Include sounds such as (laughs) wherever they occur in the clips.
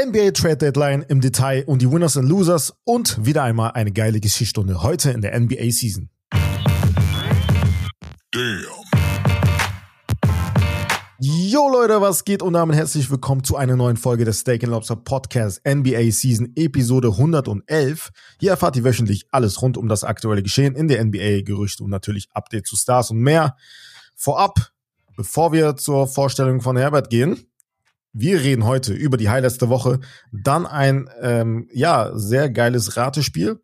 NBA Trade Deadline im Detail und die Winners and Losers und wieder einmal eine geile Geschichtsstunde heute in der NBA Season. Damn. Yo Leute, was geht und damit herzlich willkommen zu einer neuen Folge des Steak Lobster Podcast NBA Season Episode 111. Hier erfahrt ihr wöchentlich alles rund um das aktuelle Geschehen in der NBA, Gerüchte und natürlich Updates zu Stars und mehr. Vorab, bevor wir zur Vorstellung von Herbert gehen, wir reden heute über die Highlights der Woche, dann ein ähm, ja sehr geiles Ratespiel.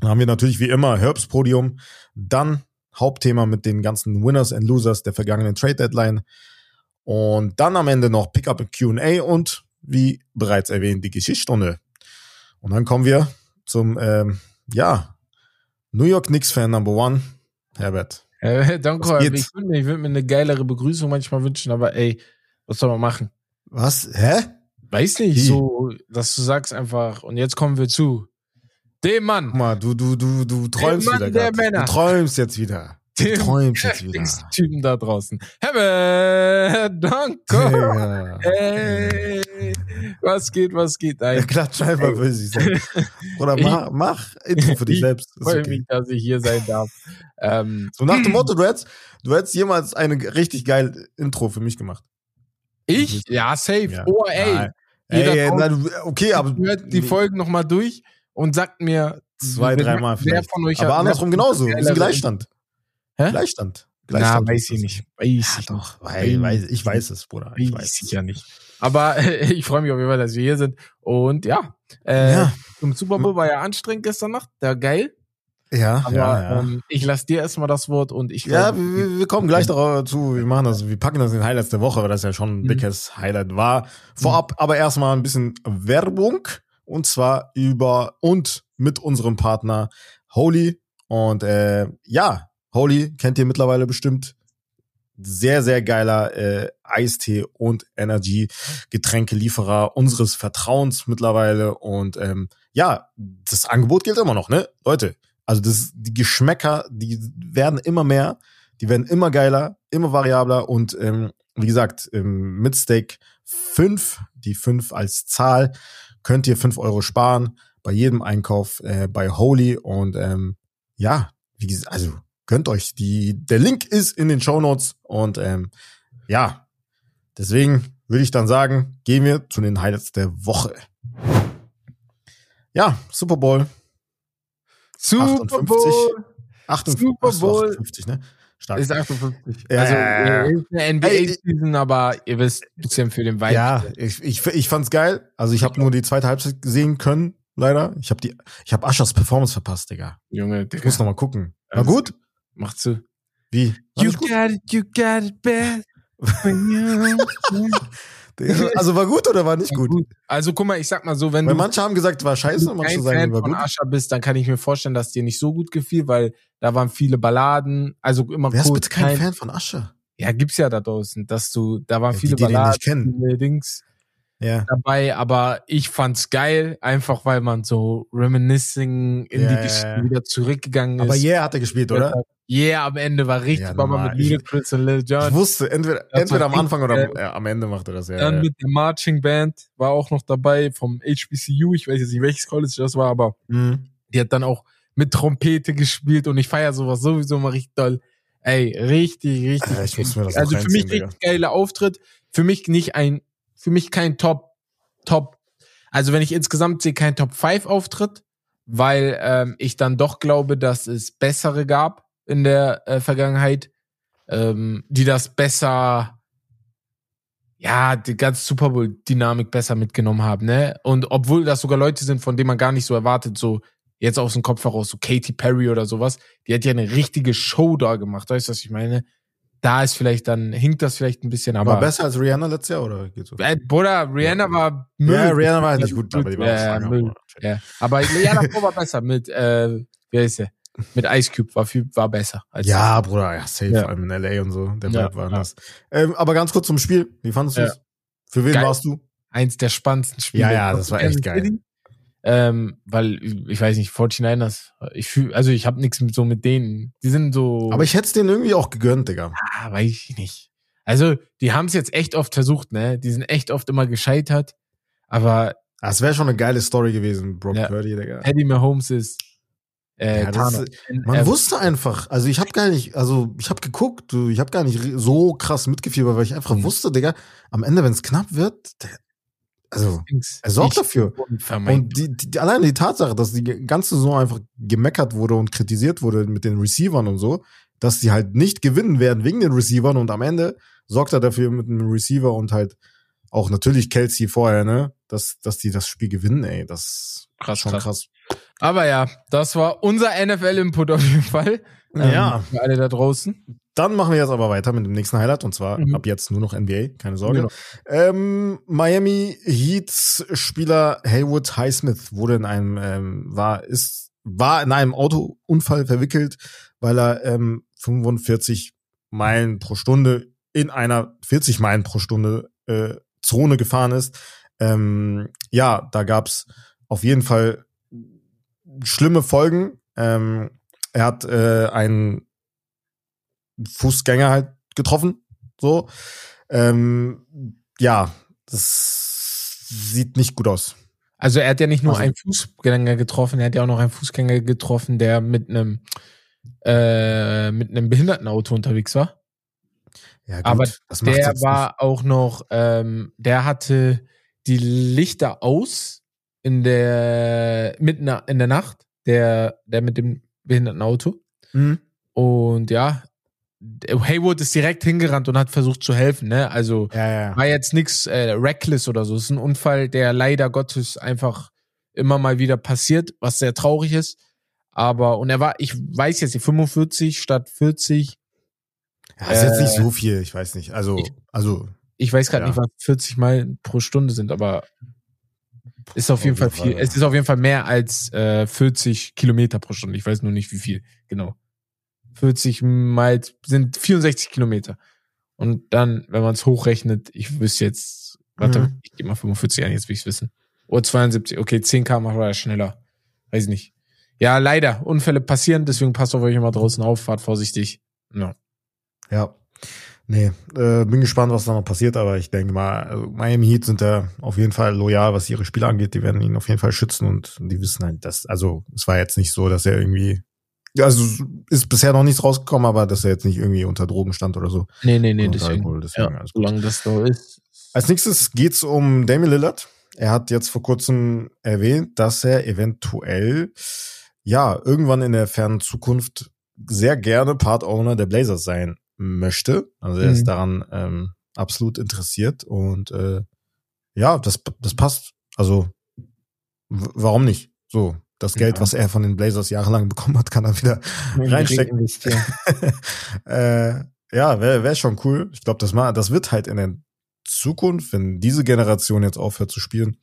Dann haben wir natürlich wie immer Herbs Podium, dann Hauptthema mit den ganzen Winners and Losers der vergangenen Trade Deadline und dann am Ende noch Pickup und Q&A und wie bereits erwähnt die Geschichtsstunde. Und dann kommen wir zum ähm, ja New York Knicks Fan Number One, Herbert. Äh, danke, ich würde mir, würd mir eine geilere Begrüßung manchmal wünschen, aber ey, was soll man machen? Was? Hä? Weiß nicht, Wie? so, dass du sagst einfach, und jetzt kommen wir zu dem Mann. Guck mal, du, du, du, du träumst Mann wieder. Der Männer. Du träumst jetzt wieder. Du dem träumst jetzt wieder. Typen da draußen. Herbert, danke. Ja. Hey, was geht, was geht? Ein? Ja, klatsch einfach für sich selbst. (laughs) Oder mach, mach Intro für dich selbst. Ich freue okay. mich, dass ich hier sein darf. (laughs) Ähm, so nach dem (clears throat) Motto, du hättest, du hättest jemals eine richtig geile Intro für mich gemacht. Ich? Ja, safe. Ja. Oh, ey. ey, okay, aber. Hört die Folgen nochmal durch und sagt mir. Zwei, dreimal vielleicht. Von euch aber andersrum genauso. Wir sind Gleichstand. Hä? Gleichstand. Gleichstand. Na, weiß ich nicht. Weiß ja, ich doch. Weiß, weiß, ich weiß es, Bruder. Ich weiß, ich ja nicht. Aber äh, (laughs) ich freue mich auf jeden Fall, dass wir hier sind. Und ja, äh, ja. zum Super Bowl war ja anstrengend gestern Nacht. Der geil. Ja, aber ja, ja. Ähm, ich lasse dir erstmal das Wort und ich. Ja, wir, wir kommen gleich dazu. Wir machen das, wir packen das in den Highlights der Woche, weil das ja schon ein mhm. dickes Highlight war. Vorab mhm. aber erstmal ein bisschen Werbung und zwar über und mit unserem Partner Holy. Und äh, ja, Holy kennt ihr mittlerweile bestimmt. Sehr, sehr geiler äh, Eistee und Energy-Getränkelieferer unseres Vertrauens mittlerweile. Und ähm, ja, das Angebot gilt immer noch, ne? Leute, also das, die Geschmäcker, die werden immer mehr, die werden immer geiler, immer variabler und ähm, wie gesagt, ähm, mit Steak 5, die 5 als Zahl, könnt ihr 5 Euro sparen bei jedem Einkauf äh, bei Holy und ähm, ja, wie gesagt, also gönnt euch die, der Link ist in den Show Notes und ähm, ja, deswegen würde ich dann sagen, gehen wir zu den Highlights der Woche. Ja, Super Bowl Super 58. Bowl. 58, Super Bowl. 58, ne? Stark. Ist 58. Ja, also, ja, ist eine NBA-Season, aber ihr wisst, ein bisschen für den Vibe. Ja, ich, ich, ich fand's geil. Also, ich habe nur die zweite Halbzeit sehen können, leider. Ich habe die, ich habe Aschers Performance verpasst, Digga. Junge, Digga. Ich muss noch mal gucken. War also, gut? Macht zu. Wie? War you got it, you got it bad. (laughs) Also war gut oder war nicht gut? Also guck mal, ich sag mal so, wenn weil du manche haben gesagt, war scheiße, manche sagen, Fan war gut. Wenn du Ascher bist, dann kann ich mir vorstellen, dass dir nicht so gut gefiel, weil da waren viele Balladen, also immer Wer ist bitte kein, kein Fan von Ascher? Ja, gibt's ja da draußen, dass du, da waren ja, viele die, die Balladen, viele Dings ja. dabei, aber ich fand's geil, einfach weil man so reminiscing in ja, die Geschichte wieder zurückgegangen ist. Aber Yeah hat er gespielt, oder? Yeah, am Ende war richtig ja, Baba mit Lil Chris und Lil Jon. Ich wusste, entweder, entweder am Anfang oder am, ja, am Ende macht er das, ja. Dann mit der Marching Band war auch noch dabei vom HBCU, ich weiß jetzt nicht, welches College das war, aber mhm. die hat dann auch mit Trompete gespielt und ich feiere sowas sowieso mal richtig doll. Ey, richtig, richtig. Ja, das also für mich richtig geiler Auftritt. Für mich nicht ein für mich kein Top, Top, also wenn ich insgesamt sehe, kein Top 5 Auftritt, weil ähm, ich dann doch glaube, dass es bessere gab in der äh, Vergangenheit, ähm, die das besser, ja, die ganze Super Bowl-Dynamik besser mitgenommen haben, ne? Und obwohl das sogar Leute sind, von denen man gar nicht so erwartet, so jetzt aus dem Kopf heraus, so Katy Perry oder sowas, die hat ja eine richtige Show da gemacht, weißt du, was ich meine? Da ist vielleicht dann, hinkt das vielleicht ein bisschen, aber. War besser als Rihanna letztes Jahr oder geht's so? Äh, Bruder, Rihanna war Müll. Ja, Rihanna war nicht gut, aber die war ja, Müll. Ja. Aber Rihanna war besser mit, äh, wie heißt der? Mit Ice Cube war viel, war besser. Als ja, das. Bruder, ja, safe, ja. vor allem in LA und so. Der ja, war anders. Ähm, aber ganz kurz zum Spiel. Wie fandest du es? Für wen Geil. warst du? Eins der spannendsten Spiele. Ja, ja, das war echt geil. Ähm, weil ich weiß nicht, 49ers, ich fühl, also ich habe nichts mit, so mit denen. Die sind so. Aber ich hätte es denen irgendwie auch gegönnt, Digga. Ah, weiß ich nicht. Also, die haben es jetzt echt oft versucht, ne? Die sind echt oft immer gescheitert. Aber Das wäre schon eine geile Story gewesen, Brock Ja. Purdy, Digga. Eddie Mahomes ist äh, Ja, Thanos. Man Äh, wusste einfach, also ich habe gar nicht, also ich habe geguckt, du, ich habe gar nicht so krass mitgefiebert, weil ich einfach Mhm. wusste, Digga, am Ende, wenn es knapp wird, der, also er sorgt dafür. Und die, die, alleine die Tatsache, dass die ganze Saison einfach gemeckert wurde und kritisiert wurde mit den Receivern und so, dass die halt nicht gewinnen werden wegen den Receivern und am Ende sorgt er dafür mit einem Receiver und halt auch natürlich Kelsey vorher, ne, dass, dass die das Spiel gewinnen, ey, das Krass, ist schon krass. krass. Aber ja, das war unser NFL-Input auf jeden Fall. Ja. Ähm, für alle da draußen. Dann machen wir jetzt aber weiter mit dem nächsten Highlight und zwar Mhm. ab jetzt nur noch NBA, keine Sorge. Genau. Ähm, Miami Heats Spieler Haywood Highsmith wurde in einem ähm, war ist war in einem Autounfall verwickelt, weil er ähm, 45 Meilen pro Stunde in einer 40 Meilen pro Stunde äh, Zone gefahren ist. Ähm, ja, da gab's auf jeden Fall schlimme Folgen. Ähm, er hat äh, einen Fußgänger halt getroffen. So. Ähm, ja, das sieht nicht gut aus. Also er hat ja nicht nur Also- einen Fußgänger getroffen, er hat ja auch noch einen Fußgänger getroffen, der mit einem äh, mit einem Behindertenauto unterwegs war. Ja, gut, Aber Der war auch noch, ähm, der hatte die Lichter aus in der mitten in der Nacht, der der mit dem Behindertenauto. Mhm. Und ja, Haywood ist direkt hingerannt und hat versucht zu helfen, ne? Also Ja, ja. war jetzt nix äh, reckless oder so. Es ist ein Unfall, der leider Gottes einfach immer mal wieder passiert, was sehr traurig ist. Aber, und er war, ich weiß jetzt, die 45 statt 40. ja ist jetzt äh, nicht so viel, ich weiß nicht. Also, ich- also Ich weiß gerade Ja. nicht, was 40 Meilen pro Stunde sind, aber ist auf Auf jeden Fall jeden viel. Fall. Es ist auf jeden Fall mehr als äh, 40 Kilometer pro Stunde. Ich weiß nur nicht, wie viel. Genau. 40 mal sind 64 Kilometer. Und dann, wenn man es hochrechnet, ich wüsste jetzt, warte, Mhm. ich gebe mal 45 ein, jetzt will ich es wissen. Oder 72, okay, 10 km war er schneller. Weiß nicht. Ja, leider, Unfälle passieren, deswegen passt auf euch immer draußen auf, fahrt vorsichtig. Ja. Ja. Nee, äh, bin gespannt, was da noch passiert, aber ich denke mal, also Miami Heat sind da auf jeden Fall loyal, was ihre Spieler angeht. Die werden ihn auf jeden Fall schützen und die wissen halt, dass, also es war jetzt nicht so, dass er irgendwie, also ist bisher noch nichts rausgekommen, aber dass er jetzt nicht irgendwie unter Drogen stand oder so. Nee, nee, nee, deswegen. Alkohol, deswegen ja, solange das so ist. Als nächstes geht's um Damian Lillard. Er hat jetzt vor kurzem erwähnt, dass er eventuell, ja, irgendwann in der fernen Zukunft sehr gerne Part Owner der Blazers sein möchte. Also er Mhm. ist daran ähm, absolut interessiert und äh, ja, das, das passt. Also warum nicht? So, das Geld, Ja. was er von den Blazers jahrelang (laughs) bekommen hat, kann er wieder Reinstecken. investieren. (laughs) äh, ja, wäre wär schon cool. Ich glaube, das, ma- das wird halt in der Zukunft, wenn diese Generation jetzt aufhört zu spielen,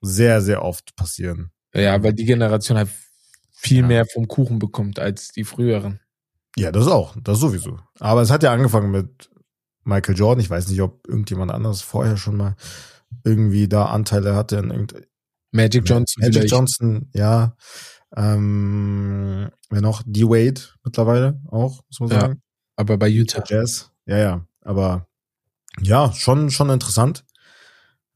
sehr, sehr oft passieren. Ja, weil die Generation halt viel Ja. mehr vom Kuchen bekommt als die früheren. Ja, das auch, das sowieso. Aber es hat ja angefangen mit Michael Jordan. Ich weiß nicht, ob irgendjemand anderes vorher schon mal irgendwie da Anteile hatte in irgendeinem Magic Johnson Magic vielleicht. Johnson, ja. Ähm, wer noch? D-Wade mittlerweile auch, muss man Ja. sagen. aber bei Utah. Jazz. Ja, ja. Aber ja, schon, schon interessant.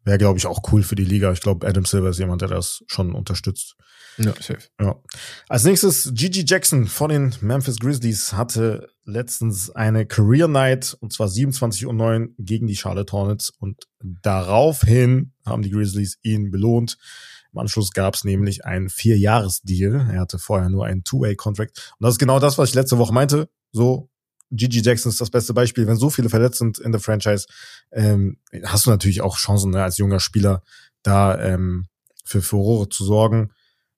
Wäre, glaube ich, auch cool für die Liga. Ich glaube, Adam Silver ist jemand, der das schon unterstützt. Ja, safe. Ja. Als nächstes, Gigi Jackson von den Memphis Grizzlies hatte letztens eine Career Night und zwar 27 und 9 gegen die Charlotte Hornets und daraufhin haben die Grizzlies ihn belohnt. Im Anschluss gab es nämlich einen Vier-Jahres-Deal. Er hatte vorher nur einen Two-Way-Contract. Und das ist genau das, was ich letzte Woche meinte. So, Gigi Jackson ist das beste Beispiel. Wenn so viele verletzt sind in der Franchise, ähm, hast du natürlich auch Chancen, ne, als junger Spieler da ähm, für Furore zu sorgen.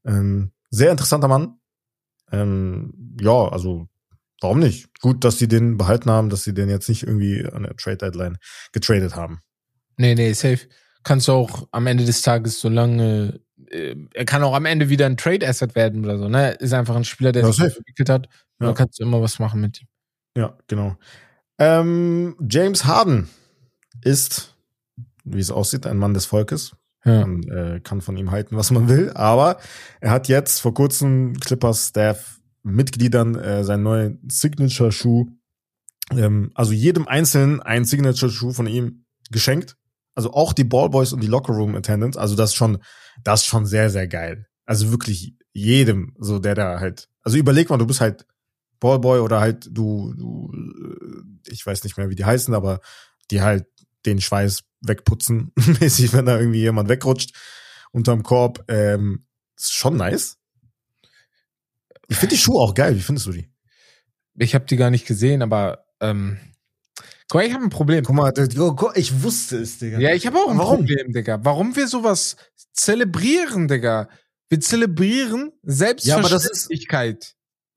Ähm, sehr interessanter Mann. Ähm, ja, also warum nicht? Gut, dass sie den behalten haben, dass sie den jetzt nicht irgendwie an der Trade Deadline getradet haben. Nee, nee, safe. Kannst du auch am Ende des Tages, solange äh, er kann auch am Ende wieder ein Trade Asset werden oder so, ne? Ist einfach ein Spieler, der Ja, sich safe. entwickelt hat. Ja. Da kannst du immer was machen mit ihm. Ja, genau. Ähm, James Harden ist, wie es aussieht, ein Mann des Volkes. Ja. Man äh, kann von ihm halten, was man will, aber er hat jetzt vor kurzem Clippers Staff Mitgliedern äh, seinen neuen Signature Schuh, ähm, also jedem einzelnen einen Signature Schuh von ihm geschenkt. also auch die Ballboys und die Lockerroom Attendants, also das schon, das schon sehr, sehr geil. Also wirklich jedem, so der da halt, also überleg mal, du bist halt Ballboy oder halt du, du, äh, ich weiß nicht mehr, wie die heißen, aber die halt den Schweiß wegputzen, (laughs) mäßig, wenn da irgendwie jemand wegrutscht unterm Korb. Ähm, ist schon nice. Ich finde die Schuhe auch geil. Wie findest du die? Ich habe die gar nicht gesehen, aber ähm, guck mal, ich habe ein Problem. Guck mal, ich wusste es, Digga. Ja, ich habe auch ein Warum? Problem, Digga. Warum wir sowas zelebrieren, Digga? Wir zelebrieren Selbstverständlichkeit. Ja,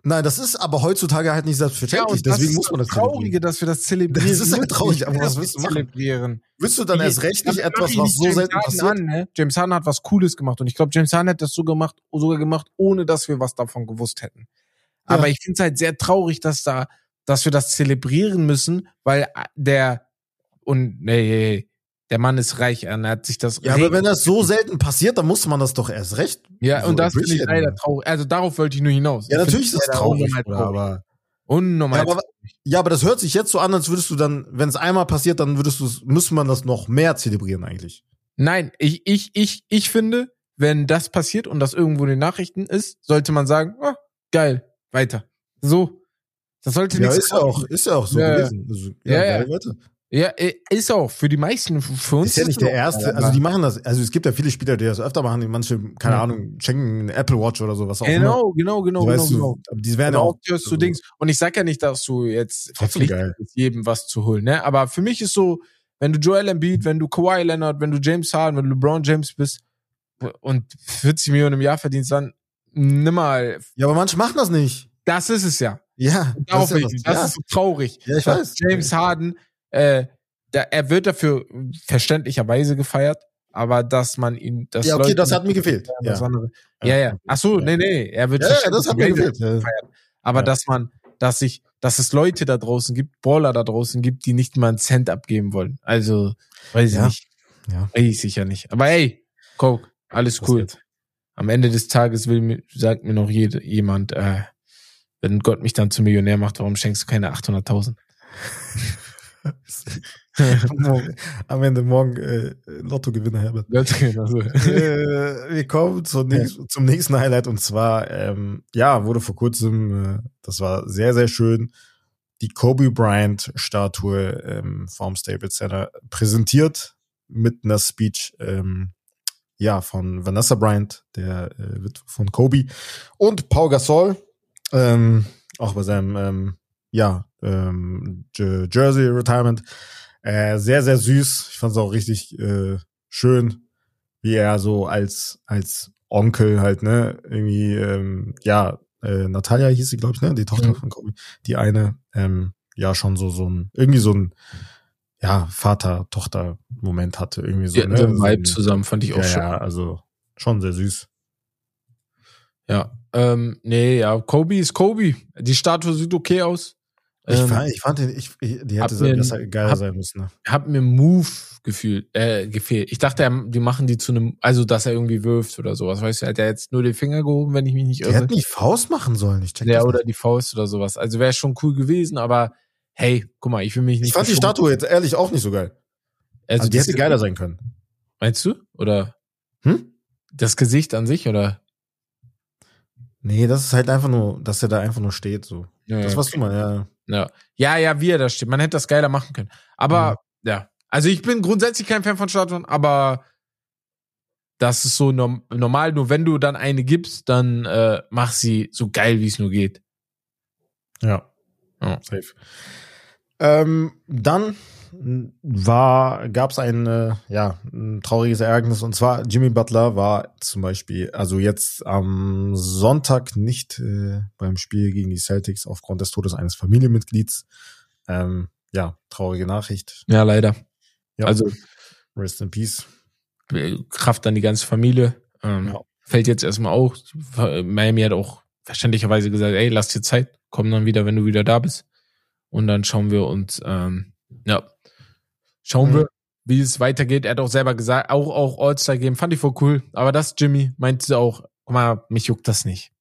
Nein, das ist aber heutzutage halt nicht selbstverständlich. Ja, Deswegen muss man das Traurige, dass wir das zelebrieren. Das ist halt traurig, aber was willst du machen? Zelebrieren. Willst du dann erst recht nicht etwas, was so selten passiert? An, ne? James Harden hat was Cooles gemacht und ich glaube, James Harden hat das so gemacht, sogar gemacht, ohne dass wir was davon gewusst hätten. Ja. Aber ich finde es halt sehr traurig, dass da, dass wir das zelebrieren müssen, weil der und nee, der Mann ist reich, er hat sich das. Ja, aber wenn das so selten passiert, dann musste man das doch erst recht. Ja, so und das finde ich leider traurig. Also darauf wollte ich nur hinaus. Ja, natürlich ist das traurig, traurig. aber. Unnormal. Ja aber, ja, aber das hört sich jetzt so an, als würdest du dann, wenn es einmal passiert, dann würdest du, müsste man das noch mehr zelebrieren eigentlich. Nein, ich, ich, ich, ich finde, wenn das passiert und das irgendwo in den Nachrichten ist, sollte man sagen, oh, geil, weiter. So. Das sollte ja, nichts ist ja auch, ist ja auch so ja, gewesen. Also, ja, ja, geil, weiter. Ja, ist auch für die meisten für uns. Ist ja nicht der erste. Also die machen das. Also es gibt ja viele Spieler, die das öfter machen. Die manche, keine ja. Ahnung, schenken eine Apple Watch oder sowas. Auch genau, genau, genau, genau, du, genau. Aber die werden auch. Hörst du Dings. Und ich sag ja nicht, dass du jetzt verpflichtet bist, jedem was zu holen. Ne, aber für mich ist so, wenn du Joel Embiid, wenn du Kawhi Leonard, wenn du James Harden, wenn du LeBron James bist und 40 Millionen im Jahr verdienst, dann nimm mal. Ja, aber manche machen das nicht. Das ist es ja. Ja. Darauf das, ist, ja das, das ist so traurig. Ja, ich weiß. James Harden äh, da, er wird dafür verständlicherweise gefeiert, aber dass man ihn, das ja, okay, Leute das hat mir gefehlt. Ja, ja, ja. Ach so, nee, nee, er wird ja, ja das hat mir gefehlt. Gefeiert. Aber ja. dass man, dass sich, dass es Leute da draußen gibt, Baller da draußen gibt, die nicht mal einen Cent abgeben wollen. Also, weiß ich ja. nicht. Ja. Weiß ich ja nicht. Aber ey, Coke, alles cool. Am Ende des Tages will mir, sagt mir noch jede, jemand, äh, wenn Gott mich dann zum Millionär macht, warum schenkst du keine 800.000? (laughs) (laughs) am Ende morgen äh, Lottogewinner Herbert. Lottogewinner. äh, wir kommen zum nächsten, zum nächsten Highlight und zwar ähm, ja wurde vor kurzem, äh, das war sehr sehr schön, die Kobe Bryant Statue ähm, vom Staples Center präsentiert mit einer Speech ähm, ja von Vanessa Bryant, der äh, wird von Kobe und Paul Gasol ähm, auch bei seinem ähm, ja ähm, Jersey Retirement äh, sehr, sehr süß. Ich fand es auch richtig äh, schön, wie er so als, als Onkel halt, ne, irgendwie, ähm, ja, äh, Natalia hieß sie, glaube ich, ne, die Tochter mhm. von Kobe, die eine, ähm, ja, schon so, so ein, irgendwie so ein, ja, Vater-Tochter-Moment hatte, irgendwie so. Ja, ne? so Vibe zusammen fand ich auch ja, schön. Ja, also schon sehr süß. Ja, ähm, nee, ja, Kobe ist Kobe. Die Statue sieht okay aus. Ich, ähm, fand, ich fand den, ich, die hätte mir, besser, geiler hab, sein müssen. Ne? Hat mir Move gefühlt, äh, gefehlt. Ich dachte, die machen die zu einem, also dass er irgendwie wirft oder sowas. Weißt du, hat er jetzt nur den Finger gehoben, wenn ich mich nicht irre. Er hätte die Faust machen sollen. Ich check ja, oder die Faust oder sowas. Also wäre schon cool gewesen, aber hey, guck mal, ich will mich nicht. Ich fand die Statue jetzt ehrlich auch nicht so geil. Also, also die hätte geiler sein können. Meinst du? Oder? Hm? Das Gesicht an sich, oder? Nee, das ist halt einfach nur, dass er da einfach nur steht, so. Ja, das, was okay. du mal, ja. Ja. ja, ja, wie er da steht. Man hätte das geiler machen können. Aber mhm. ja, also ich bin grundsätzlich kein Fan von Statuen, aber das ist so norm normal. Nur wenn du dann eine gibst, dann äh, mach sie so geil, wie es nur geht. Ja. ja. Safe. Ähm, dann war, gab es ein, äh, ja, ein trauriges Ereignis und zwar Jimmy Butler war zum Beispiel, also jetzt am Sonntag nicht äh, beim Spiel gegen die Celtics aufgrund des Todes eines Familienmitglieds. Ähm, ja, traurige Nachricht. Ja, leider. Ja. Also Rest in Peace. Kraft an die ganze Familie. Ähm, ja. Fällt jetzt erstmal auch. Miami hat auch verständlicherweise gesagt, ey, lass dir Zeit, komm dann wieder, wenn du wieder da bist. Und dann schauen wir uns ähm, ja, Schauen mhm. wir, wie es weitergeht. Er hat auch selber gesagt, auch, auch All-Star Game fand ich voll cool. Aber das, Jimmy, meinte auch, guck mal, mich juckt das nicht.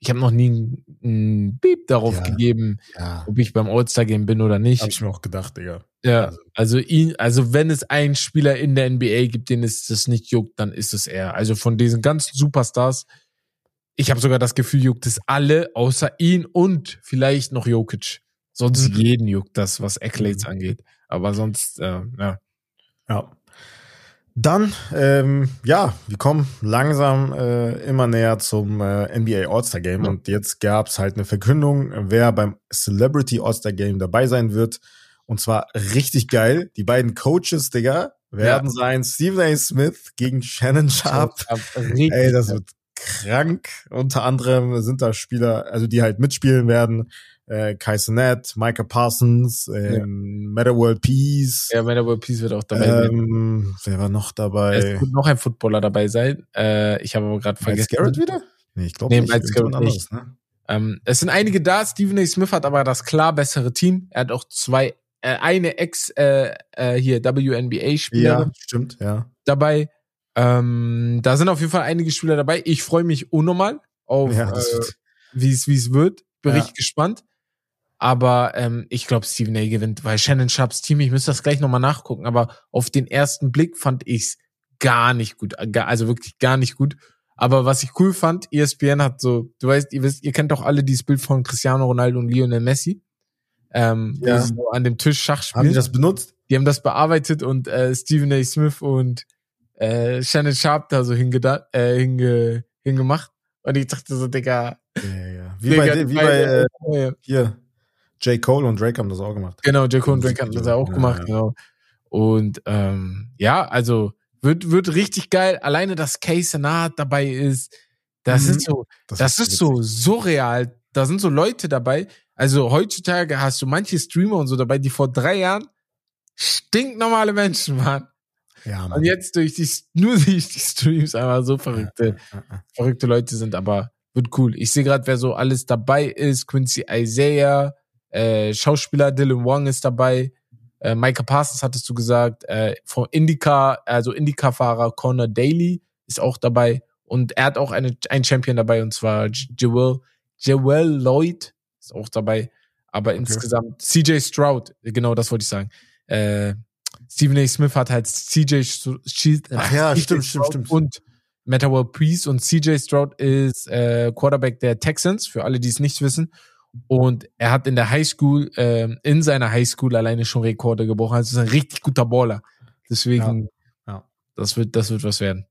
ich habe noch nie einen Beep darauf Ja. gegeben, Ja. ob ich beim All-Star-Game bin oder nicht. Hab ich mir auch gedacht, Digga. Ja, Also- also ihn, also wenn es einen Spieler in der NBA gibt, den es das nicht juckt, dann ist es er. Also von diesen ganzen Superstars, ich habe sogar das Gefühl, juckt es alle, außer ihn und vielleicht noch Jokic. Sonst Mhm. jeden juckt das, was Accolades Mhm. angeht. Aber sonst, äh, ja. Ja. Dann, ähm, ja, wir kommen langsam äh, immer näher zum äh, NBA All-Star Game Ja. und jetzt gab's halt eine Verkündung, wer beim Celebrity All-Star Game dabei sein wird. Und zwar richtig geil. Die beiden Coaches, Digga, werden sein Stephen A. Smith gegen Shannon Sharp. Ey, das wird krank. Unter anderem sind da Spieler, also die halt mitspielen werden. Äh, Kai Sinet, Micah Parsons, ähm, Meta World Peace. ja, Meta World Peace wird auch dabei sein. ähm, wer war noch Es dabei? wird noch ein Footballer dabei sein. Äh, ich habe aber gerade vergessen. Garrett wieder? Nee, ich glaube Nee, nicht. Garrett nicht. anderes, ne? Ähm, es sind einige da. Stephen A. Smith hat aber das klar bessere Team. Er hat auch zwei, äh, eine Ex äh, äh, hier WNBA-Spieler Ja, stimmt, ja. dabei. Ähm, da sind auf jeden Fall einige Spieler dabei. Ich freue mich unnormal auf, ja äh, wie es wie es wird. Bin Ja. richtig gespannt. Aber ähm, ich glaube, Stephen A. gewinnt, weil Shannon Sharps Team, ich müsste das gleich nochmal nachgucken, aber auf den ersten Blick fand ich's gar nicht gut. Gar, also wirklich gar nicht gut. Aber was ich cool fand, ESPN hat so, du weißt, ihr wisst, ihr kennt doch alle dieses Bild von Cristiano Ronaldo und Lionel Messi. Ähm, Ja. so an dem Tisch Schach spielen. haben die das benutzt? die haben das bearbeitet und äh, Stephen A. Smith und äh, Shannon Sharp da so hingeda äh, hinge hingemacht. Und ich dachte so, Digga, Ja, ja. Wie Digga, bei, wie bei äh, hier, J. Cole und Drake haben das auch gemacht. Genau, Jacko und Drake hatten das ja auch gemacht, ja. genau. Und ähm, ja, also wird, wird richtig geil. Alleine, dass Kay Senat dabei ist, das Mhm. ist so, das ist so surreal. Da sind so Leute dabei. Also heutzutage hast du manche Streamer und so dabei, die vor drei Jahren stinknormale Menschen waren. Ja, Und jetzt durch die, nur (laughs) durch die Streams einfach so verrückte, Ja, ja. verrückte Leute sind, aber wird cool. Ich sehe gerade, wer so alles dabei ist. Quincy Isaiah, äh, Schauspieler Dylan Wong ist dabei. Äh, Micah Parsons hattest du gesagt. Äh, von Indica, also Indica-Fahrer Connor Daly ist auch dabei. Und er hat auch eine, einen Champion dabei, und zwar J- Joel, Joel Lloyd ist auch dabei. Aber insgesamt CJ Stroud, genau das wollte ich sagen. Äh, Stephen A. Smith hat halt CJ Str- Sch- Ach ja, stimmt, stimmt, Stroud stimmt. Und Meta World Peace und CJ Stroud ist äh, Quarterback der Texans, für alle, die es nicht wissen. Und er hat in der Highschool, ähm, in seiner Highschool alleine schon Rekorde gebrochen. Also ist ein richtig guter Baller. Deswegen, Ja, ja. das wird, das wird was werden.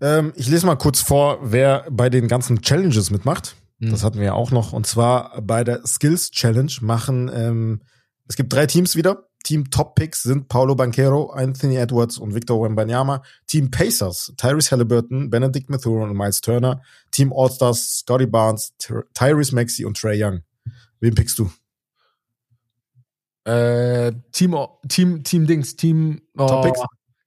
Ähm, ich lese mal kurz vor, wer bei den ganzen Challenges mitmacht. Mhm. Das hatten wir ja auch noch. Und zwar bei der Skills Challenge machen, ähm, es gibt drei Teams wieder. Team Top Picks sind Paulo Banquero, Anthony Edwards und Victor Wembanyama. Team Pacers, Tyrese Halliburton, Benedict Mathurin und Miles Turner. Team All-Stars, Scotty Barnes, Ty- Tyrese Maxey und Trey Young. Wen pickst du? Äh, Team, Team, Team Dings, Team, oh, Top Picks?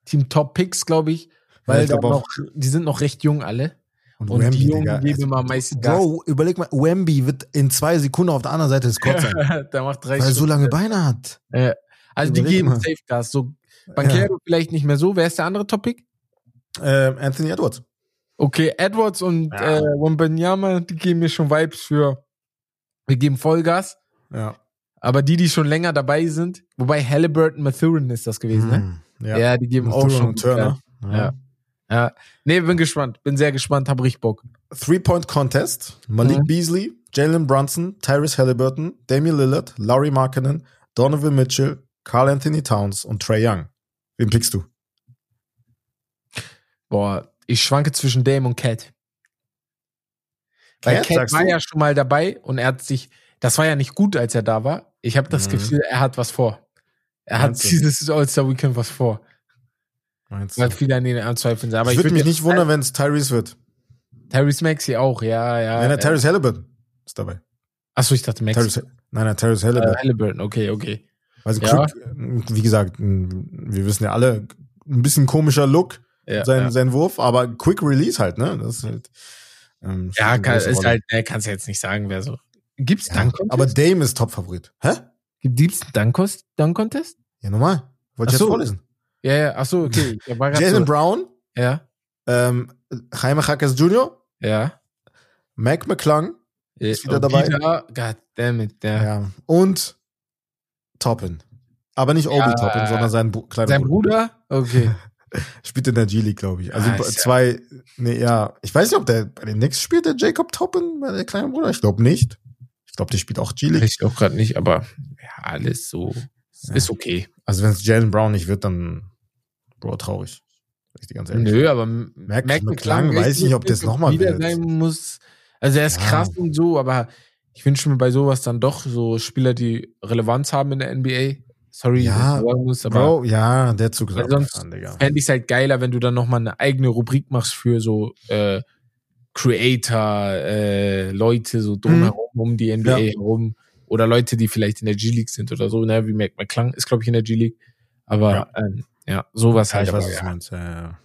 Team Top Picks, glaube ich. Weil ich glaub auch. noch, die sind noch recht jung alle. Und Wemby, die Jungen geben immer am meisten Gas. Bro, überleg mal, Wemby wird in zwei Sekunden auf der anderen Seite des Courts sein, (laughs) da macht drei weil er so lange Beine hat. Äh, also die Überleg geben mal. Safe Gas. So Banquero vielleicht nicht mehr so. Wer ist der andere Topic? Ähm, Anthony Edwards. Okay, Edwards und Ja. äh, Wembanyama, die geben mir schon Vibes für wir geben Vollgas. Ja. Aber die, die schon länger dabei sind, wobei Halliburton Mathurin ist das gewesen, ne? Hm, Ja, die geben auch Mathurin schon und Turner. Ja. Ja. Nee, bin gespannt. Bin sehr gespannt, hab richtig Bock. Three-Point-Contest. Malik Mhm. Beasley, Jalen Brunson, Tyrese Halliburton, Damian Lillard, Laurie Markkinen, Donovan Mitchell, Carl Anthony Towns und Trey Young. Wen pickst du? Boah, ich schwanke zwischen Dame und Cat. Weil Cat, war du? ja schon mal dabei und er hat sich, das war ja nicht gut, als er da war. Ich habe das Mhm. Gefühl, er hat was vor. Er hat Meinst du? dieses All-Star Weekend was vor. Meinst du? Weil viele an ihn anzweifeln. Aber ich würde würd mich nicht wundern, wenn es Tyrese wird. Tyrese Maxey auch, ja, ja. nein, nein, Tyrese Halliburton ist dabei. Achso, ich dachte Maxey. Tyrese, nein, nein, Tyrese Äh, Halliburton. Halliburton, okay, okay. Also, ja. quick, wie gesagt, wir wissen ja alle, ein bisschen komischer Look, Ja, sein, ja. sein Wurf, aber Quick Release halt, ne? Das ist halt. Ähm, ja kann, ist Rolle. halt, ne, kannst du jetzt nicht sagen, wer so. Gibt's Ja, Dunk Contest? aber Dame ist Top-Favorit. Hä? Gibt's einen Dunk Contest? Dunk Contest? Ja, normal. Wollte ich Ach so. jetzt vorlesen. Ja, ja, achso, okay. (laughs) Ich war grad Jalen so, Brown, ja, ähm, Jaime Jaquez Jr., ja, Mac McClung, ist wieder dabei. God damn it, ja. Ja. Und Toppin. Aber nicht Obi Ja, Toppin, sondern sein Bu kleiner Sein Bruder? Okay. (laughs) Spielt in der G-League, glaube ich. Also Ah, ist ja- zwei, nee, ja. Ich weiß nicht, ob der bei den Knicks spielt, der Jacob Toppin, bei der kleine Bruder. Ich glaube nicht. Ich glaube, der spielt auch G-League. Ich auch gerade nicht, aber ja, alles so. Ja. Ist okay. Also wenn es Jalen Brown nicht wird, dann, Bro, traurig. Ich dir ganz ehrlich. Nö, aber Mac Mac McClung weiß nicht, ob das noch mal wieder wird. sein muss. Also er ist Ja. krass und so, aber ich wünsche mir bei sowas dann doch so Spieler, die Relevanz haben in der NBA. Sorry, Ja, muss, aber Bro, ja, der Zug ist sonst- abgefahren, Digga. fände ich es halt geiler, wenn du dann nochmal eine eigene Rubrik machst für so äh, Creator, äh, Leute so drumherum, um die NBA. Ja. herum. Oder Leute, die vielleicht in der G-League sind oder so, ne, wie Mac McClung ist, glaube ich, in der G-League. Aber Ja. ähm, ja sowas halt. ich weiß, aber, was du ja. meinst. Ja, ja.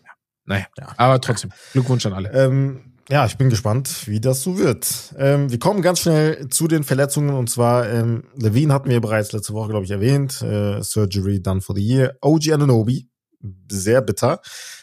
Naja, Ja. aber trotzdem, Glückwunsch an alle. Ähm, ja, ich bin gespannt, wie das so wird. Ähm, wir kommen ganz schnell zu den Verletzungen und zwar ähm, Levine hatten wir bereits letzte Woche, glaube ich, erwähnt. Äh, Surgery done for the year. OG Ananobi, sehr bitter,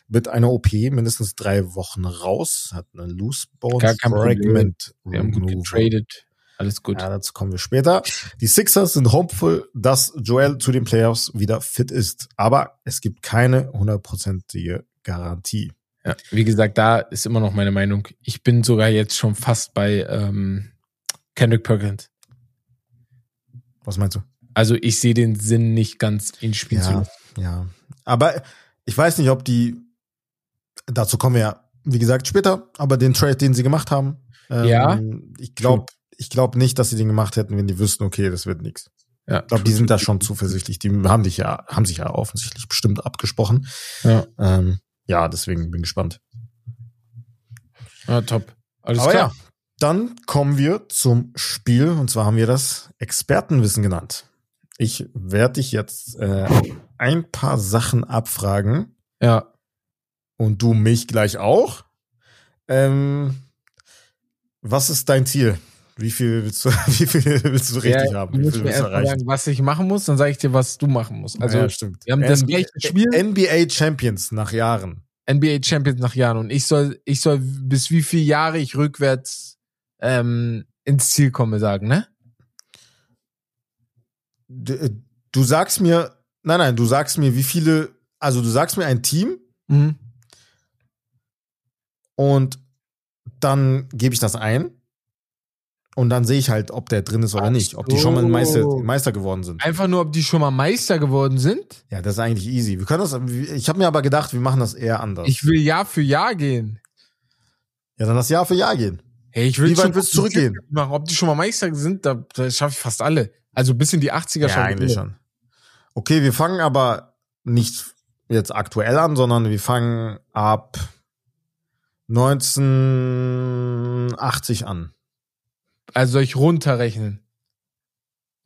mit einer OP mindestens drei Wochen raus. Hat eine Loose Bone Gar kein. Fragment Wir haben gut getradet. Alles gut. Ja, dazu kommen wir später. Die Sixers sind hopeful, dass Joel zu den Playoffs wieder fit ist. Aber es gibt keine hundertprozentige Garantie. Ja, wie gesagt, da ist immer noch meine Meinung. Ich bin sogar jetzt schon fast bei ähm, Kendrick Perkins. Was meinst du? Also ich sehe den Sinn nicht ganz, ihn spielen zu Ja, lassen. ja. Aber ich weiß nicht, ob die, dazu kommen wir ja, wie gesagt, später, aber den Trade, den sie gemacht haben, ähm, Ja. ich glaube, ich glaube nicht, dass sie den gemacht hätten, wenn die wüssten, okay, das wird nichts. Ja, Ich glaube, die sind da schon zuversichtlich. Die haben dich ja, haben sich ja offensichtlich bestimmt abgesprochen. Ja, Ähm, ja, deswegen bin gespannt. ja top. Alles Aber klar. ja, dann kommen wir zum Spiel und zwar haben wir das Expertenwissen genannt. Ich werde dich jetzt äh, ein paar Sachen abfragen Ja. und du mich gleich auch. Ähm, was ist dein Ziel? Wie viel willst du, (laughs) wie viel willst du richtig ja, haben? Wie viel willst du erreichen? sagen, was ich machen muss, dann sage ich dir, was du machen musst. Also ja, stimmt. wir haben das NBA, gleiche Spiel. NBA Champions nach Jahren. NBA Champions nach Jahren und ich soll, ich soll bis wie viele Jahre ich rückwärts ähm, ins Ziel komme, sagen, ne? Du, äh, du sagst mir, nein, nein, du sagst mir, wie viele, also du sagst mir ein Team Mhm. und dann gebe ich das ein und dann sehe ich halt, ob der drin ist oder Ach nicht, ob die schon mal. Meister, Meister geworden sind. Einfach nur, ob die schon mal Meister geworden sind. Ja, das ist eigentlich easy. Wir können das, ich habe mir aber gedacht, wir machen das eher anders. Ich will Jahr für Jahr gehen. ja, dann das Jahr für Jahr gehen. Hey, ich will Wie weit willst du zurückgehen? Machen. Ob die schon mal Meister sind, da, da schaffe ich fast alle. Also bis in die 80er schon. eigentlich schon. Okay, wir fangen aber nicht jetzt aktuell an, sondern wir fangen ab 1980 an. Also soll ich runterrechnen?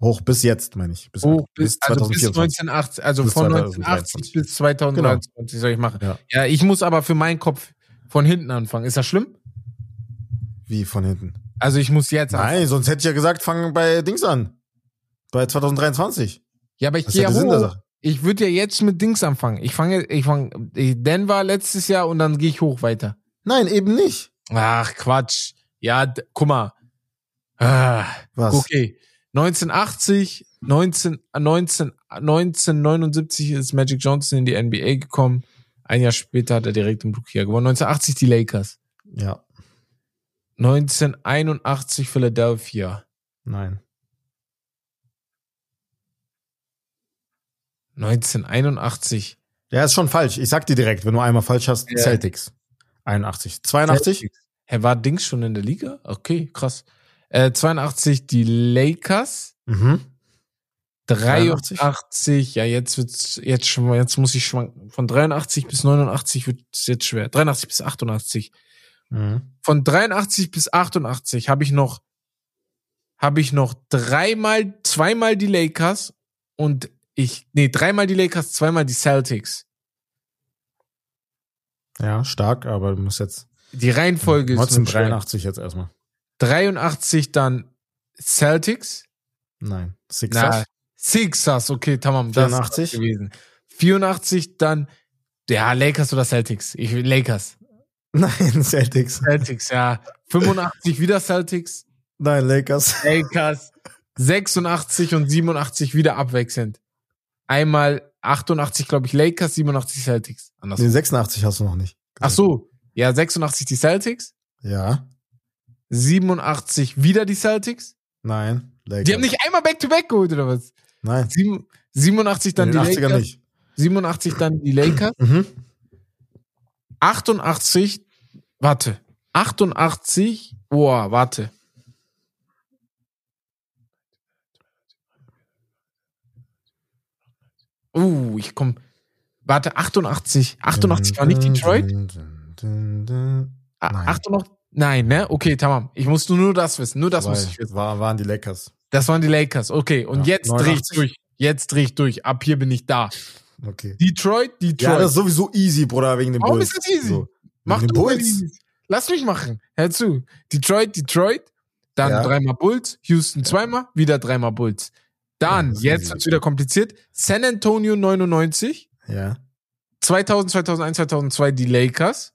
Hoch bis jetzt, meine ich. Bis, Hoch bis, also bis 2024. 1980, also Bis von 2023. 1980 bis 2023 soll ich machen. Ja. Ja, ich muss aber für meinen Kopf von hinten anfangen. Ist das schlimm? Wie von hinten? Also ich muss jetzt anfangen. Nein, sonst hätte ich ja gesagt, fangen bei Dings an. Bei 2023. Ja, aber ich gehe ja hoch. Ich würde ja jetzt mit Dings anfangen. Ich fange, ich fange Denver letztes Jahr und dann gehe ich hoch weiter. Nein, eben nicht. Ach, Quatsch. Ja, guck mal. Ah, Was? okay. 1980, 19, 19, 1979 ist Magic Johnson in die NBA gekommen. Ein Jahr später hat er direkt im Rookie gewonnen. 1980 die Lakers. Ja, 1981 Philadelphia. nein. 1981 Ja, ist schon falsch. Ich sag dir direkt, wenn du einmal falsch hast, Ja. Celtics. 81. 82? Celtics. Hä, war Dings schon in der Liga? Okay, krass. Äh, 82 die Lakers. Mhm. 83, 83? ja, jetzt wird's, jetzt schon jetzt muss ich schwanken. Von 83 bis 89 wird's jetzt schwer. 83 bis 88. Mhm. Von 83 bis 88 habe ich noch, habe ich noch dreimal, zweimal die Lakers und ich, nee, dreimal die Lakers, zweimal die Celtics. Ja, stark, aber du musst jetzt Die Reihenfolge ist nur schwer. 1983 jetzt erstmal. 83 dann Celtics. Nein. Na, Sixers? Sixers, okay, tamam, das 84? ist gewesen. 84 dann, ja, Lakers oder Celtics. Ich will Lakers. (laughs) Nein, Celtics. Celtics, ja. 85 wieder Celtics. Nein, Lakers. Lakers 86 und 87 wieder abwechselnd. Einmal 88, glaube ich, Lakers, 87 Celtics. Nee, 86 hast du noch nicht. Ach so, ja, 86 die Celtics, Ja. 87 wieder die Celtics. Nein. Lakers. Die haben nicht einmal Back-to-Back geholt, oder was? Nein. Sieben- 87 dann die den 80ern Lakers. nicht. 87 dann die Lakers. Mhm. 88, warte. 88, boah, warte. Uh, ich komm. Warte, 88. 88 war nicht Detroit? Ah, Nein. 88? Nein, ne? Okay, tamam. Ich muss nur, nur das wissen. Nur das muss ich wissen. War, waren die Lakers. Das waren die Lakers. Okay, und Ja, jetzt dreh ich 89. durch. Jetzt dreh ich durch. Ab hier bin ich da. Okay. Detroit, Ja, Detroit. das ist sowieso easy, Bruder, wegen dem Warum Bulls. ist das easy? So. Mach du Bulls. Lass mich machen. Hör zu. Detroit, Detroit, dann Ja. dreimal Bulls, Houston zweimal, wieder dreimal Bulls. Dann, Ja, jetzt wird's wieder kompliziert. San Antonio 99, Ja, 2000, 2001, 2002 die Lakers,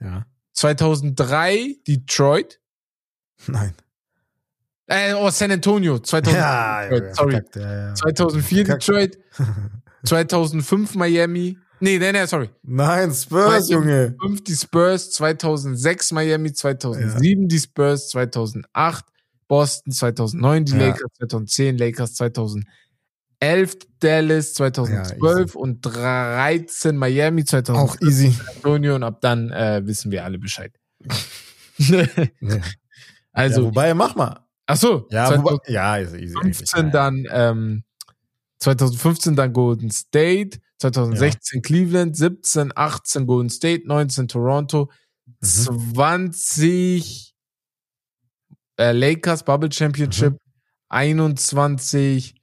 ja. 2003 Detroit, Nein. äh, oh, San Antonio, 2000, Ja, Detroit, sorry. verkackt, ja, ja. 2004 Verkackt. Detroit, (laughs) 2005 Miami, nee, nee, nee, sorry. Nein, Spurs, Junge. 2005 die Spurs, 2006 Miami, 2007 die Spurs, 2008 Boston, 2009 die Ja. Lakers, 2010 Lakers, 2011 Dallas, 2012 und 13 Miami, 2000 Auch easy. Antonio und ab dann äh, wissen wir alle Bescheid. (laughs) Ja. also, ja, wobei, mach mal. ach so, Ja, 2015 wobei, ja, ist easy. eigentlich. Ja. dann ähm, 2015 dann Golden State, 2016 Cleveland, 17, 18 Golden State, 19 Toronto, Mhm. 20 äh, Lakers Bubble Championship, Mhm. 21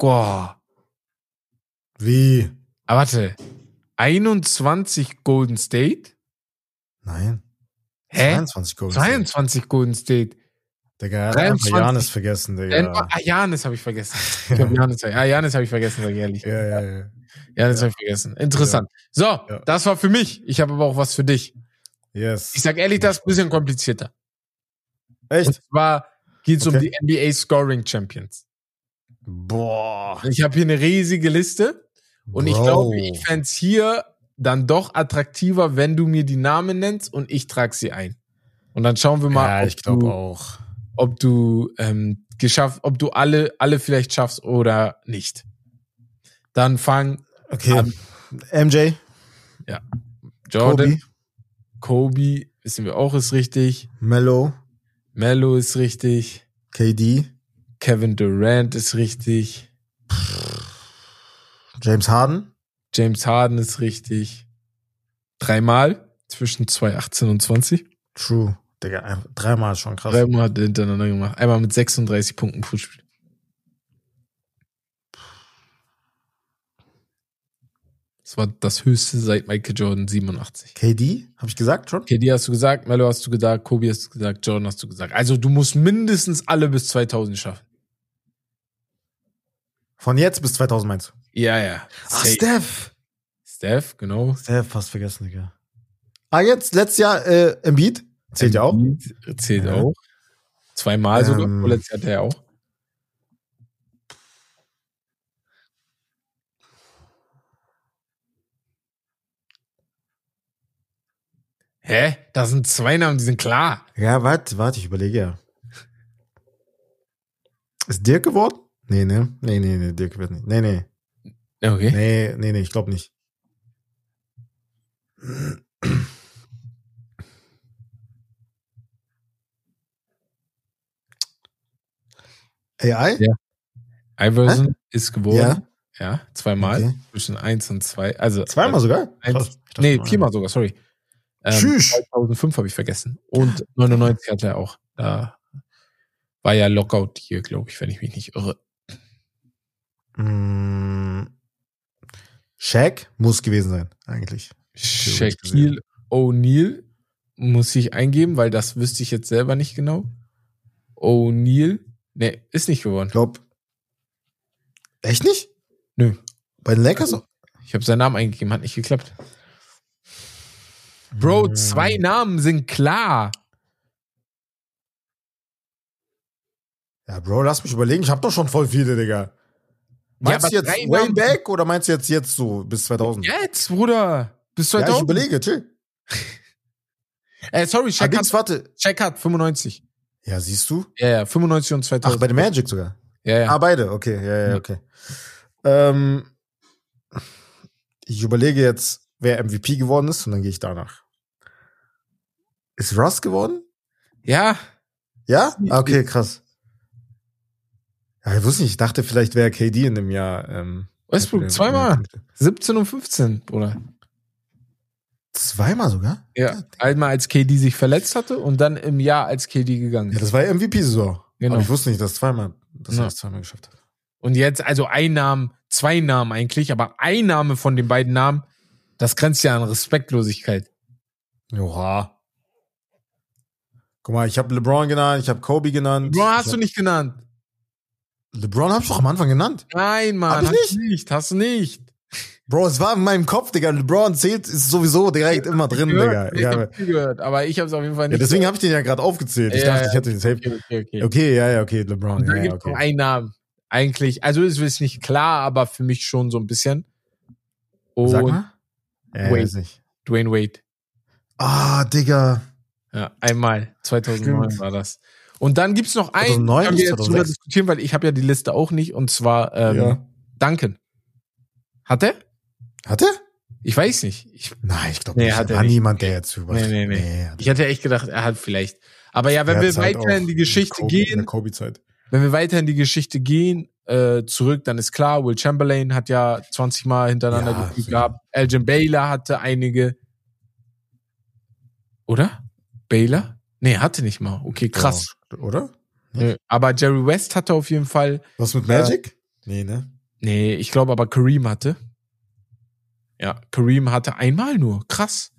Boah. Wie? Aber warte. 21 Golden State? Nein. Hä? 22 Golden State. 22 Golden State. Digga, er hat einfach 23. Janis vergessen, Digga. Ah, Janis habe ich vergessen. Ich glaub, Janis, ah, Janis habe ich vergessen, sag ich ehrlich. Ja, ja, ja. Janis habe ich vergessen. Interessant. So, Ja. das war für mich. Ich habe aber auch was für dich. Yes. Ich sag ehrlich, das ist ein bisschen komplizierter. Und Echt? zwar geht's um Okay. die NBA Scoring Champions. Boah. Ich habe hier eine riesige Liste und ich Bro. glaube, ich fänd's hier dann doch attraktiver, wenn du mir die Namen nennst und ich trage sie ein. Und dann schauen wir mal, Ja, ob ich du, auch. ob du ähm, geschafft, ob du alle, alle vielleicht schaffst oder nicht. Dann fang Okay. MJ, Jordan, Kobe, Kobe, wissen wir auch, ist richtig. Mello, Mello ist richtig. KD, Kevin Durant ist richtig. James Harden. James Harden ist richtig. Dreimal zwischen 2018 und 20. True. Digga, dreimal ist schon krass. Dreimal hat er hintereinander gemacht. Einmal mit 36 Punkten pro Spiel. Das war das höchste seit Michael Jordan 87. KD, habe ich gesagt schon? KD hast du gesagt, Melo hast du gesagt, Kobe hast du gesagt, Jordan hast du gesagt. Also du musst mindestens alle bis 2000 schaffen. Von jetzt bis 2000 meinst du? Ja, ja. Ach, Safe. Steph. Steph, genau. Steph, fast vergessen, Digga. Ah, jetzt, letztes Jahr, äh, Embiid. Zählt ja auch. Zählt Ja. auch. Zweimal sogar. Ähm. Vorletztes Jahr hat er ja auch. Hä? Das sind zwei Namen, die sind klar. Ja, warte, warte, ich überlege ja. Ist Dirk geworden? Nee, ne? Nee, nee, nee, Dirk wird nicht. Nee, nee. Okay. Nee, nee, nee, ich glaube nicht. AI? Ja. Iverson ist geworden. Ja. Ja, zweimal. Okay. Zwischen eins und zwei. Also Zweimal sogar? Eins, nee, viermal sogar, sorry. Ähm, Tschüss. 2005 habe ich vergessen. Und 99 hatte er auch. Da war ja Lockout hier, glaube ich, wenn ich mich nicht irre. Mm, Shaq muss gewesen sein, eigentlich. Shaquille O'Neal muss ich eingeben, weil das wüsste ich jetzt selber nicht genau. O'Neal, ne, ist nicht geworden. Ich glaub. Echt nicht? Nö. Bei den Lakers? Ich habe seinen Namen eingegeben, hat nicht geklappt. Bro, mm. zwei Namen sind klar. Ja, Bro, lass mich überlegen. Ich habe doch schon voll viele, Digga. Meinst aber du jetzt way back oder meinst du jetzt jetzt so bis 2000? Jetzt, Bruder. Bis Ja, ich 2000. überlege, chill. (laughs) äh, sorry, Check hat, warte. Check hat 95. Ja, siehst du? Ja, ja, 95 und Ach, 2000. bei der Magic sogar. ja, ja. Ah, beide, okay, ja, ja, Ja. okay. Ähm, ich überlege jetzt, wer MVP geworden ist und dann gehe ich danach. Ist Russ geworden? ja, Ja? Ah, Okay, krass. Ja, ich wusste nicht, ich dachte, vielleicht wäre KD in dem Jahr. Ähm, Westbrook, zweimal. 17 und 15, Bruder. Zweimal sogar? Ja. Einmal als KD sich verletzt hatte und dann im Jahr als KD gegangen Ja, ist. das war ja MVP-Saison. Genau. Aber ich wusste nicht, dass zweimal, dass Ja. er das zweimal geschafft hat. Und jetzt, also ein Namen, zwei Namen eigentlich, aber ein Name von den beiden Namen, das grenzt ja an Respektlosigkeit. Joha. Guck mal, ich habe LeBron genannt, ich habe Kobe genannt. Bro, ich hast hab, du nicht genannt. LeBron hab ich doch am Anfang genannt. Nein, Mann, Hab ich hast du nicht, hast du nicht. Bro, es war in meinem Kopf, Digga. LeBron zählt, ist sowieso direkt immer drin, Digga. ich Ja, hab viel gehört, aber ich habe es auf jeden Fall ja, nicht. deswegen habe ich den ja gerade aufgezählt. Ich Ja, dachte, ja, ich hätte den safe. okay, okay, okay. Okay, ja, ja, okay, LeBron. Und dann Ja, ja, okay. einen Namen. Eigentlich, also es ist nicht klar, aber für mich schon so ein bisschen. Und Sag mal. Ja, Wade. nicht. Dwayne Wade. Ah, Digga. Ja, einmal. 2009 Stimmt. war das. Und dann gibt's noch einen, 2009 können nicht, wir jetzt drüber 2006? diskutieren, weil ich habe ja die Liste auch nicht, und zwar ähm, Ja. Duncan. Hat er? Hat er? Ich weiß nicht. Ich, Nein, ich glaube Nee, nicht. hat war nicht. niemand, der jetzt über. Nee, nee, nee. hat ich hätte echt gedacht, er hat vielleicht. Aber ja, wenn wir halt weiter in die Geschichte Kobe, gehen, wenn wir weiter in die Geschichte gehen, äh, zurück, dann ist klar, Will Chamberlain hat ja 20 Mal hintereinander Ja, gespielt gehabt. Elgin Baylor hatte einige. Oder? Baylor? Nee, hatte nicht mal. Okay, krass. Oder? Nö. Aber Jerry West hatte auf jeden Fall. Was mit Magic? Nee, ne? Nee, ich glaube aber Kareem hatte. Ja, Kareem hatte einmal nur. Krass.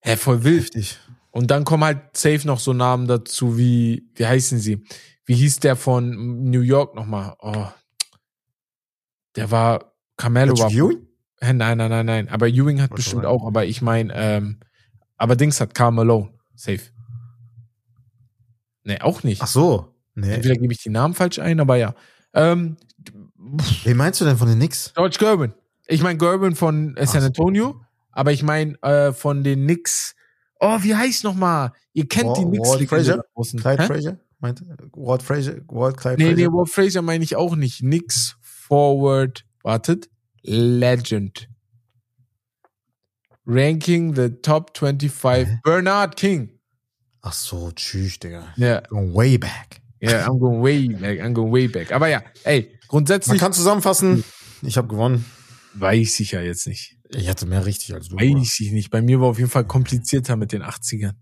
Hä, voll wild. Heftig. Und dann kommen halt safe noch so Namen dazu wie, wie heißen sie? Wie hieß der von New York nochmal? Oh. Der war, Carmelo war. Ewing? Hä, Nein, nein, nein, nein. Aber Ewing hat Wollte bestimmt auch, aber ich meine, ähm, aber Dings hat Karl Malone. Safe. Nee, auch nicht. Ach so. Nee. Entweder gebe ich die Namen falsch ein, aber ja. Ähm, Wen meinst du denn von den Knicks? George Gervin. Ich meine Gervin von äh, San Ach so. Antonio, aber ich meine äh, von den Knicks. Oh, wie heißt noch mal? Ihr kennt Wa- die Knicks. Walt Frazier? Clyde Hä? Frazier? Meint, Walt Frazier? Walt Clyde Nee, nee, Frazier? Walt Frazier meine ich auch nicht. Knicks Forward. Wartet. Legend. Ranking the top 25. Hä? Bernard King. Ach so, tschüss, Digga. Ja, Going way back. yeah, I'm going way back. I'm going way back. Aber ja, ey, Man grundsätzlich kann zusammenfassen, ich habe gewonnen. weiß ich ja jetzt nicht. Ich hatte mehr richtig als du. Weiß ich nicht. Bei mir war auf jeden Fall komplizierter mit den 80ern.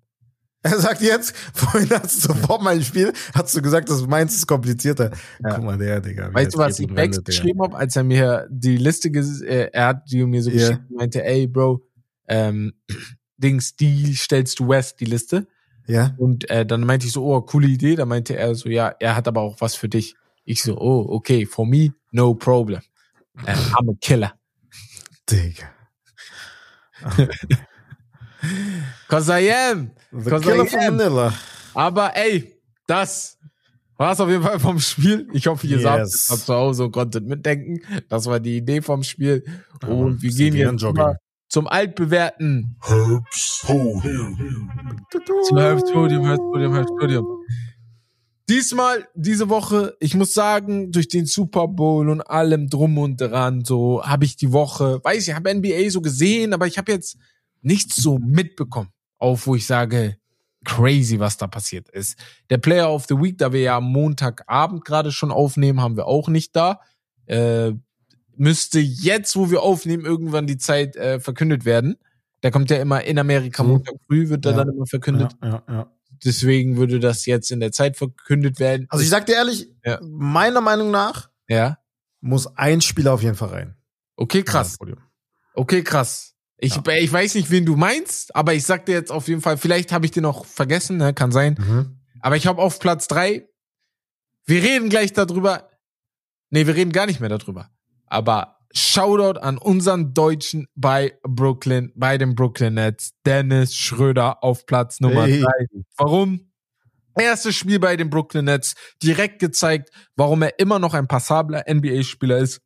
Er sagt jetzt, (laughs) vorhin hast du vor meinem Spiel, hast du gesagt, das meins ist komplizierter. Ja. Guck mal, der, Digga. Weißt du, was ich Digga. geschrieben habe, als er mir die Liste, äh, er hat die mir so Ja. geschickt meinte, ey, Bro, ähm, (clears throat) Dings, die stellst du West, die Liste. Ja? Und äh, dann meinte ich so, oh, coole Idee. Da meinte er so, ja, er hat aber auch was für dich. Ich so, oh, okay, for me, no problem. Äh, I'm a killer. Digga. Cause I am. The Cause Killer I am. Manila. Aber ey, das war's auf jeden Fall vom Spiel. Ich hoffe, ihr Yes. jetzt mal zu Hause und konntet mitdenken. Das war die Idee vom Spiel. Und wir bisschen gehen jetzt. Zum altbewährten Herbst Podium. Zum Herbstpodium, Herbstpodium, Herbstpodium. Diesmal, diese Woche, ich muss sagen, durch den Super Bowl und allem drum und dran, so habe ich die Woche, weiß ich, habe NBA so gesehen, aber ich habe jetzt nichts so mitbekommen, auf wo ich sage, crazy, was da passiert ist. Der Player of the Week, da wir ja am Montagabend gerade schon aufnehmen, haben wir auch nicht da. Äh, müsste jetzt, wo wir aufnehmen, irgendwann die Zeit äh, verkündet werden. Der kommt ja immer in Amerika Mhm. Montag früh, wird er Ja. dann immer verkündet. Ja, ja, ja. Deswegen würde das jetzt in der Zeit verkündet werden. Also ich sag dir ehrlich, Ja. meiner Meinung nach ja. muss ein Spieler auf jeden Fall rein. Okay, krass. Okay, krass. Ich, ich weiß nicht, wen du meinst, aber ich sag dir jetzt auf jeden Fall, vielleicht habe ich den noch vergessen, ne? kann sein. Mhm. Aber ich habe auf Platz drei. Wir reden gleich darüber. Nee, wir reden gar nicht mehr darüber. Aber Shoutout an unseren Deutschen bei Brooklyn, bei den Brooklyn Nets, Dennis Schröder auf Platz Nummer Hey. drei. Warum? Erstes Spiel bei den Brooklyn Nets, direkt gezeigt, warum er immer noch ein passabler NBA-Spieler ist.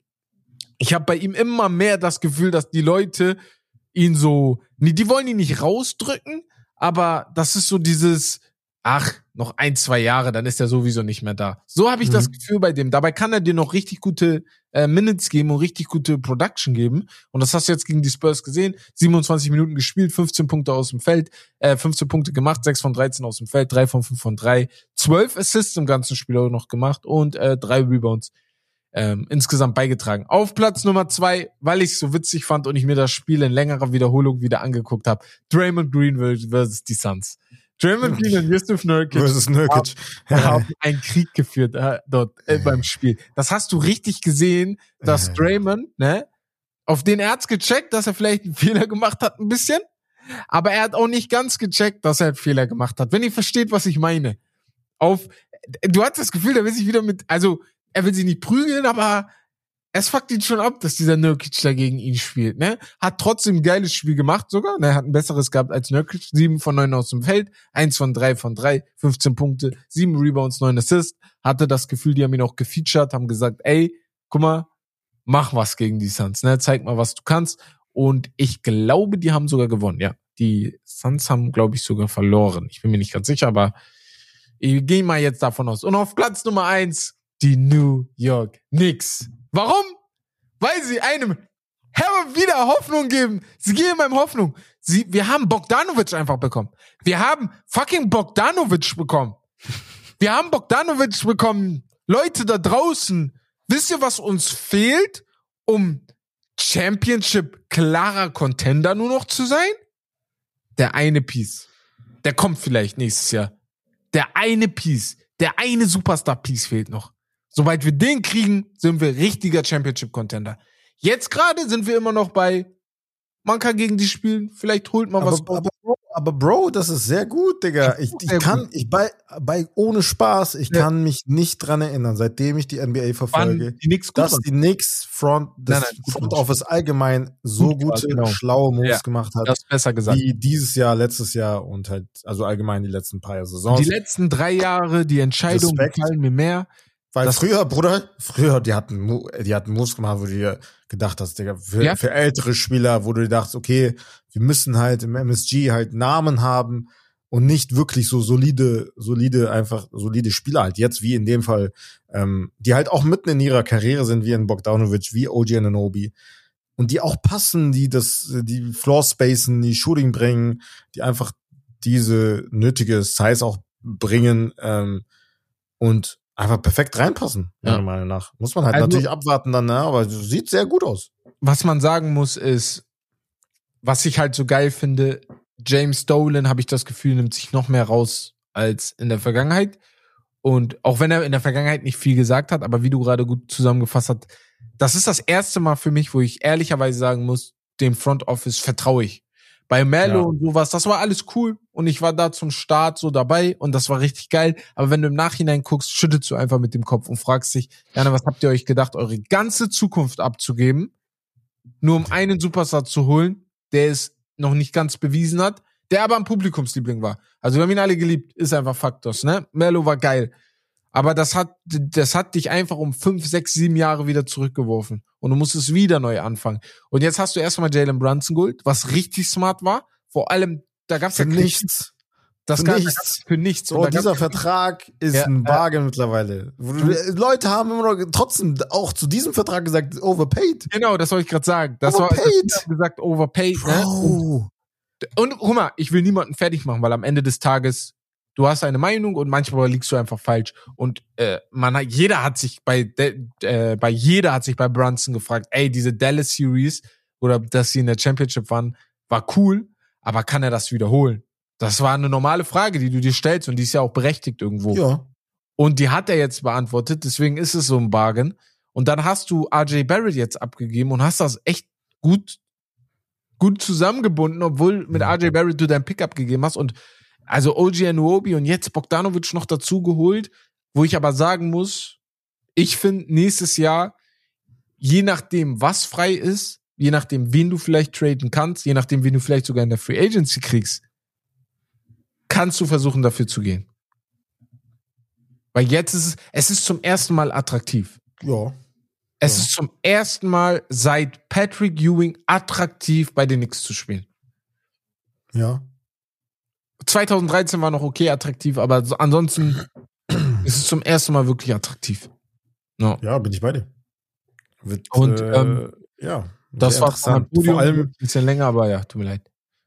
Ich habe bei ihm immer mehr das Gefühl, dass die Leute ihn so, nee, die wollen ihn nicht rausdrücken, aber das ist so dieses, ach, noch ein, zwei Jahre, dann ist er sowieso nicht mehr da. So habe ich mhm. das Gefühl bei dem. Dabei kann er dir noch richtig gute äh, Minutes geben und richtig gute Production geben. Und das hast du jetzt gegen die Spurs gesehen. 27 Minuten gespielt, 15 Punkte aus dem Feld, äh, 15 Punkte gemacht, 6 von 13 aus dem Feld, 3 von 5 von 3, 12 Assists im ganzen Spiel auch noch gemacht und äh, 3 Rebounds ähm, insgesamt beigetragen. Auf Platz Nummer zwei, weil ich es so witzig fand und ich mir das Spiel in längerer Wiederholung wieder angeguckt habe, Draymond Green versus die Suns. Draymond Green und Yusuf Nurkic, versus Nurkic. Haben, haben einen Krieg geführt äh, dort äh, beim Spiel. Das hast du richtig gesehen, dass Draymond, ne, auf den er hat's gecheckt, dass er vielleicht einen (laughs) Fehler gemacht hat, ein bisschen. Aber er hat auch nicht ganz gecheckt, dass er einen Fehler gemacht hat. Wenn ihr versteht, was ich meine. Auf, du hast das Gefühl, da will sich wieder mit, also, er will sie nicht prügeln, aber es fuckt ihn schon ab, dass dieser Nurkic da gegen ihn spielt, ne? Hat trotzdem ein geiles Spiel gemacht sogar, ne? Hat ein besseres gehabt als Nurkic. Sieben von neun aus dem Feld, eins von drei von drei, 15 Punkte, sieben Rebounds, neun Assists. Hatte das Gefühl, die haben ihn auch gefeatured, haben gesagt, ey, guck mal, mach was gegen die Suns, ne? Zeig mal, was du kannst. Und ich glaube, die haben sogar gewonnen, ja. Die Suns haben, glaube ich, sogar verloren. Ich bin mir nicht ganz sicher, aber ich gehe mal jetzt davon aus. Und auf Platz Nummer eins die New York Knicks. Warum? Weil sie einem Herr wieder Hoffnung geben. Sie geben einem Hoffnung. Sie, wir haben Bogdanovic einfach bekommen. Wir haben fucking Bogdanovic bekommen. Wir haben Bogdanovic bekommen. Leute da draußen, wisst ihr, was uns fehlt, um Championship klarer Contender nur noch zu sein? Der eine Piece. Der kommt vielleicht nächstes Jahr. Der eine Piece. Der eine Superstar-Piece fehlt noch. Sobald wir den kriegen, sind wir richtiger Championship-Contender. Jetzt gerade sind wir immer noch bei, man kann gegen die spielen, vielleicht holt man aber, was. Aber, aber Bro, das ist sehr gut, Digga. Ich, ich kann, gut. ich bei, bei ohne Spaß, ich ja. kann mich nicht dran erinnern, seitdem ich die NBA verfolge, die Knicks dass die Knicks Front, das nein, nein, Front Office allgemein so gut gute, genau. schlaue Moves ja, gemacht hat. Das besser gesagt. Wie dieses Jahr, letztes Jahr und halt, also allgemein die letzten paar Saisons. Die letzten drei Jahre, die Entscheidungen gefallen mir mehr. Weil das früher, Bruder, früher, die hatten, die hatten Moves gemacht, wo du dir gedacht hast, Digga, für, ja. für ältere Spieler, wo du dir dachtest, okay, wir müssen halt im MSG halt Namen haben und nicht wirklich so solide, solide, einfach solide Spieler halt jetzt, wie in dem Fall, ähm, die halt auch mitten in ihrer Karriere sind, wie in Bogdanovic, wie OG Ananobi. Und die auch passen, die das, die Floor spacen, die Shooting bringen, die einfach diese nötige Size auch bringen, ähm, und einfach perfekt reinpassen, meiner ja. Meinung nach. Muss man halt also, natürlich abwarten dann, ne? aber sieht sehr gut aus. Was man sagen muss, ist, was ich halt so geil finde, James Dolan, habe ich das Gefühl, nimmt sich noch mehr raus als in der Vergangenheit. Und auch wenn er in der Vergangenheit nicht viel gesagt hat, aber wie du gerade gut zusammengefasst hast, das ist das erste Mal für mich, wo ich ehrlicherweise sagen muss, dem Front Office vertraue ich bei Mello ja. und sowas, das war alles cool und ich war da zum Start so dabei und das war richtig geil. Aber wenn du im Nachhinein guckst, schüttelst du einfach mit dem Kopf und fragst dich, Jana, was habt ihr euch gedacht, eure ganze Zukunft abzugeben, nur um einen Superstar zu holen, der es noch nicht ganz bewiesen hat, der aber ein Publikumsliebling war. Also wir haben ihn alle geliebt, ist einfach Faktos, ne? Mello war geil. Aber das hat, das hat dich einfach um fünf, sechs, sieben Jahre wieder zurückgeworfen. Und du musstest wieder neu anfangen. Und jetzt hast du erstmal Jalen Brunson geholt, was richtig smart war. Vor allem, da gab's für ja nichts. Das für nichts. Für nichts. Und dieser Vertrag ist ja, ein Bargain ja. mittlerweile. Leute haben immer noch trotzdem auch zu diesem Vertrag gesagt, overpaid. Genau, das soll ich gerade sagen. Das overpaid. war das gesagt, overpaid. Ne? Bro. Ne? Und guck mal, ich will niemanden fertig machen, weil am Ende des Tages du hast eine Meinung und manchmal liegst du einfach falsch. Und äh, man hat, jeder hat sich bei äh, bei jeder hat sich bei Brunson gefragt, ey, diese Dallas Series oder dass sie in der Championship waren, war cool, aber kann er das wiederholen? Das war eine normale Frage, die du dir stellst und die ist ja auch berechtigt irgendwo. Ja. Und die hat er jetzt beantwortet, deswegen ist es so ein Bargain. Und dann hast du RJ Barrett jetzt abgegeben und hast das echt gut gut zusammengebunden, obwohl mit RJ Barrett du dein Pickup gegeben hast und also OG Anuobi und jetzt Bogdanovic noch dazu geholt, wo ich aber sagen muss, ich finde nächstes Jahr, je nachdem, was frei ist, je nachdem, wen du vielleicht traden kannst, je nachdem, wen du vielleicht sogar in der Free Agency kriegst, kannst du versuchen, dafür zu gehen. Weil jetzt ist es, es ist zum ersten Mal attraktiv. Ja. Es Ja. ist zum ersten Mal seit Patrick Ewing attraktiv, bei den Knicks zu spielen. Ja. 2013 war noch okay attraktiv, aber so, ansonsten (clears throat) ist es zum ersten Mal wirklich attraktiv. No. Ja, bin ich bei dir. Wird, Und, äh, ähm, ja. Das war interessant. Podium Vor allem, ein bisschen länger, aber ja, tut mir leid.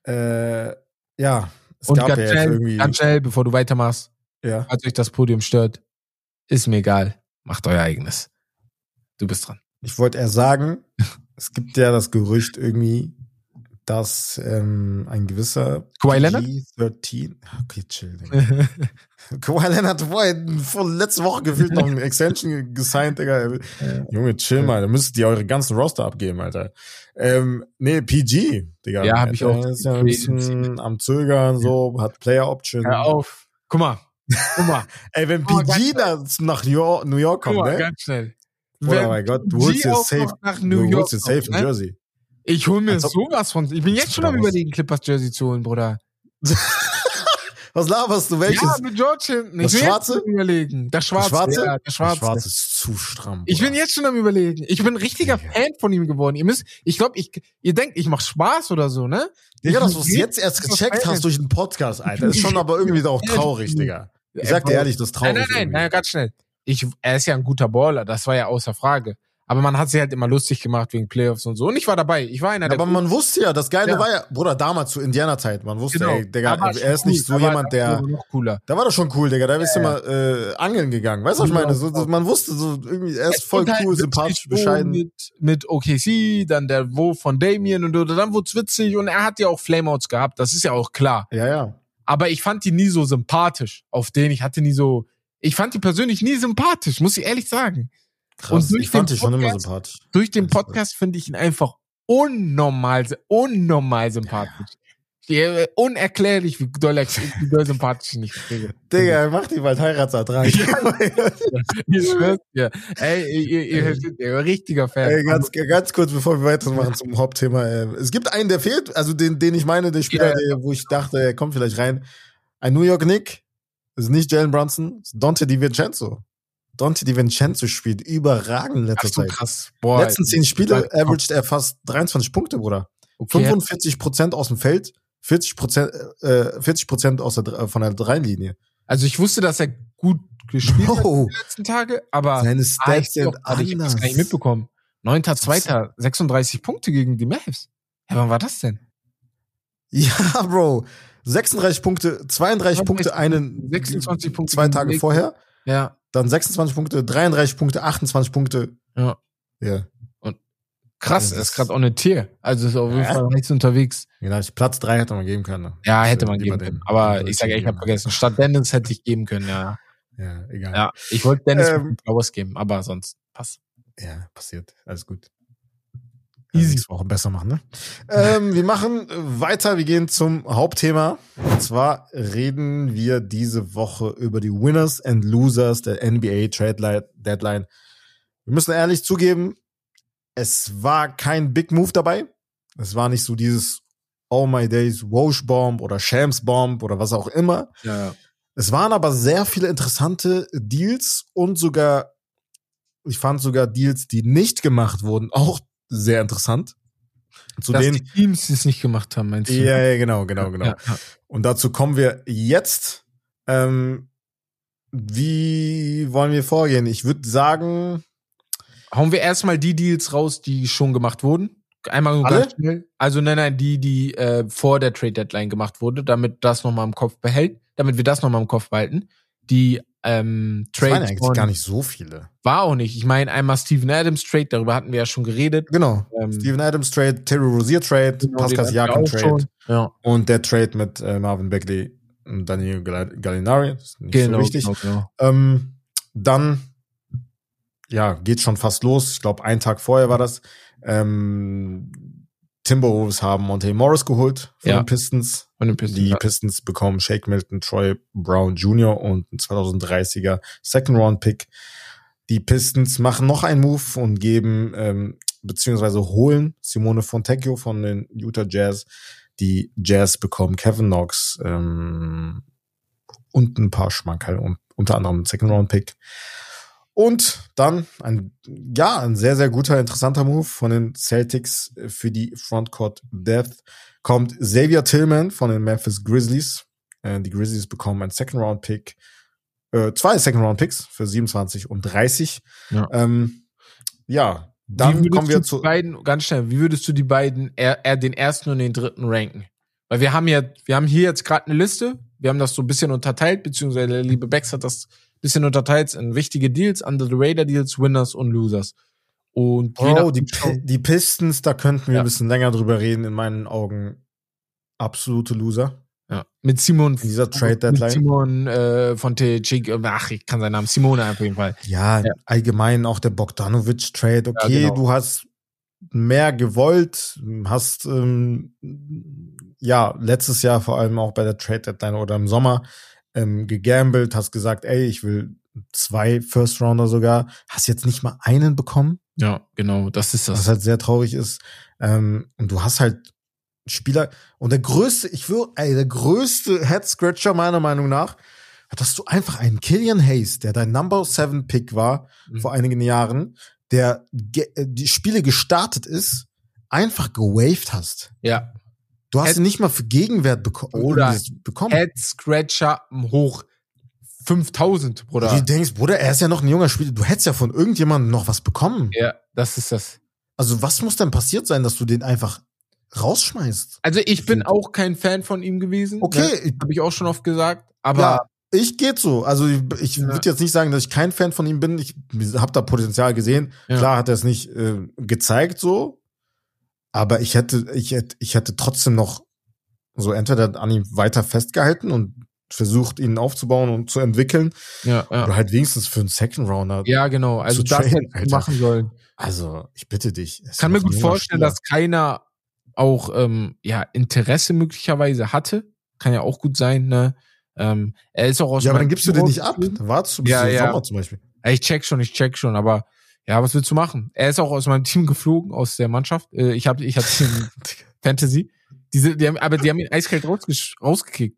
äh, ja, es Und gab ja ganz jetzt schnell, irgendwie. ganz schnell, bevor du weitermachst, ja. falls euch das Podium stört, ist mir egal. Macht euer eigenes. Du bist dran. Ich wollte eher sagen, (laughs) es gibt ja das Gerücht irgendwie, dass ähm, ein gewisser Kawhi Leonard? G13. Okay, chill. Digga. (laughs) Kawhi Leonard vorher vor letzte Woche gefühlt noch ein (laughs) Extension gesigned, Digga. Junge, chill mal, da müsstet ihr eure ganzen Roster abgeben, Alter. Ähm, nee, PG, Digga. Ja, hab ich auch. Ist ja ein bisschen am Zögern, so, hat Player Option. Hör auf. Guck mal. Guck mal. (laughs) Ey, wenn Guck mal, PG da nach New York, New York Guck kommt, mal, ne? ganz schnell. Wenn mein Gott, du holst dir safe, noch nach New du York holst dir safe ein ne? Jersey. Ich hol mir Als ob- sowas von. Ich bin jetzt schon am überlegen, Clippers Jersey zu holen, Bruder. (laughs) Was laberst du? Welches? Ja, mit George hinten. Ich Das bin jetzt Schwarze? überlegen. Das Schwarze. Das Schwarze? Ja, das Schwarze. Das Schwarze ist zu stramm. Ich bin Bruder. jetzt schon am überlegen. Ich bin ein richtiger Digga. Fan von ihm geworden. Ihr müsst, ich glaube, ich, ihr denkt, ich mach Spaß oder so, ne? Digga, Ich dass du jetzt erst gecheckt hast durch den Podcast, Alter. Ist schon aber irgendwie auch traurig, Digga. Ich sag dir ehrlich, das ist traurig. Nein, nein, nein, nein, ganz schnell. Ich, er ist ja ein guter Baller, das war ja außer Frage. Aber man hat sich halt immer lustig gemacht wegen Playoffs und so. Und ich war dabei. Ich war einer der Aber man wusste ja, das Geile Ja. war ja, Bruder, damals zu Indianer-Zeit, man wusste, Genau. ey, Digga, er ist cool. nicht so war- jemand, der, noch cooler. da war doch schon cool, Digga, da bist du immer äh, angeln gegangen. Weißt du, was ich meine? So, man wusste so irgendwie, er ist voll halt cool, sympathisch, bescheiden. Mit, mit OKC, dann der Wo von Damien und oder dann wurd's witzig und er hat ja auch Flameouts gehabt, das ist ja auch klar. Ja, ja. Aber ich fand die nie so sympathisch. Auf den, ich hatte nie so, ich fand die persönlich nie sympathisch, muss ich ehrlich sagen. Krass. Und durch ich fand den dich schon immer sympathisch. Durch den Podcast finde ich ihn einfach unnormal, unnormal sympathisch. Ja, unerklärlich, wie doll, er- wie doll sympathisch ich nicht kriege. Digga, mach dir bald Heiratsantrag. Ich schwör's dir. Ey, ihr, ihr, ihr, richtiger Fan. Ey, ganz, ganz kurz, bevor wir weitermachen zum Hauptthema. Äh, es gibt einen, der fehlt, also den, den ich meine, der Spieler, Ja. der, wo ich dachte, er kommt vielleicht rein. Ein New York Nick, das ist nicht Jalen Brunson, das ist Dante DiVincenzo. Dante DiVincenzo spielt überragend in letzter Ach so Zeit. krass. Boah, Letzten zehn Spiele averaged er fast 23 Punkte, Bruder. okay. 45 Prozent aus dem Feld, 40 Prozent, äh, 40 Prozent aus der, von der Dreilinie. Also ich wusste, dass er gut gespielt hat Oh, die letzten Tage, aber seine Ah, Stats sind gerade, ich hab das anders. gar nicht mitbekommen. 9.2. 36 Punkte gegen die Mavs. Ja, wann war das denn? Ja, (laughs) Bro. 36 Punkte, 32 36 Punkte, einen 26 Punkte zwei Tage vorher. Ja. Dann 26 Punkte, 33 Punkte, 28 Punkte. Ja. Ja. Krass, Das ist- ist gerade on a Tier. Also ist auf jeden Ja. Fall nichts unterwegs. Genau, Platz 3 hätte man geben können. ne? Ja, Das hätte man geben können. Aber ich sage, ich habe vergessen. Statt Dennis hätte ich geben können, ja. Ja, egal. Ja, ich wollte Dennis Ähm, Flowers geben, aber sonst passt. Ja, passiert. Alles gut. Easy. Nächste Woche besser machen, ne? ähm, wir machen äh, weiter. Wir gehen zum Hauptthema. Und zwar reden wir diese Woche über die Winners and Losers der NBA Trade Li- Deadline. Wir müssen ehrlich zugeben, es war kein Big Move dabei. Es war nicht so dieses Oh My Days Woj Bomb oder Shams Bomb oder was auch immer. Ja, Es waren aber sehr viele interessante Deals und sogar, ich fand sogar Deals, die nicht gemacht wurden, auch sehr interessant. Zu Dass denen, die Teams es nicht gemacht haben, meinst du? ja, ja, genau, genau, genau. Ja, ja. Und dazu kommen wir jetzt. Ähm, wie wollen wir vorgehen? Ich würde sagen, Hauen wir erstmal die Deals raus, die schon gemacht wurden. Einmal nur Alle? ganz schnell. Also nein, nein, die, die äh, vor der Trade Deadline gemacht wurde, damit das nochmal im Kopf behält, damit wir das nochmal im Kopf behalten. Die ähm, das waren Trades eigentlich gar nicht so viele. war auch nicht. Ich meine einmal Steven Adams Trade, darüber hatten wir ja schon geredet. Genau. Ähm, Steven Adams Trade, Terry Rozier Trade, genau, Pascal Siakam Trade. Ja, und der Trade mit äh, Marvin Beckley und Daniel Gal- Gallinari. Das ist nicht genau, so wichtig. genau, genau. Ähm, dann, ja, geht schon fast los. Ich glaube, einen Tag vorher war das. Ähm, Timberwolves haben Monte Morris geholt von Ja. den Pistons. Von den Pistons. Die ja. Pistons bekommen Shake Milton, Troy Brown Jr. und einen 2030er Second Round Pick. Die Pistons machen noch einen Move und geben ähm, beziehungsweise holen Simone Fontecchio von den Utah Jazz. Die Jazz bekommen Kevin Knox ähm, und ein paar Schmankerl und, unter anderem Second Round Pick. Und dann ein, ja, ein sehr, sehr guter, interessanter Move von den Celtics für die Frontcourt Death kommt Xavier Tillman von den Memphis Grizzlies. Äh, die Grizzlies bekommen einen Second Round Pick, äh, zwei Second Round Picks für 27 und 30. Ja. Ähm, ja, dann kommen wir zu beiden ganz schnell. Wie würdest du die beiden, er, er den ersten und den dritten ranken? Weil wir haben ja, wir haben hier jetzt gerade eine Liste. Wir haben das so ein bisschen unterteilt, beziehungsweise der liebe Bex hat das bisschen unterteilt in wichtige Deals, Under the Radar Deals, Winners und Losers. Und oh, die, die Pistons, da könnten wir ja. ein bisschen länger drüber reden, in meinen Augen. Absolute Loser. Ja. Mit Simon. In dieser Trade Deadline. Mit Simon äh, von Tejcik, ach, ich kann seinen Namen, Simone auf jeden Fall. Ja, ja. allgemein auch der Bogdanovic Trade. Okay, ja, genau. du hast mehr gewollt, hast ähm, ja letztes Jahr vor allem auch bei der Trade Deadline oder im Sommer ähm, gegambelt, hast gesagt, ey, ich will zwei First Rounder sogar, hast jetzt nicht mal einen bekommen. Ja, genau, das ist das. Was halt sehr traurig ist. Ähm, und du hast halt Spieler und der größte, ich will, ey, der größte Head Scratcher meiner Meinung nach, dass du einfach einen Killian Hayes, der dein Number Seven Pick war mhm. vor einigen Jahren, der äh, die Spiele gestartet ist, einfach gewaved hast. Ja. Du hast Head ihn nicht mal für Gegenwert beko oder bekommen. Head Scratcher hoch 5000, Bruder. Du denkst, Bruder, er ist ja noch ein junger Spieler. Du hättest ja von irgendjemandem noch was bekommen. Ja, das ist das. Also was muss denn passiert sein, dass du den einfach rausschmeißt? Also ich bin auch kein Fan von ihm gewesen. Ne? Okay. Ne? Habe ich auch schon oft gesagt. Aber ja, ich geht so. Also ich, ich ja. würde jetzt nicht sagen, dass ich kein Fan von ihm bin. Ich habe da Potenzial gesehen. Ja. Klar hat er es nicht äh, gezeigt so. Aber ich hätte, ich hätte, ich hätte trotzdem noch so entweder an ihm weiter festgehalten und versucht, ihn aufzubauen und zu entwickeln. Ja, ja. Oder halt wenigstens für einen Second Rounder. Ja, genau. Also das trainen, hätte machen sollen. Also, ich bitte dich. Kann mir gut vorstellen, Spieler. dass keiner auch ähm, ja Interesse möglicherweise hatte. Kann ja auch gut sein, ne? Ähm, er ist auch aus Ja, aber dann gibst du den nicht ab. Dann wartest du bis ja, ja. Sommer zum Beispiel. Ich check schon, ich check schon, aber ja, was willst du machen? Er ist auch aus meinem Team geflogen, aus der Mannschaft. Äh, ich habe ich hatte (laughs) Fantasy. Diese, die haben, aber die haben ihn eiskalt rausge rausgekickt.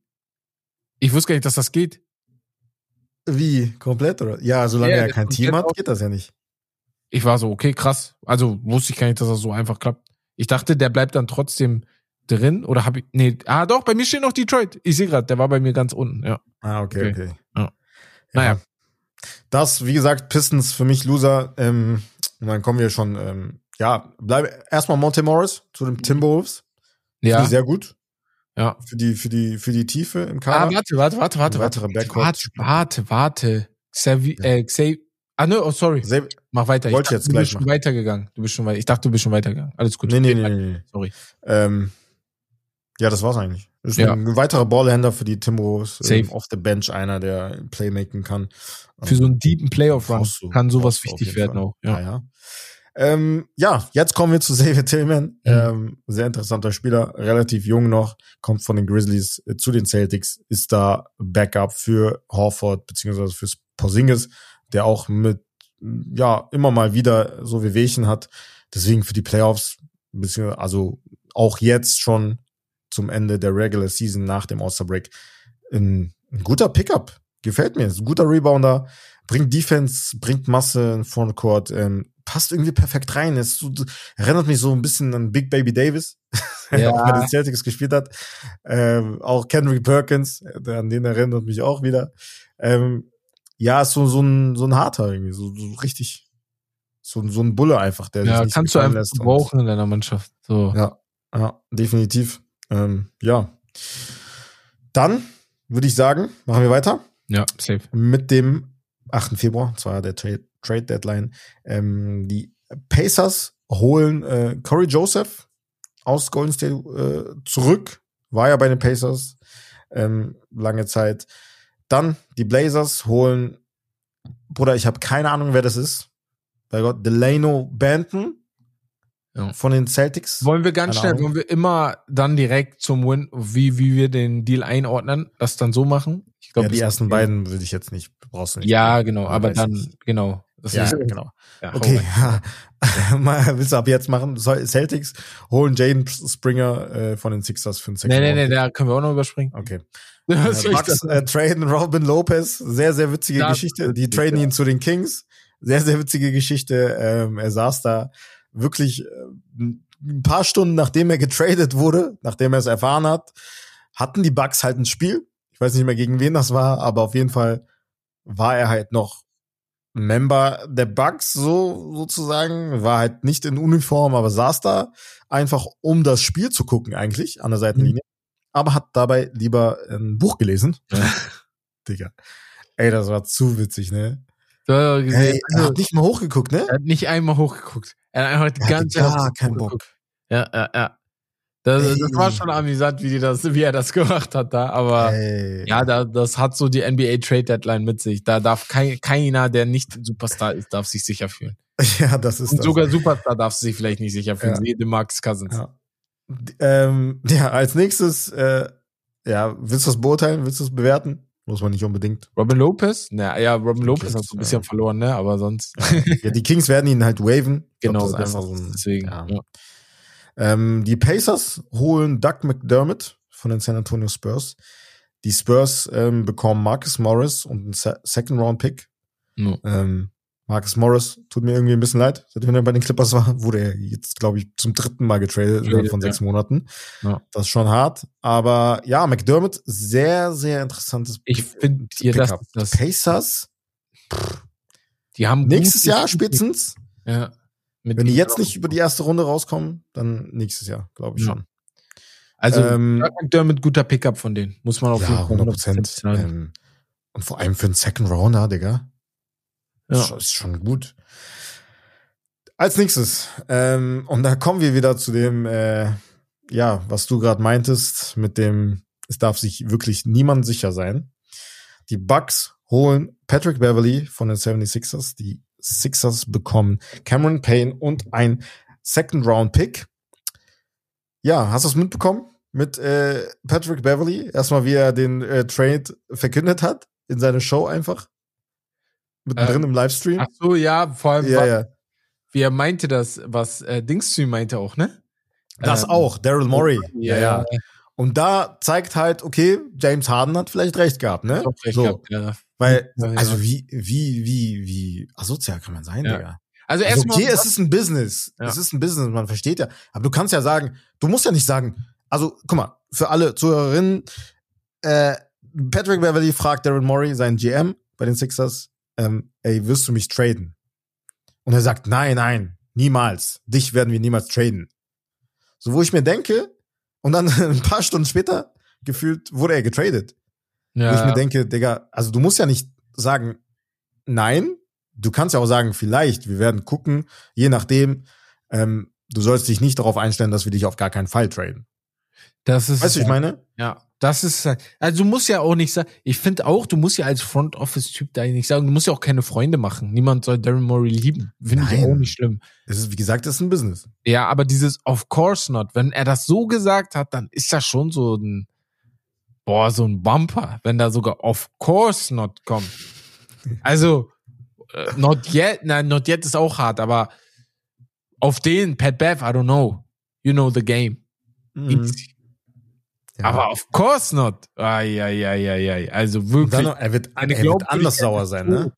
Ich wusste gar nicht, dass das geht. Wie? Komplett, oder? Ja, solange ja, er kein Team hat, geht das ja nicht. Ich war so, okay, krass. Also wusste ich gar nicht, dass das so einfach klappt. Ich dachte, der bleibt dann trotzdem drin oder habe ich nee, ah doch, bei mir steht noch Detroit. Ich sehe gerade, der war bei mir ganz unten, ja. Ah, okay, okay. okay. Ja. Naja, das, wie gesagt, Pistons für mich Loser. Ähm, und dann kommen wir schon, ähm, ja, bleib erstmal Monte Morris zu den Timberwolves. Ja. sehr gut. Ja. Für die, für die, für die Tiefe im Kader. Ah, warte, warte, warte, warte, warte. Warte, warte, warte. Xavi, äh, Xavi, ah, ne, oh, sorry. Xavi, Mach weiter. Ich wollte dachte, jetzt du gleich bist schon weitergegangen. Du bist schon weiter. Ich dachte, du bist schon weitergegangen. Alles gut. Nee, nee, nee, nee, nee. Sorry. Ähm, ja, das war's eigentlich. Ist ja. ein weiterer Ballhänder für die Timberwolves. Safe. Ähm, off the bench einer, der Playmaking kann. Für so einen deepen Playoff-Run kann sowas wichtig werden Fall. auch. Ja. Ja, ja. Ähm, ja, jetzt kommen wir zu (laughs) Xavier Tillman. Mhm. Ähm, sehr interessanter Spieler, relativ jung noch, kommt von den Grizzlies äh, zu den Celtics, ist da Backup für Horford beziehungsweise für Porzingis, der auch mit ja immer mal wieder so wie Wehchen hat. Deswegen für die Playoffs, beziehungsweise also auch jetzt schon zum Ende der Regular Season nach dem All-Star Break ein, ein guter Pickup. Gefällt mir. Ist ein guter Rebounder, bringt Defense, bringt Masse in Frontcourt, ähm, passt irgendwie perfekt rein. Es so, erinnert mich so ein bisschen an Big Baby Davis, (laughs) ja. der auch bei den Celtics gespielt hat. Ähm, auch Kendrick Perkins, der, an den erinnert mich auch wieder. Ähm, ja, ist so, so, ein, so ein harter irgendwie, so, so richtig, so, so ein Bulle einfach, der ja, kannst du einfach brauchen in deiner Mannschaft. So. Ja, ja, definitiv. Ähm, ja. Dann würde ich sagen, machen wir weiter. Ja, safe. Mit dem 8. Februar, zwar der Trade, Trade Deadline. Ähm, die Pacers holen äh, Corey Joseph aus Golden State äh, zurück. War ja bei den Pacers ähm, lange Zeit. Dann die Blazers holen, Bruder, ich habe keine Ahnung, wer das ist. Bei Gott, Delano Banton ja. von den Celtics. Wollen wir ganz schnell, wollen wir immer dann direkt zum Win, wie, wie wir den Deal einordnen, das dann so machen? Ich glaube, ja, die ersten beiden würde ich jetzt nicht, brauchst du nicht. Ja, genau, aber dann, nicht. genau. Das Ja, ist, genau. Ja, Okay, ja. (laughs) Mal, willst du ab jetzt machen? Celtics holen Jaden Springer äh, von den Sixers für den Second Nee, nee, nee, da können wir auch noch überspringen. Okay. Das (laughs) Äh, Bucks äh, traden Robin Lopez. Sehr, sehr witzige Das Geschichte. Die traden ihn zu den Kings. Sehr, sehr witzige Geschichte. Ähm, er saß da wirklich äh, ein paar Stunden nachdem er getradet wurde, nachdem er es erfahren hat, hatten die Bucks halt ein Spiel. Ich weiß nicht mehr gegen wen das war, aber auf jeden Fall war er halt noch Member der Bucks, so sozusagen, war halt nicht in Uniform, aber saß da einfach, um das Spiel zu gucken, eigentlich, an der Seitenlinie. Aber hat dabei lieber ein Buch gelesen. Ja. (laughs) Digga. Ey, das war zu witzig, ne? Da gesehen, Ey, er also, hat nicht mal hochgeguckt, ne? er hat nicht einmal hochgeguckt. Er hat einfach die ganze Zeit keinen hochgeguckt. Bock. Ja, ja, ja. Das, das war schon amüsant, wie, die das, wie er das (laughs) gemacht hat da, aber Ey. ja, da, das hat so die NBA Trade Deadline mit sich. Da darf kein, keiner, der nicht Superstar ist, darf sich sicher fühlen. (laughs) ja, das ist Und das. sogar Superstar darf sich vielleicht nicht sicher fühlen. Ja. Sehe de Max Cousins. Ja. Ähm, (laughs) ja, als nächstes, äh, ja, willst du das beurteilen? Willst du es bewerten? Muss man nicht unbedingt. Robin Lopez? Na ja, Robin Lopez Kings, hat so ein bisschen ja. verloren, ne? Aber sonst. Ja, die Kings werden ihn halt waven. Ich glaub, genau, das ist einfach so ein, deswegen. Ja. Ja. Ähm, die Pacers holen Doug McDermott von den San Antonio Spurs. Die Spurs ähm, bekommen Marcus Morris und einen Se Second Round Pick. No. Ähm, Marcus Morris tut mir irgendwie ein bisschen leid, seitdem er bei den Clippers war, wurde er jetzt, glaube ich, zum dritten Mal getradet innerhalb von ja. sechs Monaten. Ja. Das ist schon hart. Aber ja, McDermott, sehr, sehr interessantes Ich finde dir das, das, Pacers, die haben nächstes Jahr spätestens. Ja. Wenn die jetzt nicht über die erste Runde rauskommen, dann nächstes Jahr, glaube ich Ja. schon. Also, ähm, Doug McDermott, guter Pickup von denen. Muss man auf jeden Ja, Fall 100 Prozent. Ähm, und vor allem für einen Second Rounder, Digga. Ja. Ist schon- gut. Als nächstes, ähm, und da kommen wir wieder zu dem, äh, ja, was du gerade meintest, mit dem, es darf sich wirklich niemand sicher sein. Die Bucks holen Patrick Beverly von den 76ers. Die Sixers bekommen Cameron Payne und ein Second Round Pick. Ja, hast du es mitbekommen? Mit äh, Patrick Beverly. Erstmal, wie er den äh, Trade verkündet hat in seine Show einfach. Mittendrin Ähm, im Livestream. Ach so, ja, vor allem, ja, was, ja. wie er meinte das, was äh, Dings zu ihm meinte auch, ne? Das Ähm, auch, Daryl Morey. Ja, ja. Und da zeigt halt, okay, James Harden hat vielleicht recht gehabt, ne? Recht so, gehabt, ja. weil, Ja, ja. also wie, wie, wie, wie asozial kann man sein, Ja. Digga? Also Also erstmal, okay, es ist ein Business. Ja. Es ist ein Business, man versteht ja. Aber du kannst ja sagen, du musst ja nicht sagen, also guck mal, für alle Zuhörerinnen, äh, Patrick Beverly fragt Darren Morey, seinen GM bei den Sixers, ähm, ey, wirst du mich traden? Und er sagt, nein, nein, niemals. Dich werden wir niemals traden. So, wo ich mir denke, und dann (laughs) ein paar Stunden später, gefühlt, wurde er getradet. Wo ich mir ja, denke, Digga, also du musst ja nicht sagen, nein, du kannst ja auch sagen, vielleicht, wir werden gucken, je nachdem, ähm, du sollst dich nicht darauf einstellen, dass wir dich auf gar keinen Fall traden. das ist, Weißt du, ich meine? ja, das ist, also du musst ja auch nicht sagen, ich finde auch, du musst ja als Front Office Typ da nicht sagen, du musst ja auch keine Freunde machen. Niemand soll Darren Morey lieben. Finde ich auch nicht schlimm. Es ist, wie gesagt, es ist ein Business. Ja, aber dieses of course not, wenn er das so gesagt hat, dann ist das schon so ein, boah, so ein Bumper, wenn da sogar of course not kommt. Also, äh, not yet, nein, not yet ist auch hart, aber auf den, Pat Bev, I don't know. You know the game. Easy. Ja. Aber of course not. Ai. Also wirklich. dann, er wird, er wird anders sauer sein, ne?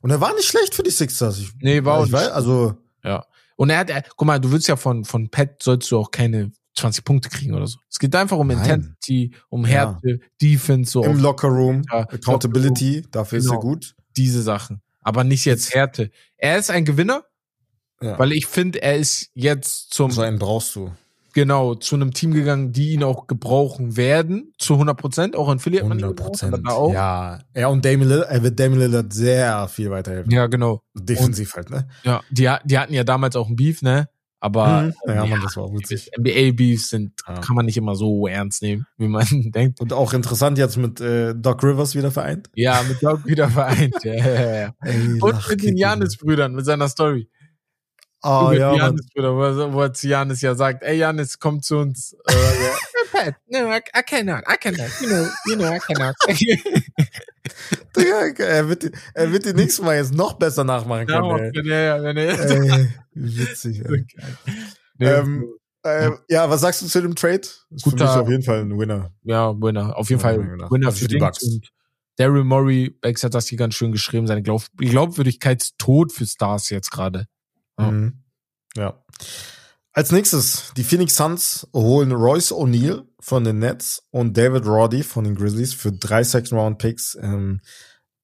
Und er war nicht schlecht für die Sixers. Ich, Nee, war auch ich nicht. weiß, also, Ja. Und er hat, er, guck mal, du willst ja von, von Pat sollst du auch keine 20 Punkte kriegen oder so. Es geht einfach um Nein. Intensity, um Ja. Härte, Defense, so im Lockerroom, Ja, Accountability, dafür ist er Genau. gut. diese Sachen. Aber nicht jetzt Härte. Er ist ein Gewinner, Ja. weil ich finde, er ist jetzt zum, so einen brauchst du. Genau, zu einem Team gegangen, die ihn auch gebrauchen werden, zu 100 Prozent, auch in Philly hat man ihn 100 gebraucht, aber Prozent. Ja, er und Damian Lillard, er wird Damian Lillard sehr viel weiterhelfen. ja, genau. Defensiv halt, ne? Ja, die, die hatten ja damals auch ein Beef, ne? Aber Mhm. Ja, Mann, das war witzig. NBA-Beefs sind, Ja. kann man nicht immer so ernst nehmen, wie man (laughs) denkt. Und auch interessant jetzt mit äh, Doc Rivers wieder vereint. Ja, mit Doc wieder vereint. (laughs) ja, ja, ja. Ey, Und mit den Janis-Brüdern, mit seiner Story. Oh, mit ja, den Mann. Janis-Brüdern, wo, wo Janis ja sagt, ey Janis, komm zu uns. Äh, (laughs) ja. Pat, no, I, I cannot, I cannot, you know, you know, I cannot. (laughs) Digga, er wird, die- er wird die nächstes Mal jetzt noch besser nachmachen Ja, können. ey. wenn er, wenn er, Ey, (laughs) witzig, ey. Nee, Ähm, äh, ja, was sagst du zu dem Trade? Ist für Guter- mich auf jeden Fall ein Winner. ja, Winner. Auf jeden Ja, Fall genau. Winner für für die Bucks. Und Daryl Morey, Bex hat das hier ganz schön geschrieben, seine Glaub Glaubwürdigkeit ist tot für Stars jetzt gerade. Ja. Mhm. Ja. Als nächstes, die Phoenix Suns holen Royce O'Neal von den Nets und David Roddy von den Grizzlies für drei Second-Round-Picks. Ähm,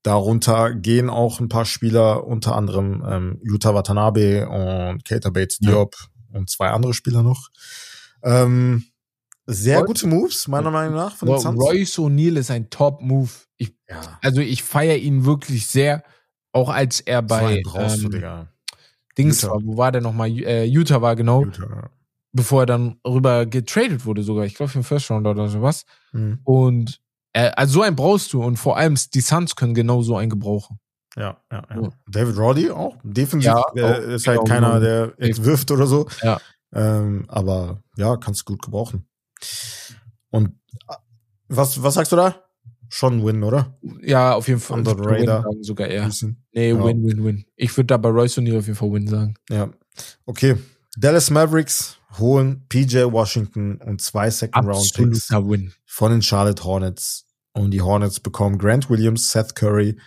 darunter gehen auch ein paar Spieler, unter anderem ähm, Yuta Watanabe und Keita Bates Ja. Diop und zwei andere Spieler noch. Ähm, sehr Roy- gute Moves, meiner Meinung nach, von den Suns. Royce O'Neal ist ein Top-Move. Ja, also ich feiere ihn wirklich sehr, auch als er bei brauchst du, ähm, Digga. Dings Utah. war. Wo war der nochmal? Äh, Utah war genau, Yuta. bevor er dann rüber getradet wurde sogar. Ich glaube für den First Round oder sowas. Mhm. Und äh, also so einen brauchst du und vor allem die Suns können genau so einen gebrauchen. Ja, ja, ja. Ja. David Roddy auch. Defensiv Ja, äh, auch, ist halt genau, keiner, genau. der jetzt wirft oder so. Ja. Ähm, aber ja, kannst du gut gebrauchen. Und äh, was, was sagst du da? Schon Win, oder? Ja, auf jeden Fall. Under the Win radar. sagen, sogar eher. Nee, Ja. Win, Win, Win. Ich würde da bei Royce O'Neal auf jeden Fall Win sagen. Ja. Okay. Dallas Mavericks holen PJ Washington und zwei Second-Round-Picks Win. von den Charlotte Hornets. Und die Hornets bekommen Grant Williams, Seth Curry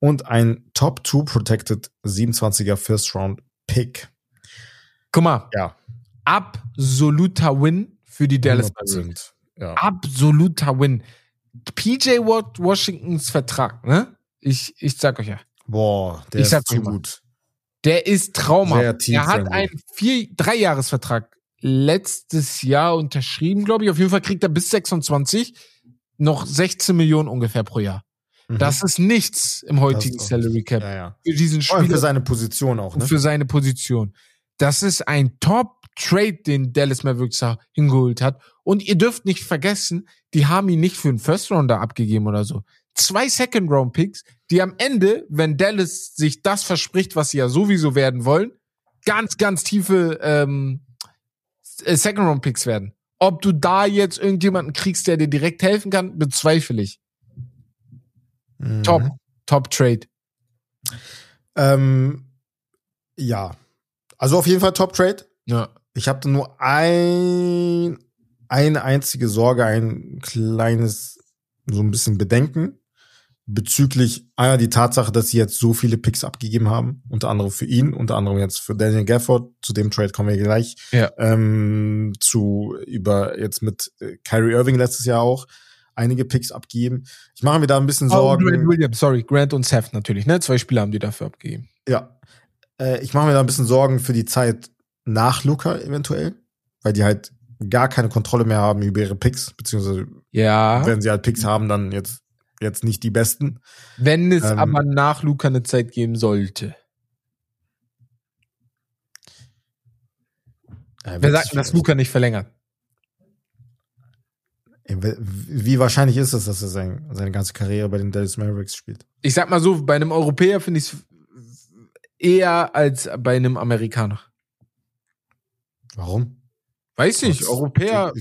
und ein Top 2 Protected 27er First-Round-Pick. Guck mal, Ja. absoluter Win für die Dallas 100%. Mavericks. Ja. Absoluter Win. PJ Washingtons Vertrag, ne? Ich, ich sag euch ja. Boah, der Ich ist zu mal. gut. Der ist traumhaft. Er hat einen vier, Dreijahresvertrag letztes Jahr unterschrieben, glaube ich. Auf jeden Fall kriegt er bis 26 noch 16 Millionen ungefähr pro Jahr. Mhm. Das ist nichts im heutigen Salary Cap ja, ja. für diesen Spieler für seine Position auch, und ne? für seine Position. Das ist ein Top-Trade, den Dallas Mavericks hingeholt hat. Und ihr dürft nicht vergessen, die haben ihn nicht für einen First-Rounder abgegeben oder so. Zwei Second-Round-Picks, die am Ende, wenn Dallas sich das verspricht, was sie ja sowieso werden wollen, ganz, ganz tiefe ähm, äh, Second-Round-Picks werden. Ob du da jetzt irgendjemanden kriegst, der dir direkt helfen kann, bezweifle ich. Mhm. Top, Top-Trade. Ähm, ja. Also auf jeden Fall Top-Trade. Ja. Ich habe nur ein, eine einzige Sorge, ein kleines, so ein bisschen Bedenken bezüglich einer die Tatsache, dass sie jetzt so viele Picks abgegeben haben, unter anderem für ihn, unter anderem jetzt für Daniel Gafford, zu dem Trade kommen wir gleich, Ja. ähm, zu über jetzt mit äh, Kyrie Irving letztes Jahr auch einige Picks abgeben. Ich mache mir da ein bisschen Oh, Sorgen. Grant Williams, sorry, Grant und Seth natürlich, ne? Zwei Spieler haben die dafür abgegeben. Ja. Äh, ich mache mir da ein bisschen Sorgen für die Zeit nach Luca eventuell, weil die halt gar keine Kontrolle mehr haben über ihre Picks, beziehungsweise Ja. wenn sie halt Picks haben, dann jetzt, jetzt nicht die besten. Wenn es Ähm, aber nach Luca eine Zeit geben sollte. Äh, Wer sagt, denn, dass Luca nicht verlängert? Wie wahrscheinlich ist es, dass er sein, seine ganze Karriere bei den Dallas Mavericks spielt? Ich sag mal so, bei einem Europäer finde ich es eher als bei einem Amerikaner. Warum? Weiß nicht, Was? Europäer.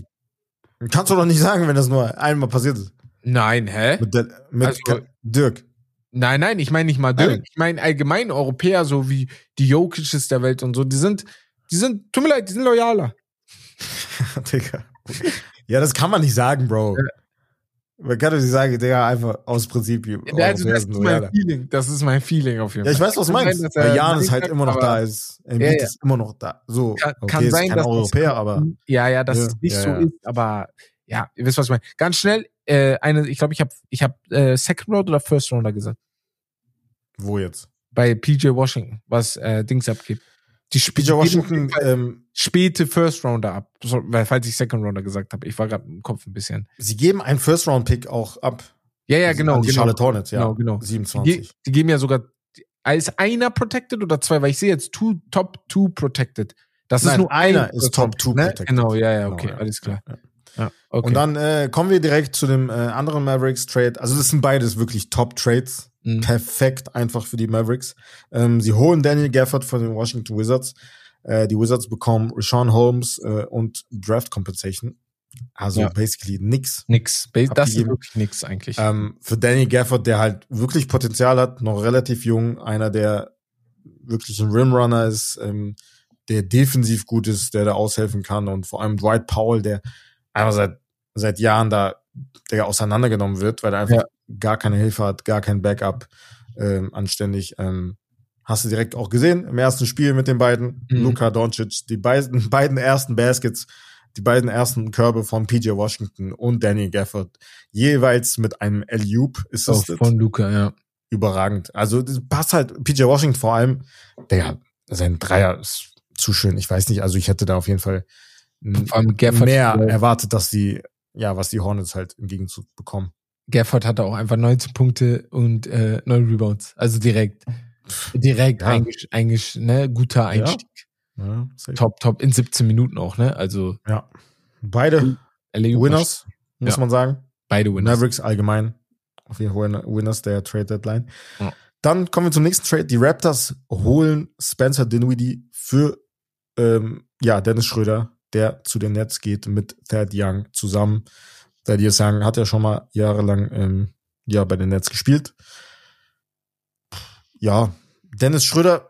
Kannst du doch nicht sagen, wenn das nur einmal passiert ist. Nein, hä? Mit, der, mit Also- Dirk. Nein, nein, ich meine nicht mal Dirk. Nein. Ich meine allgemein Europäer, so wie die Jokic's der Welt und so, die sind, die sind, tut mir leid, die sind loyaler. (laughs) Digga. Ja, das kann man nicht sagen, Bro. Man kann doch nicht sagen, Digga, einfach aus Prinzip. also Europäer das ist mein. Feeling. Das ist mein Feeling auf jeden Ja, Fall. ich weiß, was du meinst. sein, Weil Jan ist halt immer noch da, ist Embiid Ja, ja. ist immer noch da. So, Kann, okay, kann ist sein, kein dass Europäer, das, aber ja, ja, dass Ja, es nicht ja, so ja. ist, aber ja, ihr wisst was ich meine. Ganz schnell, äh, eine, ich glaube, ich habe, ich habe äh, Second Round oder First Rounder gesagt wo jetzt? bei PJ Washington, was äh, Dings abgibt. Die PJ Washington, ähm, späte First Rounder ab, weil falls ich Second Rounder gesagt habe, ich war gerade im Kopf ein bisschen. sie geben einen First-Round-Pick auch ab. Ja, ja, genau, An die genau. Charlotte Hornets, ja. Genau, genau. Die, ge 27. die geben ja sogar als einer protected oder zwei, weil ich sehe jetzt two, Top Two protected. Das ist Nein, nur einer ein ist First Top Round, Two ne? protected. Genau, ja, ja, Genau, okay, ja. alles klar. Ja. Ja, okay. Und dann äh, kommen wir direkt zu dem äh, anderen Mavericks-Trade. Also das sind beides wirklich Top-Trades. Mhm. Perfekt einfach für die Mavericks. Ähm, sie holen Daniel Gafford von den Washington Wizards. Äh, die Wizards bekommen Rashawn Holmes äh, und Draft Compensation. Also Ja. basically nix. Nix. Ba- Das ist wirklich nix eigentlich. Ähm, für Danny Gafford, der halt wirklich Potenzial hat, noch relativ jung, einer, der wirklich ein Rimrunner ist, ähm, der defensiv gut ist, der da aushelfen kann und vor allem Dwight Powell, der einfach seit, seit Jahren da der auseinandergenommen wird, weil er einfach Ja. gar keine Hilfe hat, gar kein Backup ähm, anständig. Ähm, hast du direkt auch gesehen im ersten Spiel mit den beiden, Mhm. Luka Doncic, die beiden, (laughs) beiden ersten Baskets, die beiden ersten Körbe von PJ Washington und Danny Gafford, jeweils mit einem L-Oop ist Auch das von Luca, ja. überragend. Also das passt halt, PJ Washington vor allem, der, sein Dreier ist zu schön. Ich weiß nicht, also ich hätte da auf jeden Fall mehr erwartet, dass die, ja, was die Hornets halt im Gegenzug bekommen. Gafford hatte auch einfach 19 Punkte und äh, 9 Rebounds. Also direkt. Direkt Ja. eigentlich, eigentlich, ne, guter Einstieg. Ja, safe. Top, top, in 17 Minuten auch, ne? Also ja. Beide Winners, muss Ja. man sagen. Beide Winners. Mavericks allgemein. Auf jeden Fall Winners der Trade Deadline. Ja. Dann kommen wir zum nächsten Trade. Die Raptors holen Spencer Dinwiddie für ähm, ja, Dennis Schröder, der zu den Nets geht mit Thad Young zusammen. Thad Young hat ja schon mal jahrelang ähm, ja, bei den Nets gespielt. Ja, Dennis Schröder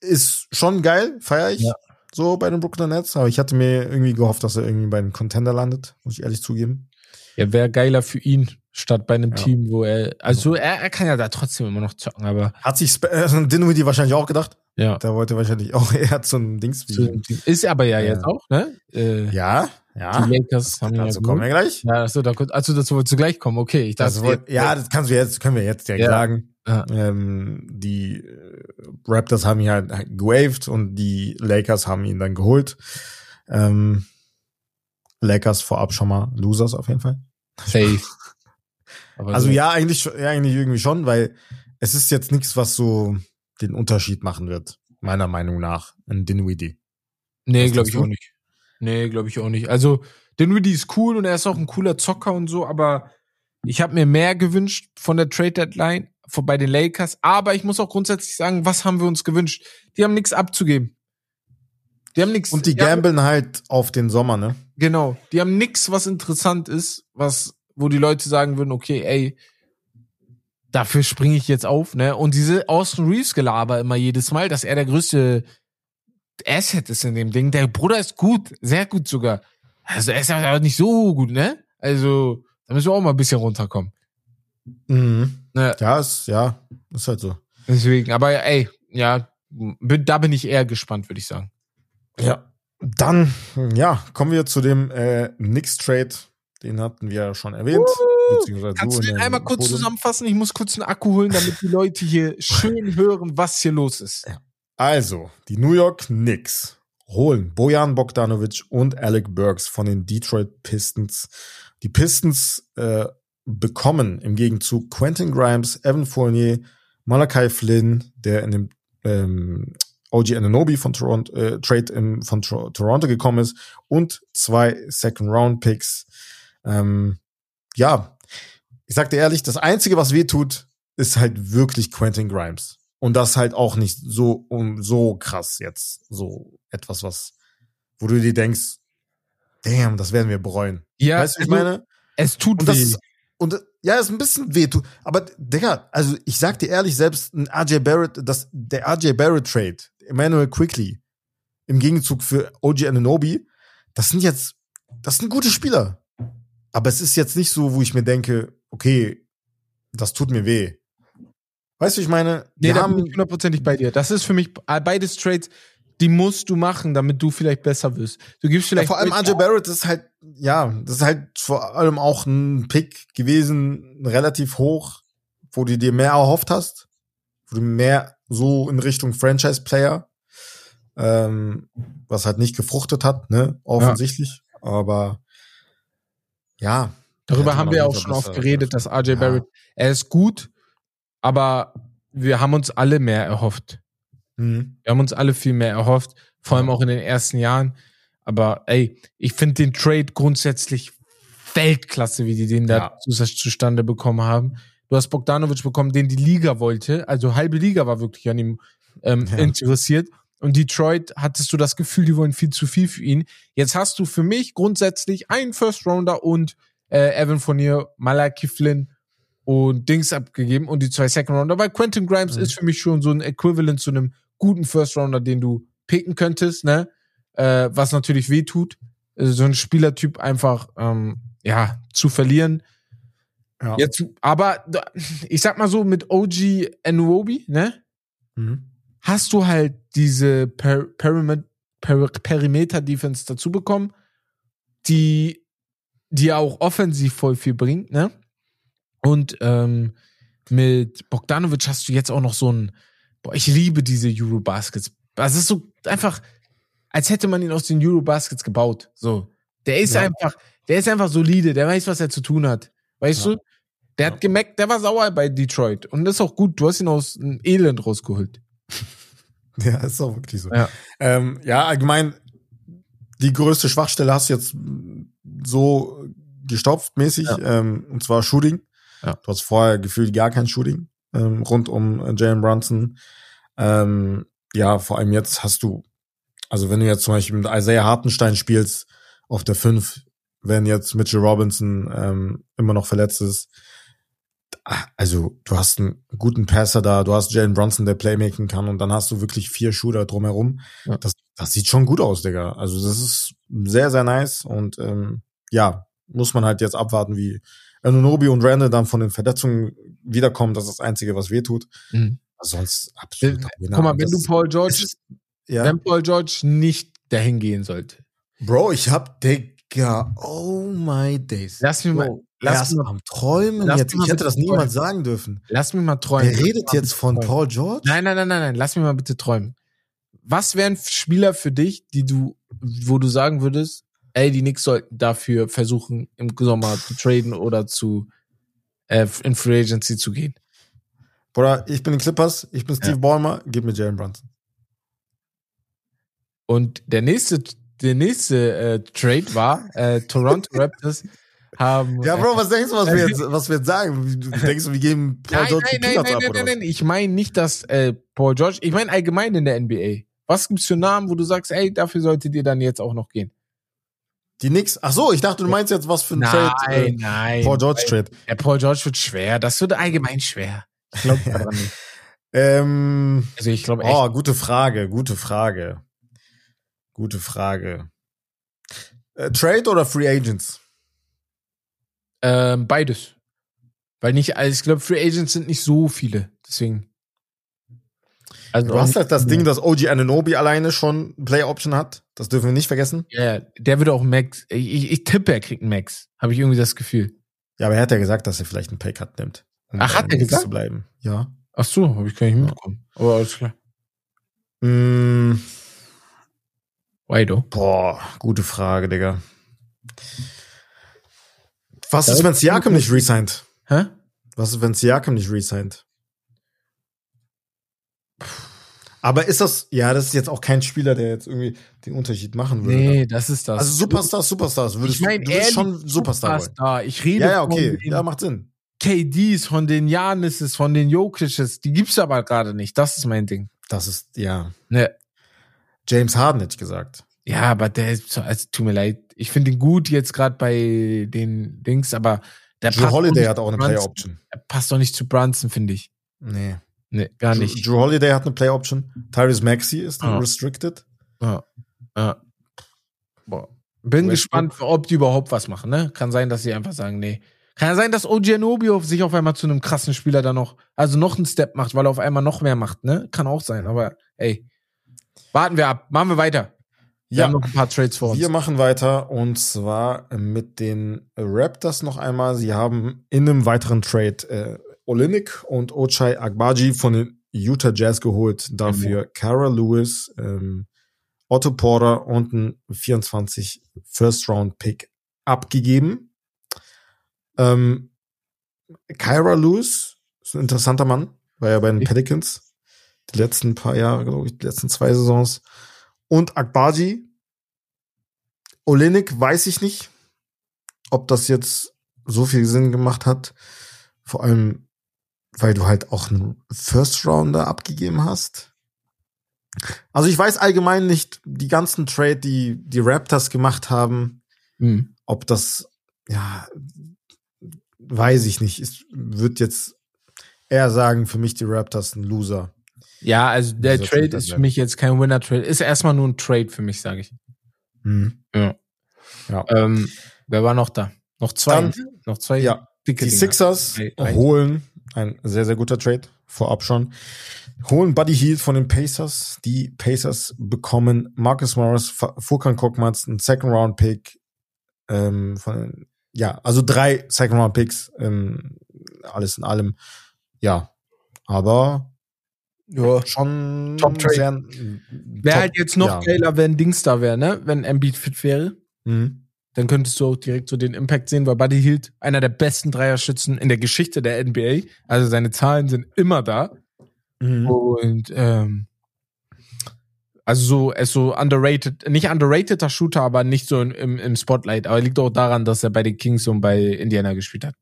ist schon geil, feiere ich. Ja. So bei den Brooklyn Nets, aber ich hatte mir irgendwie gehofft, dass er irgendwie bei den Contender landet, muss ich ehrlich zugeben. Ja, wäre geiler für ihn, statt bei einem Ja. Team, wo er, also er, er kann ja da trotzdem immer noch zocken, aber Hat sich Sp äh, (laughs) Dinwiddie wahrscheinlich auch gedacht. ja. Da wollte wahrscheinlich auch (laughs) eher zu einem Dings Team. Ist aber ja, Ja. jetzt auch, ne? Äh, Ja, ja. Die Lakers haben ihn ja Dazu kommen wir glelich. Ja, achso, da, also dazu wolltest du gleich kommen. Okay, ich dachte, Das wollt, ja, das kannst du jetzt, können wir jetzt direkt Ja. sagen. Ja. Ähm, die äh, Raptors haben ihn halt gewaved und die Lakers haben ihn dann geholt. Ähm, Lakers vorab schon mal Losers auf jeden Fall. safe. (laughs) Also so- ja, eigentlich, ja, eigentlich irgendwie schon, weil es ist jetzt nichts, was so den Unterschied machen wird, meiner Meinung nach, in Dinwiddie. Nee, glaube ich du? auch nicht. Nee, glaube ich auch nicht. Also, Dinwiddie ist cool und er ist auch ein cooler Zocker und so, aber ich habe mir mehr gewünscht von der Trade Deadline bei den Lakers. Aber ich muss auch grundsätzlich sagen, was haben wir uns gewünscht? Die haben nichts abzugeben. Die haben nichts. Und die gambeln halt auf den Sommer, ne? Genau. Die haben nichts, was interessant ist, was, wo die Leute sagen würden, okay, ey, dafür springe ich jetzt auf, ne? Und diese Austin Reeves Gelaber immer jedes Mal, dass er der größte Asset ist in dem Ding. Der Bruder ist gut, sehr gut sogar. Also er ist aber nicht so gut, ne? Also, da müssen wir auch mal ein bisschen runterkommen. Mhm. Ne? Ja, ist, ja, ist halt so. Deswegen, aber ey, ja, da bin ich eher gespannt, würde ich sagen. Ja. Dann, ja, kommen wir zu dem äh, Knicks-Trade. Den hatten wir ja schon erwähnt. Kannst du den einmal kurz Podium. zusammenfassen? Ich muss kurz einen Akku holen, damit die Leute hier (laughs) schön hören, was hier los ist. Also, die New York Knicks holen Bojan Bogdanovic und Alec Burks von den Detroit Pistons. Die Pistons äh, bekommen im Gegenzug Quentin Grimes, Evan Fournier, Malachi Flynn, der in dem ähm, OG Ananobi von Toronto, äh, Trade im, von Tro Toronto gekommen ist und zwei Second Round Picks. Ähm, ja, ich sag dir ehrlich, das einzige, was weh tut, ist halt wirklich Quentin Grimes. Und das halt auch nicht so, um, so krass jetzt. So etwas, was, wo du dir denkst, damn, das werden wir bereuen. Ja, weißt du, ich also, meine? es tut Und das weh. ist, und ja, ist ein bisschen weh. tut. Aber, Digga, also ich sag dir ehrlich, selbst ein RJ Barrett, das, der RJ Barrett Trade, Emmanuel Quickly, im Gegenzug für OG Ananobi, das sind jetzt, das sind gute Spieler. Aber es ist jetzt nicht so, wo ich mir denke, okay, das tut mir weh. Weißt du, ich meine, Nee, wir da haben, bin ich hundertprozentig bei dir. Das ist für mich äh, beides Trades, die musst du machen, damit du vielleicht besser wirst. Du gibst Ja, vielleicht vor allem RJ Barrett ist halt, ja, das ist halt vor allem auch ein Pick gewesen, relativ hoch, wo du dir mehr erhofft hast, wo du mehr so in Richtung Franchise-Player, ähm, was halt nicht gefruchtet hat, ne, offensichtlich, aber ja. Darüber haben wir auch schon oft geredet, dass. RJ Ja. Barrett, er ist gut, aber wir haben uns alle mehr erhofft. Mhm. Wir haben uns alle viel mehr erhofft, vor allem auch in den ersten Jahren. Aber ey, ich finde den Trade grundsätzlich Weltklasse, wie die den da Ja. zu- zustande bekommen haben. Du hast Bogdanovic bekommen, den die Liga wollte. Also halbe Liga war wirklich an ihm ähm, Ja. interessiert. Und Detroit hattest du das Gefühl, die wollen viel zu viel für ihn. Jetzt hast du für mich grundsätzlich einen First Rounder und äh, Evan Fournier, Malaki Flynn und Dings abgegeben und die zwei Second Rounder. Weil Quentin Grimes Mhm. ist für mich schon so ein Äquivalent zu einem guten First Rounder, den du picken könntest, ne? Äh, was natürlich weh tut. Äh, So ein Spielertyp einfach, ähm, ja, zu verlieren. Ja. Jetzt, aber ich sag mal so, mit OG Anuobi, ne? Mhm. hast du halt diese per Perimet per Perimeter-Defense dazu bekommen, die dir auch offensiv voll viel bringt, ne? Und ähm, mit Bogdanovic hast du jetzt auch noch so ein, boah, ich liebe diese Eurobaskets. Das ist so einfach, als hätte man ihn aus den Eurobaskets gebaut. So. Der ist Ja. einfach, der ist einfach solide, der weiß, was er zu tun hat. Weißt Ja. du? Der hat gemerkt, der war sauer bei Detroit. Und das ist auch gut. Du hast ihn aus dem Elend rausgeholt. (laughs) Ja, ist auch wirklich so. Ja. Ähm, ja, allgemein, die größte Schwachstelle hast du jetzt so gestopft mäßig, ähm, und zwar Shooting. Ja. Du hast vorher gefühlt gar kein Shooting ähm, rund um äh, Jalen Brunson. Ähm, ja, vor allem jetzt hast du, also wenn du jetzt zum Beispiel mit Isaiah Hartenstein spielst auf der 5, wenn jetzt Mitchell Robinson ähm, immer noch verletzt ist, ah, also du hast einen guten Passer da, du hast Jalen Brunson, der Playmaking kann und dann hast du wirklich vier Shooter drumherum. Ja. Das, das sieht schon gut aus, Digga. Also das ist sehr, sehr nice und ähm, ja, muss man halt jetzt abwarten, wie Anunobi und Randall dann von den Verletzungen wiederkommen. Das ist das Einzige, was weh tut. Mhm. Sonst absolut. Guck mal, wenn du Paul George, ist- ja. wenn Paul George nicht dahin gehen sollte. Bro, ich hab, Digga, oh my days. Lass mich mal, lass mich mal, am Träumen jetzt. Ich hätte das niemals sagen dürfen. lass mich mal träumen. Er redet jetzt von träumen. Paul George? Nein, nein, nein, nein, nein, lass mich mal bitte träumen. Was wären Spieler für dich, die du, wo du sagen würdest, ey, die Knicks sollten dafür versuchen, im Sommer zu traden oder zu äh, in Free Agency zu gehen? Bruder, ich bin Clippers, ich bin Steve Ja. Ballmer, gib mir Jalen Brunson. Und der nächste, der nächste äh, Trade war, äh, Toronto (laughs) Raptors haben. Ja, Bro, äh, was denkst du, was wir jetzt, was wir jetzt sagen? Du (laughs) denkst, wir geben Paul Nein, George nein, die nein, Peanuts nein, ab, nein, oder nein, nein. Ich meine nicht, dass äh, Paul George, ich meine allgemein in der NBA. Was gibt's für Namen, wo du sagst, ey, dafür solltet ihr dann jetzt auch noch gehen? Die Knicks? Ach so, ich dachte, du meinst jetzt was für ein Trade. Äh, nein. Paul George Trade. Der Paul George wird schwer. Das wird allgemein schwer. Ich glaube (laughs) daran nicht. Ähm, Also ich glaube echt. oh, gute Frage, gute Frage. Gute Frage. Äh, Trade oder Free Agents? Ähm, beides. Weil nicht, also ich glaube, Free Agents sind nicht so viele. Deswegen. Also Du hast halt das Ding, dass OG Ananobi alleine schon Play Option hat. Das dürfen wir nicht vergessen. Ja, ja, der würde auch Max. Ich, ich, ich tippe, er kriegt einen Max. Habe ich irgendwie das Gefühl. Ja, aber er hat ja gesagt, dass er vielleicht einen Paycut nimmt. Um Ach, hat er gesagt? zu bleiben. Ja. Ach so, habe ich gar nicht mitbekommen. Aber alles klar. Mm, Waido. boah, gute Frage, Digga. Was Ja, ist, wenn Siakam nicht resigned? Hä? Was ist, wenn Siakam nicht resigned? Aber ist das, ja, das ist jetzt auch kein Spieler, der jetzt irgendwie den Unterschied machen würde. Nee, das ist das. Also Superstars, Superstars. Würdest, ich meine, du ehrlich, schon Superstar wollen. Superstar. Ich rede Ja, ja, okay. Ja, macht Sinn. KDs, von den Janisses, von den Jokic's. Die gibt's aber gerade nicht. Das ist mein Ding. Das ist, ja. Ne. James Harden hätte ich gesagt. Ja, aber der ist, so- also, tut mir leid. Ich finde ihn gut jetzt gerade bei den Dings, aber der Drew passt Holiday hat auch eine Player. Option. Er passt doch nicht zu Brunson, finde ich. Nee. Nee, gar nicht. Drew Holiday hat eine Player Option. Tyrese Maxey ist Ah. restricted. Ja. Ja. Boah. Bin gespannt, ob die überhaupt was machen, ne? Kann sein, dass sie einfach sagen, nee. Kann ja sein, dass OG Anubio sich auf einmal zu einem krassen Spieler da noch, also noch einen Step macht, weil er auf einmal noch mehr macht, ne? Kann auch sein, aber ey. Warten wir ab. Machen wir weiter. Wir Ja. haben noch ein paar Trades vor uns. Wir machen weiter und zwar mit den Raptors noch einmal. Sie haben in einem weiteren Trade äh, Olinik und Ochai Agbaji von den Utah Jazz geholt. Dafür Kara Lewis, ähm, Otto Porter und ein 24 First Round Pick abgegeben. Ähm, Kyra Lewis ist ein interessanter Mann, war ja bei den Pelicans die letzten paar Jahre, glaube ich, die letzten zwei Saisons. Und Akbaji. Olenek weiß ich nicht, ob das jetzt so viel Sinn gemacht hat. Vor allem, weil du halt auch einen First Rounder abgegeben hast. Also ich weiß allgemein nicht, die ganzen Trade, die die Raptors gemacht haben, Hm. ob das, ja, weiß ich nicht. Es wird jetzt eher sagen, für mich die Raptors ein Loser. Ja, also der Trade ist für mich jetzt kein Winner-Trade. Ist erstmal nur ein Trade für mich, sage ich. Hm. Ja. Ja. Ähm, wer war noch da? Noch zwei. Dann- noch zwei Ja, Die. Sixers Drei- drei. holen ein sehr, sehr guter Trade, vorab schon. Holen Buddy Hield von den Pacers. Die Pacers bekommen Marcus Morris, Furkan Korkmaz, einen Second Round Pick, ähm, von, ja, also drei Second Round Picks, ähm, alles in allem. Ja, aber Ja. schon Top Trade. Wäre halt jetzt noch ja. geiler, wenn Dings da wäre, ne? Wenn Embiid fit wäre. Mhm. Dann könntest du auch direkt so den Impact sehen, weil Buddy Hield einer der besten Dreierschützen in der Geschichte der NBA. Also seine Zahlen sind immer da. Mhm. Und ähm, also so, er ist so underrated, nicht underrateder Shooter, aber nicht so im, im Spotlight. Aber liegt auch daran, dass er bei den Kings und bei Indiana gespielt hat.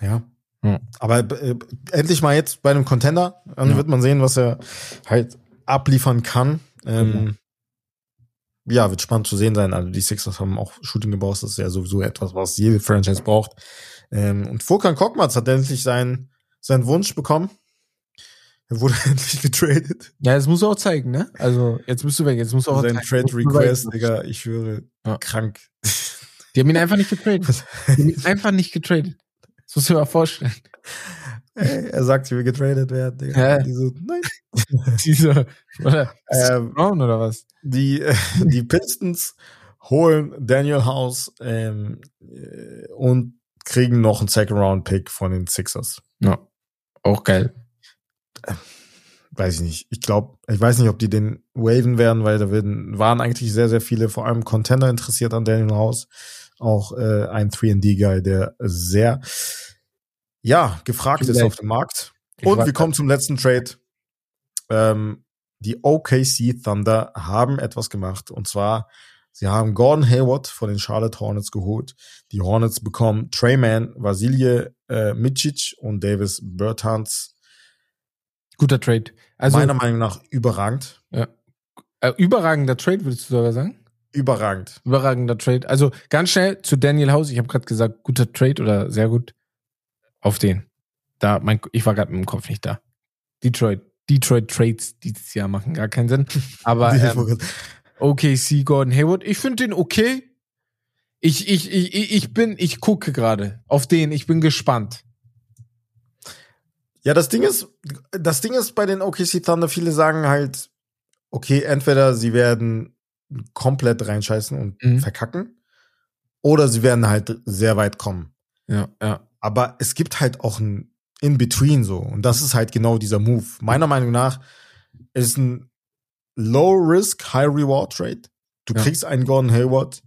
Ja. Ja. Aber äh, endlich mal jetzt bei einem Contender, dann Ja. wird man sehen, was er halt abliefern kann. Ähm, Ja, wird spannend zu sehen sein. Also die Sixers haben auch Shooting gebaut, das ist ja sowieso etwas, was jede Franchise braucht. Ähm, und Furkan Korkmaz hat endlich seinen, seinen Wunsch bekommen. Er wurde (laughs) endlich getradet. Ja, das musst du auch zeigen, ne? Also jetzt bist du weg, jetzt musst du auch Sein. Trade Request, Digga, ich schwöre, Ja. krank. (laughs) Die haben ihn einfach nicht getradet. Die haben ihn einfach nicht getradet. Das musst du dir mal vorstellen. Ey, er sagt, ich will getradet werden, Digga. Ja. Die so, nein. (laughs) Diese, oder? Ähm, Brown oder was? Die, (laughs) die Pistons holen Daniel House ähm, äh, und kriegen noch einen Second Round Pick von den Sixers. Ja. Auch geil. Weiß ich nicht. Ich glaube, ich weiß nicht, ob die den waven werden, weil da werden, waren eigentlich sehr, sehr viele, vor allem Contender interessiert an Daniel House. Auch äh, ein 3D-Guy, der sehr, ja, gefragt ist Vielleicht. auf dem Markt. Und wir kommen zum letzten Trade. Ähm, die OKC Thunder haben etwas gemacht. Und zwar, sie haben Gordon Hayward von den Charlotte Hornets geholt. Die Hornets bekommen Treyman, Vasilje äh, Micic und Davis Bertans. Guter Trade. Also Meiner Meinung nach überragend. äh, überragender Trade, würdest du sogar sagen? Überragend. Überragender Trade. Also ganz schnell zu Daniel House. Ich habe gerade gesagt, guter Trade oder sehr gut. Auf den. Da, mein, ich war gerade mit dem Kopf nicht da. Detroit. Detroit Trades dieses Jahr machen gar keinen Sinn. Aber (laughs) ähm, OKC Gordon Hayward. Ich finde den okay. Ich, ich, ich, ich bin, ich gucke gerade auf den. Ich bin gespannt. Ja, das Ding ist, das Ding ist bei den OKC Thunder, viele sagen halt, okay, entweder sie werden komplett reinscheißen und Mhm. verkacken, oder sie werden halt sehr weit kommen. Ja, ja. Aber es gibt halt auch ein In-Between so. Und das ist halt genau dieser Move. Meiner Meinung nach ist ein Low-Risk, High-Reward-Trade. Du Ja. kriegst einen Gordon Hayward,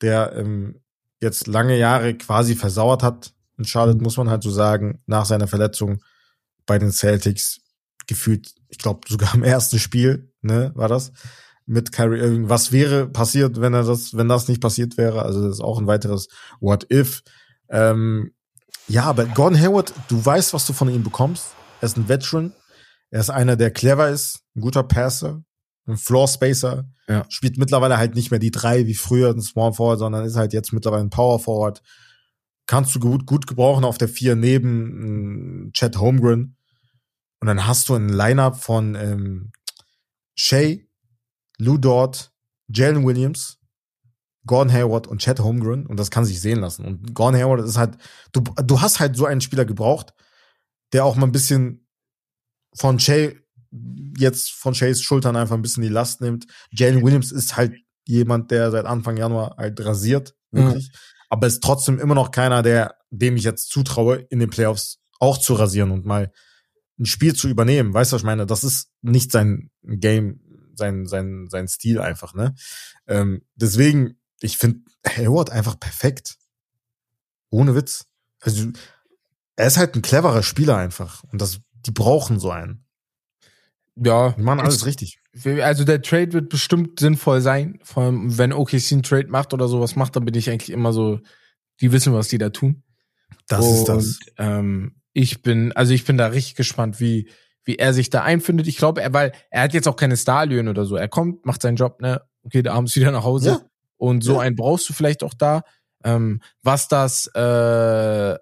der ähm, jetzt lange Jahre quasi versauert hat. In Charlotte Mhm. muss man halt so sagen, nach seiner Verletzung bei den Celtics gefühlt, ich glaube sogar im ersten Spiel, ne, war das mit Kyrie Irving. Was wäre passiert, wenn er das, wenn das nicht passiert wäre? Also das ist auch ein weiteres What if. Ähm, ja, aber Gordon Hayward, du weißt, was du von ihm bekommst. Er ist ein Veteran. Er ist einer, der clever ist, ein guter Passer, ein Floor Spacer. Ja. Spielt mittlerweile halt nicht mehr die drei wie früher ein Small Forward, sondern ist halt jetzt mittlerweile ein Power Forward. Kannst du gut, gut gebrauchen auf der vier neben äh, Chad Holmgren. Und dann hast du ein Lineup von ähm, Shea, Lou Dort, Jalen Williams, Gordon Hayward und Chad Holmgren und das kann sich sehen lassen. Und Gordon Hayward ist halt, du, du hast halt so einen Spieler gebraucht, der auch mal ein bisschen von Shay, jetzt von Shays Schultern einfach ein bisschen die Last nimmt. Jalen Williams ist halt jemand, der seit Anfang Januar halt rasiert, wirklich. Aber ist trotzdem immer noch keiner, der, dem ich jetzt zutraue, in den Playoffs auch zu rasieren und mal ein Spiel zu übernehmen. Weißt du, was ich meine? Das ist nicht sein Game, sein, sein, sein Stil einfach, ne? Ähm, deswegen, ich finde Hayward einfach perfekt. Ohne Witz. Also, er ist halt ein cleverer Spieler einfach. Und das, die brauchen so einen. Ja. Die machen alles richtig. Also der Trade wird bestimmt sinnvoll sein. Vor allem, wenn OKC einen Trade macht oder sowas macht, dann bin ich eigentlich immer so, die wissen, was die da tun. Das und, ist das. Ähm, ich bin, also ich bin da richtig gespannt, wie, wie er sich da einfindet. Ich glaube, er, weil er hat jetzt auch keine Starlöhne oder so. Er kommt, macht seinen Job, ne? Okay, da abends wieder nach Hause. Ja. Und so Ja. einen brauchst du vielleicht auch da. Ähm, was das äh,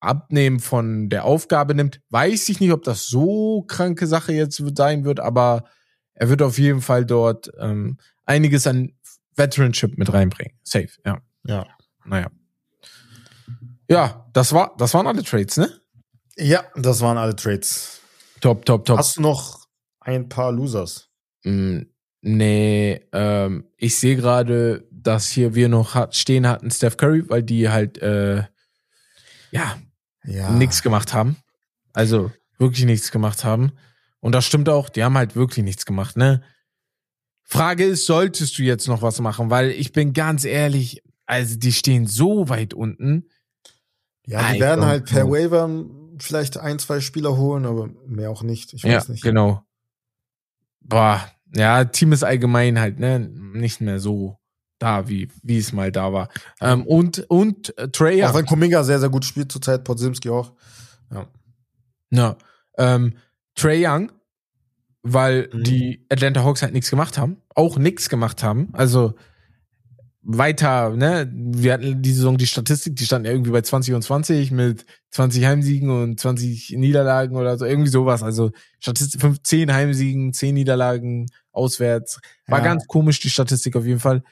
Abnehmen von der Aufgabe nimmt, weiß ich nicht, ob das so kranke Sache jetzt sein wird, aber er wird auf jeden Fall dort ähm, einiges an Veteranship mit reinbringen. Safe, ja. Ja. Naja. Ja, das war, das waren alle Trades, ne? Ja, das waren alle Trades. Top, top, top. Hast du noch ein paar Losers? Mm, nee, ähm, ich sehe gerade, dass hier wir noch hat, stehen hatten Steph Curry, weil die halt äh, ja Ja. nichts gemacht haben. Also wirklich nichts gemacht haben. Und das stimmt auch, die haben halt wirklich nichts gemacht, ne? Frage ist, solltest du jetzt noch was machen? Weil ich bin ganz ehrlich, also die stehen so weit unten. Ja, die I werden halt per. Waiver vielleicht ein, zwei Spieler holen, aber mehr auch nicht. Ich Ja, weiß nicht. genau. Boah, ja, Team ist allgemein halt, ne, nicht mehr so da, wie, wie es mal da war. Ähm, und, und äh, Trey Auch Young. wenn Kuminga sehr, sehr gut spielt zurzeit, Podzimski auch. Ja. Ja, ähm, Trey Young, weil Mhm. die Atlanta Hawks halt nichts gemacht haben, auch nichts gemacht haben. Also weiter, ne? Wir hatten die Saison die Statistik, die standen ja irgendwie bei 20 und 20 mit 20 Heimsiegen und 20 Niederlagen oder so, irgendwie sowas. Also Statistik 5, 10 Heimsiegen, 10 Niederlagen auswärts. War Ja. ganz komisch, die Statistik auf jeden Fall.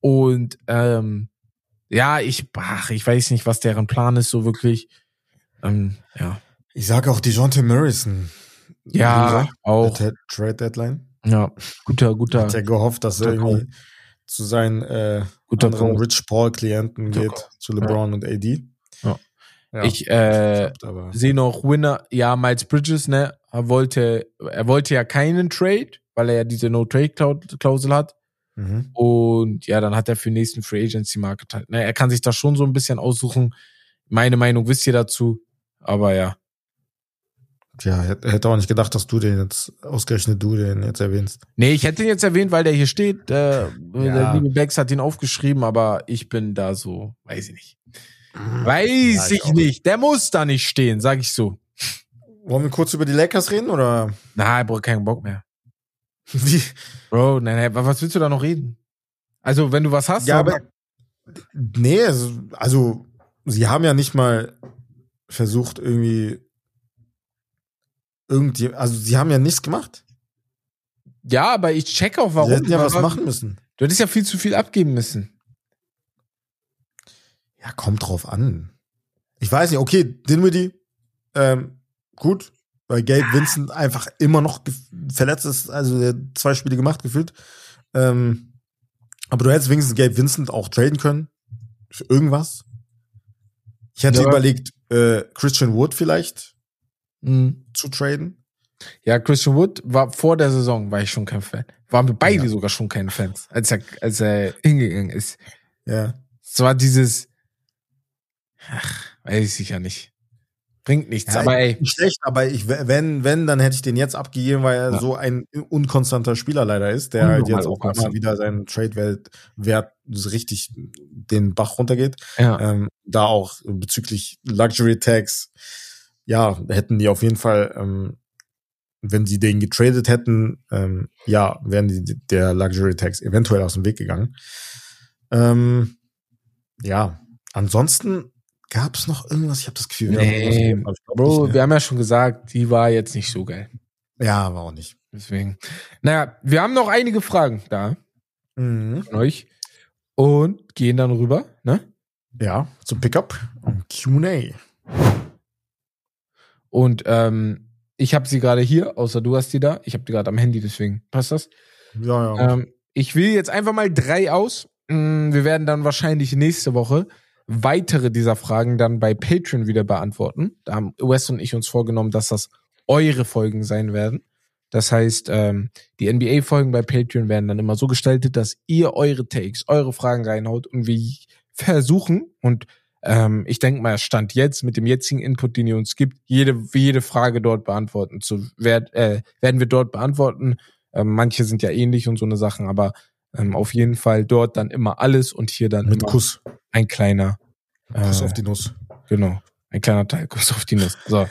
Und ähm, ja, ich, ach, ich weiß nicht, was deren Plan ist, so wirklich. Ähm, ja. Ich sage auch DeJounte Morrison. Ja, auch. Trade Deadline. Ja, guter, guter, Hat er gehofft, dass er irgendwie zu seinen äh, guter anderen Punkt. Rich Paul Klienten Guter geht, zu LeBron und AD. Ja. Ja, Ich, äh, sehe noch Winner, ja, Miles Bridges, ne, er wollte, er wollte ja keinen Trade, weil er ja diese No-Trade-Klausel hat. mhm. Und ja, dann hat er für den nächsten Free Agency Market halt, ne, er kann sich da schon so ein bisschen aussuchen. Meine Meinung wisst ihr dazu. Aber ja. Tja, hätte auch nicht gedacht, dass du den jetzt, ausgerechnet du den jetzt erwähnst. Nee, ich hätte ihn jetzt erwähnt, weil der hier steht. Äh, Der Ja. liebe Bex hat ihn aufgeschrieben, aber ich bin da so, weiß ich nicht. Weiß Ja, ich ich, nicht. Der muss da nicht stehen, sag ich so. Wollen wir kurz über die Lakers reden oder? Na, ich brauche keinen Bock mehr. (laughs) Bro, nein, nein, was willst du da noch reden? Also, wenn du was hast, ja, aber nee, also sie haben ja nicht mal versucht irgendwie irgendwie, also sie haben ja nichts gemacht. ja, aber ich check auch, warum. sie hätten ja was machen müssen. Du hättest ja viel zu viel abgeben müssen. Ja, kommt drauf an. Ich weiß nicht, okay, Dinwiddie, ähm, gut, weil Gabe Vincent einfach immer noch verletzt ist, also er hat zwei Spiele gemacht gefühlt. Ähm, aber du hättest wenigstens Gabe Vincent auch traden können. Für irgendwas. Ich hätte Ja. überlegt, äh, Christian Wood vielleicht Mhm. zu traden. Ja, Christian Wood war vor der Saison, war ich schon kein Fan. Waren wir beide Ja. sogar schon keine Fans, als er, als er hingegangen ist. Ja. Es war dieses, ach, weiß ich ja nicht. Bringt nichts, Ja, aber ey. Nicht schlecht, aber ich, wenn, wenn, dann hätte ich den jetzt abgegeben, weil er Ja. so ein unkonstanter Spieler leider ist, der halt jetzt auch mal unkonstant. wieder seinen Trade-Wert richtig den Bach runtergeht. Ja. Ähm, da auch bezüglich Luxury Tags, ja, hätten die auf jeden Fall, ähm, wenn sie den getradet hätten, ähm, ja, wären die der Luxury Tags eventuell aus dem Weg gegangen. Ähm, ja, ansonsten gab es noch irgendwas, ich habe das Gefühl, wir haben Nee, glaub Bro, nicht, wir haben ja schon gesagt, die war jetzt nicht so geil. Ja, war auch nicht. Deswegen. Naja, wir haben noch einige Fragen da Mhm. von euch und gehen dann rüber, ne? Ja, zum Pickup und Q&A. Und ähm, ich habe sie gerade hier, außer du hast die da. Ich habe die gerade am Handy, deswegen passt das. Ja, ja. Ähm, ich wähle jetzt einfach mal drei aus. Mm, Wir werden dann wahrscheinlich nächste Woche weitere dieser Fragen dann bei Patreon wieder beantworten. Da haben Wes und ich uns vorgenommen, dass das eure Folgen sein werden. Das heißt, ähm, die NBA-Folgen bei Patreon werden dann immer so gestaltet, dass ihr eure Takes, eure Fragen reinhaut und wir versuchen und ähm, ich denke mal, Stand jetzt mit dem jetzigen Input, den ihr uns gibt, jede, jede Frage dort beantworten zu werd, äh, werden wir dort beantworten. Ähm, manche sind ja ähnlich und so eine Sachen, aber ähm, auf jeden Fall dort dann immer alles und hier dann Mit Kuss. ein kleiner Kuss äh, auf die Nuss. Genau. Ein kleiner Teil, Kuss auf die Nuss. So.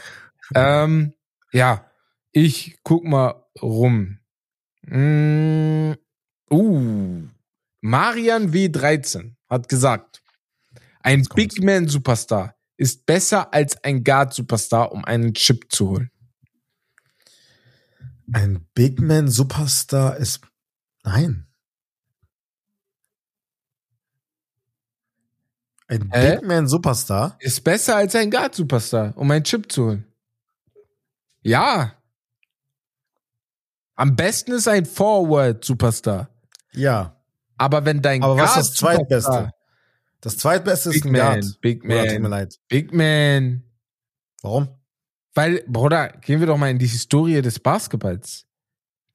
ähm, ja. Ich guck mal rum. Mm, uh, Marian W13 hat gesagt, ein. Big Man Superstar ist besser als ein Guard Superstar, um einen Chip zu holen. Ein Big Man Superstar ist. Nein. Ein Hä? Big Man Superstar? Ist besser als ein Guard Superstar, um einen Chip zu holen. Ja. Am besten ist ein Forward Superstar. Ja. Aber wenn dein Aber was ist Guard das Zweitbeste? Das zweitbeste ist Big ein Man, Guard. Big Bruder, tut mir Man, leid. Big Man. Warum? Weil, Bruder, gehen wir doch mal in die Historie des Basketballs.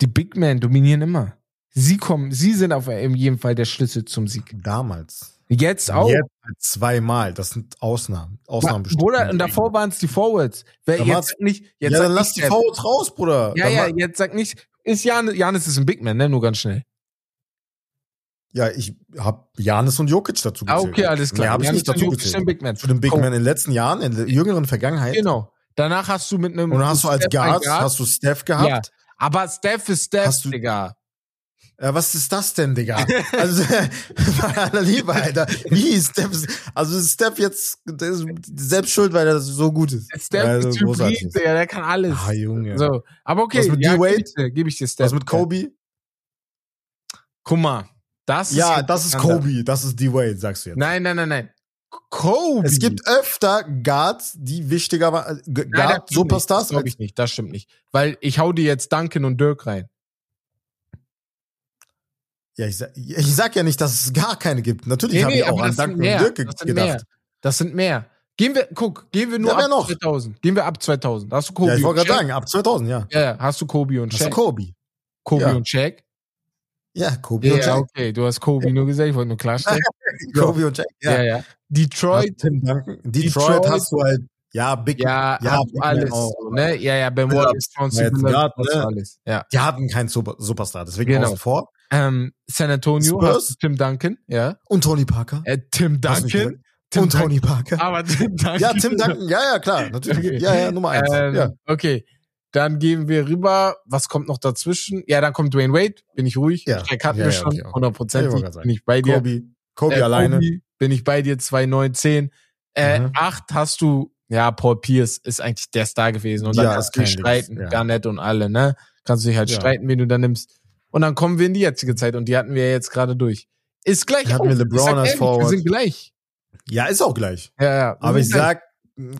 Die Big Men dominieren immer. Sie kommen, sie sind auf jeden Fall der Schlüssel zum Sieg. Damals. Jetzt auch. Jetzt zweimal. Das sind Ausnahmen. Ausnahmen bestimmt. Bruder, und davor waren es die Forwards. Wer Da jetzt nicht, jetzt ja, dann nicht lass die Steph. Fouls raus, Bruder. Ja, Dann ja, jetzt sag nicht, ist Jan, Janis ist ein Big Man, ne? Nur ganz schnell. Ja, ich hab Janis und Jokic dazu Ah, gezählt. okay, alles klar. Nee, hab ich nicht dazu Jokic gezählt. Big Man. Zu den Big Oh. Men in den letzten Jahren, in der jüngeren Vergangenheit. Genau. Danach hast du mit einem. Und dann hast du als Guard, hast du Steph Ja. gehabt. Aber Steph ist Steph, Hast du- Digga. Ja, was ist das denn, Digga? (laughs) Also, (laughs) bei aller Liebe, Alter. Wie ist Steph? Also, ist Steph jetzt ist selbst schuld, weil er so gut ist. Steph also, ist Hybrid, Digga, der kann alles. Ah, Junge. So, aber okay, Was mit ja, D-Wade? gebe ich, dir- geb ich dir Steph. Was mit Kobe? Guck mal, das ist Ja, jetzt das ist. Kobe. Das ist D-Wade, sagst du jetzt. Nein, nein, nein, nein. Kobe. Es gibt öfter Guards, die wichtiger waren. Das Guard. Superstars. Das glaube ich nicht. Das stimmt nicht, weil ich hau dir jetzt Duncan und Dirk rein. Ja, ich sag, ich sag ja nicht, dass es gar keine gibt. Natürlich habe ich auch an Duncan mehr. und Dirk Das sind mehr. gedacht. Das sind mehr. Gehen wir, guck, gehen wir nur Ja, ab noch? 2000. Gehen wir ab 2000. Hast du Kobe Ja, ich wollte gerade Shaq? sagen, ab 2000, ja. Ja, hast du Kobe und Das ist Shaq? Kobe. Kobe Ja. und Shaq? Ja, Kobe Ja, und Jack. okay, du hast Kobe nur gesagt, ich wollte nur klarstellen. (laughs) Kobe und Jack. Ja, Ja. ja. Detroit, Tim Duncan. Detroit, Detroit. hast du halt, ja, Big, ja, ja, Big alles, so, ne? Ja, ja, Ben Wallace, Chauncey du ne? alles. Ja. Die hatten keinen Super, Superstar, deswegen Genau. außen vor. Ähm, San Antonio, Tim Duncan, ja. Und Tony Parker. Äh, Tim Duncan. Tim und Tony Parker. Aber Tim Duncan. Ja, Tim Duncan, ja, ja, klar, natürlich. Okay. Ja, ja, Nummer eins. Ähm, ja. Okay. Dann gehen wir rüber. Was kommt noch dazwischen? Ja, dann kommt Dwayne Wade. Bin ich ruhig. Ja. Shaq hatten Ja, wir ja, schon. Hundertprozentig. Bin ich bei dir. Kobe, Kobe Äh, alleine. Kobe, bin ich bei dir. 2, 9, 10. Äh, Mhm. acht hast du, ja, Paul Pierce ist eigentlich der Star gewesen. Und dann Ja, kannst du dich streiten. ja. Garnett und alle, ne? Kannst du dich halt streiten, wen du da nimmst. Und dann kommen wir in die jetzige Zeit und die hatten wir jetzt gerade durch. Ist gleich. Hatten wir LeBron als Forward. Wir sind gleich. Ja, ist auch gleich. Ja, ja. Aber ich sag,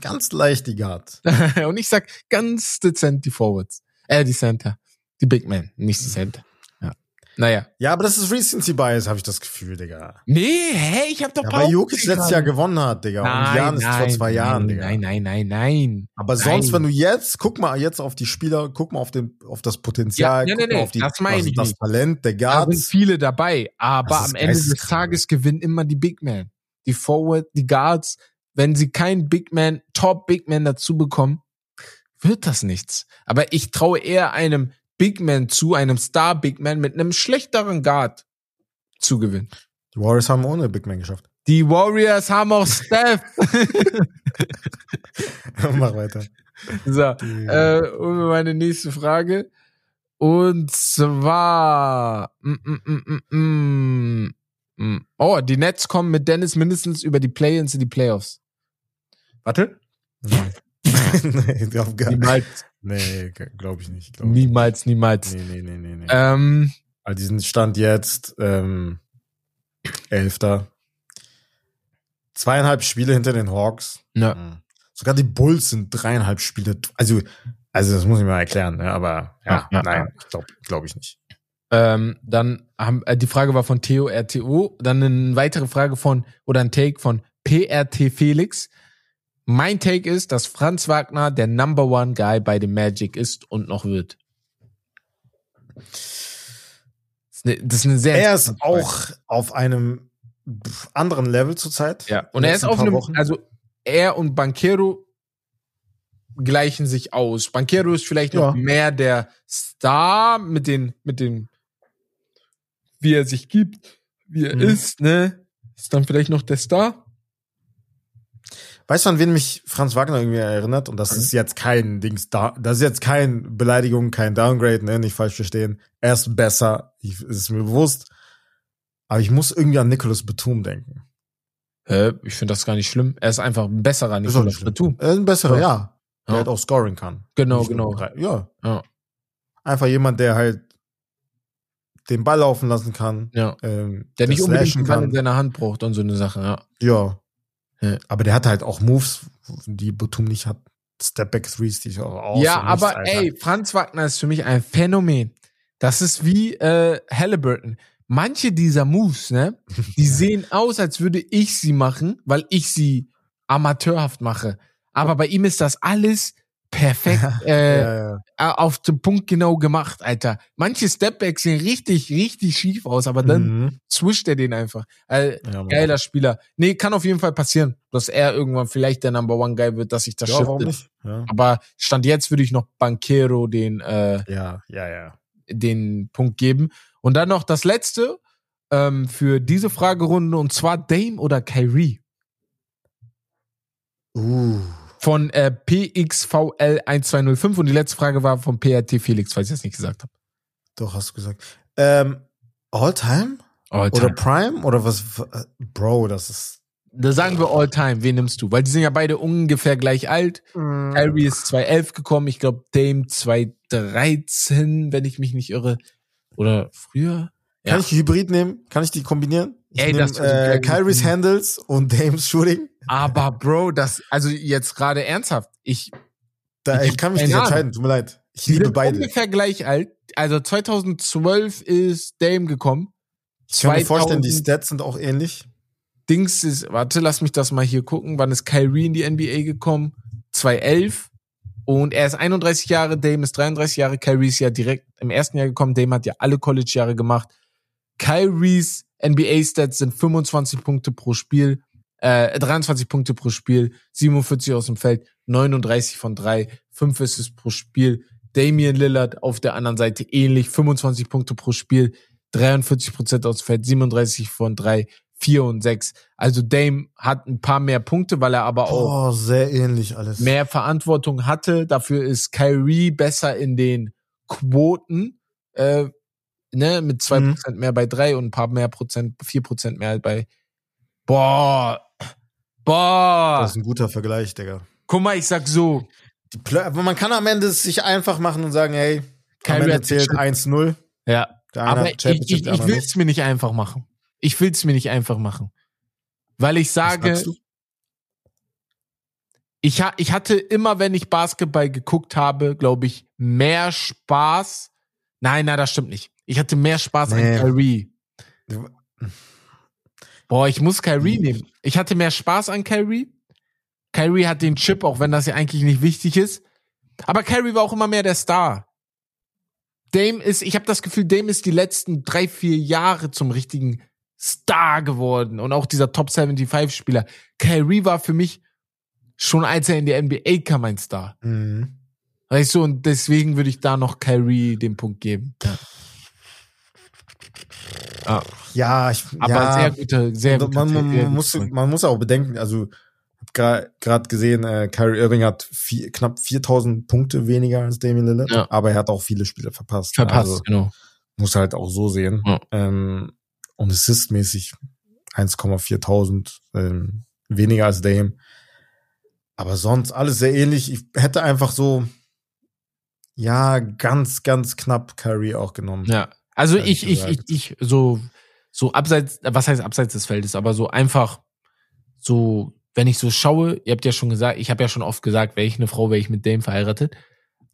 ganz leicht die Guard. gleich. (laughs) und ich sag ganz dezent die Forwards. Äh, die Center. Die Big Men, nicht die Center. Ja. Naja. Ja, aber das ist Recency Bias, habe ich das Gefühl, Digga. Nee, hä, ich hab doch Ja, weil Jokic letztes Jahr gewonnen hat, Digga. und Jan ist vor zwei Jahren, nein, Digga. Nein, nein, nein, nein. Aber Nein. sonst, wenn du jetzt, guck mal jetzt auf die Spieler, guck mal auf, den, auf das Potenzial, Ja, nee, guck nee, mal auf die, das meine also ich das nicht. Talent der Da sind Guards. viele dabei, aber am Ende des. Tages gewinnen immer die Big Men. Die Forward, die Guards. Wenn sie keinen Big Man, Top Big Man dazu bekommen, wird das nichts. Aber ich traue eher einem Big Man zu, einem Star Big Man mit einem schlechteren Guard zu gewinnen. Die Warriors haben ohne Big Man geschafft. Die Warriors haben auch Steph. (laughs) Mach weiter. so, äh, und meine nächste Frage. Und zwar, mm, mm, mm, mm, mm, mm. oh, die Nets kommen mit Dennis mindestens über die Play-ins in die Playoffs. Warte. (laughs) gar, Niemals, nee glaube ich nicht. Glaub niemals, niemals. Nee, nee, nee, nee. nee. Ähm, Also diesen Stand jetzt, ähm, Elfter. Zweieinhalb Spiele hinter den Hawks. ja. Mhm. Sogar die Bulls sind dreieinhalb Spiele. Also, also das muss ich mal erklären, ne? aber ja, Ja, ja, nein, ich glaube glaub ich nicht. Ähm, dann haben, äh, die Frage war von Theo RTO, dann eine weitere Frage von, oder ein Take von PRT Felix. Mein Take ist, dass Franz Wagner der Number One Guy bei dem Magic ist und noch wird. Das ist eine, sehr Er ist interessante Frage. auch auf einem anderen Level zurzeit. ja und er ist auf einem, Wochen. also er und Banquero gleichen sich aus. Banquero ist vielleicht noch Ja. mehr der Star mit den, mit den, wie er sich gibt, wie er Mhm. ist, ne? Ist dann vielleicht noch der Star? Weißt du, an wen mich Franz Wagner irgendwie erinnert? Und das Mhm. ist jetzt kein Dings da, das ist jetzt kein Beleidigung, kein Downgrade, ne, nicht falsch verstehen. Er ist besser, ich, ist mir bewusst. Aber ich muss irgendwie an Nicholas Batum denken. Hä? Ich finde das gar nicht schlimm. Er ist einfach ein besserer. Batum. Er ist ein besserer, ja. Der Ja. halt auch scoring kann. Genau, Nicht genau. Ja. Ja. Einfach jemand, der halt den Ball laufen lassen kann. Ja. Ähm, Der nicht unbedingt den Ball in seiner Hand braucht und so eine Sache, ja. Ja. Ja. Aber der hat halt auch Moves, die Batum nicht hat. Step-Back Threes, die ich auch aus ja, Nichts, aber Alter. ey, Franz Wagner ist für mich ein Phänomen. Das ist wie äh, Halliburton. Manche dieser Moves, ne, (laughs) die sehen aus, als würde ich sie machen, weil ich sie amateurhaft mache. Aber bei ihm ist das alles perfekt äh, ja, ja. auf den Punkt genau gemacht, Alter. Manche Stepbacks sehen richtig, richtig schief aus, aber dann Mhm. swischt er den einfach. Äh, Ja, geiler Spieler. Nee, kann auf jeden Fall passieren, dass er irgendwann vielleicht der Number One Guy wird, dass sich das Ja, shiftet. Aber Stand jetzt würde ich noch Banquero den, äh, ja, ja, ja. den Punkt geben. Und dann noch das letzte ähm, für diese Fragerunde und zwar Dame oder Kyrie Uh. Von äh, PXVL1205 und die letzte Frage war von PRT Felix, falls ich das nicht gesagt habe. Doch, hast du gesagt. Ähm, All-Time? All Oder time. Prime? Oder was? äh, Bro, das ist. Da sagen wir All Time. Wen nimmst du? Weil die sind ja beide ungefähr gleich alt. Kyrie ist 2011 gekommen. Ich glaube, Dame 2013, wenn ich mich nicht irre. Oder früher? Kann Ja. ich die Hybrid nehmen? Kann ich die kombinieren? Ich Ey, nehm, das äh. Kyries Handles und Dames Shooting. Aber Bro, das, also jetzt gerade ernsthaft. Ich, Da, Ich ich kann mich nicht entscheiden, tut mir leid. Ich liebe beide. ungefähr gleich alt. Also 2012 ist Dame gekommen. Ich kann mir 2000 vorstellen, die Stats sind auch ähnlich. Dings ist, warte, lass mich das mal hier gucken. Wann ist Kyrie in die NBA gekommen? 2011. Und er ist 31 Jahre, Dame ist 33 Jahre. Kyrie ist ja direkt im ersten Jahr gekommen. Dame hat ja alle College-Jahre gemacht. Kyries NBA-Stats sind 25 Punkte pro Spiel, äh, 23 Punkte pro Spiel, 47 aus dem Feld, 39 von 3, 5 Assists pro Spiel. Damian Lillard auf der anderen Seite ähnlich, 25 Punkte pro Spiel, 43 Prozent aus dem Feld, 37 von 3, 4 und 6. Also Dame hat ein paar mehr Punkte, weil er aber auch Oh, sehr ähnlich alles. mehr Verantwortung hatte. Dafür ist Kyrie besser in den Quoten, äh, ne, mit zwei Mhm. Prozent mehr bei drei und ein paar mehr Prozent, vier Prozent mehr bei. Boah, boah. Das ist ein guter Vergleich, Digga. Guck mal, ich sag so, man kann am Ende es sich einfach machen und sagen, hey, am Ende zählt den 1-0. ja, aber ich, ich, ich will es mir nicht einfach machen. Ich will es mir nicht einfach machen. Weil ich sage, ich, ha ich hatte immer, wenn ich Basketball geguckt habe, glaube ich, mehr Spaß. Nein, nein, das stimmt nicht. Ich hatte mehr Spaß Nee. an Kyrie. Boah, ich muss Kyrie nehmen. Ich hatte mehr Spaß an Kyrie. Kyrie hat den Chip, auch wenn das ja eigentlich nicht wichtig ist. Aber Kyrie war auch immer mehr der Star. Dame ist, ich habe das Gefühl, Dame ist die letzten drei, vier Jahre zum richtigen Star geworden. Und auch dieser Top 75 Spieler. Kyrie war für mich schon als er in die NBA kam ein Star. Mhm. Weißt du, und deswegen würde ich da noch Kyrie den Punkt geben. Ja. Ja, ich, Aber ja, sehr gute, sehr gute. man, man, man, muss, man muss auch bedenken, also gerade gesehen, äh, Kyrie Irving hat vier, knapp 4000 Punkte weniger als Damian Lillard, Ja. aber er hat auch viele Spiele verpasst. verpasst, Also, genau. muss halt auch so sehen. Ja. Ähm, und Assist-mäßig 1,4000 ähm, weniger als Dame. Aber sonst alles sehr ähnlich. Ich hätte einfach so, ja, ganz, ganz knapp Kyrie auch genommen. Ja. Also ich, ich, ich, ich, so, so abseits, was heißt abseits des Feldes, aber so einfach, so, wenn ich so schaue, ihr habt ja schon gesagt, ich habe ja schon oft gesagt, wäre ich eine Frau, wäre ich mit Dame verheiratet.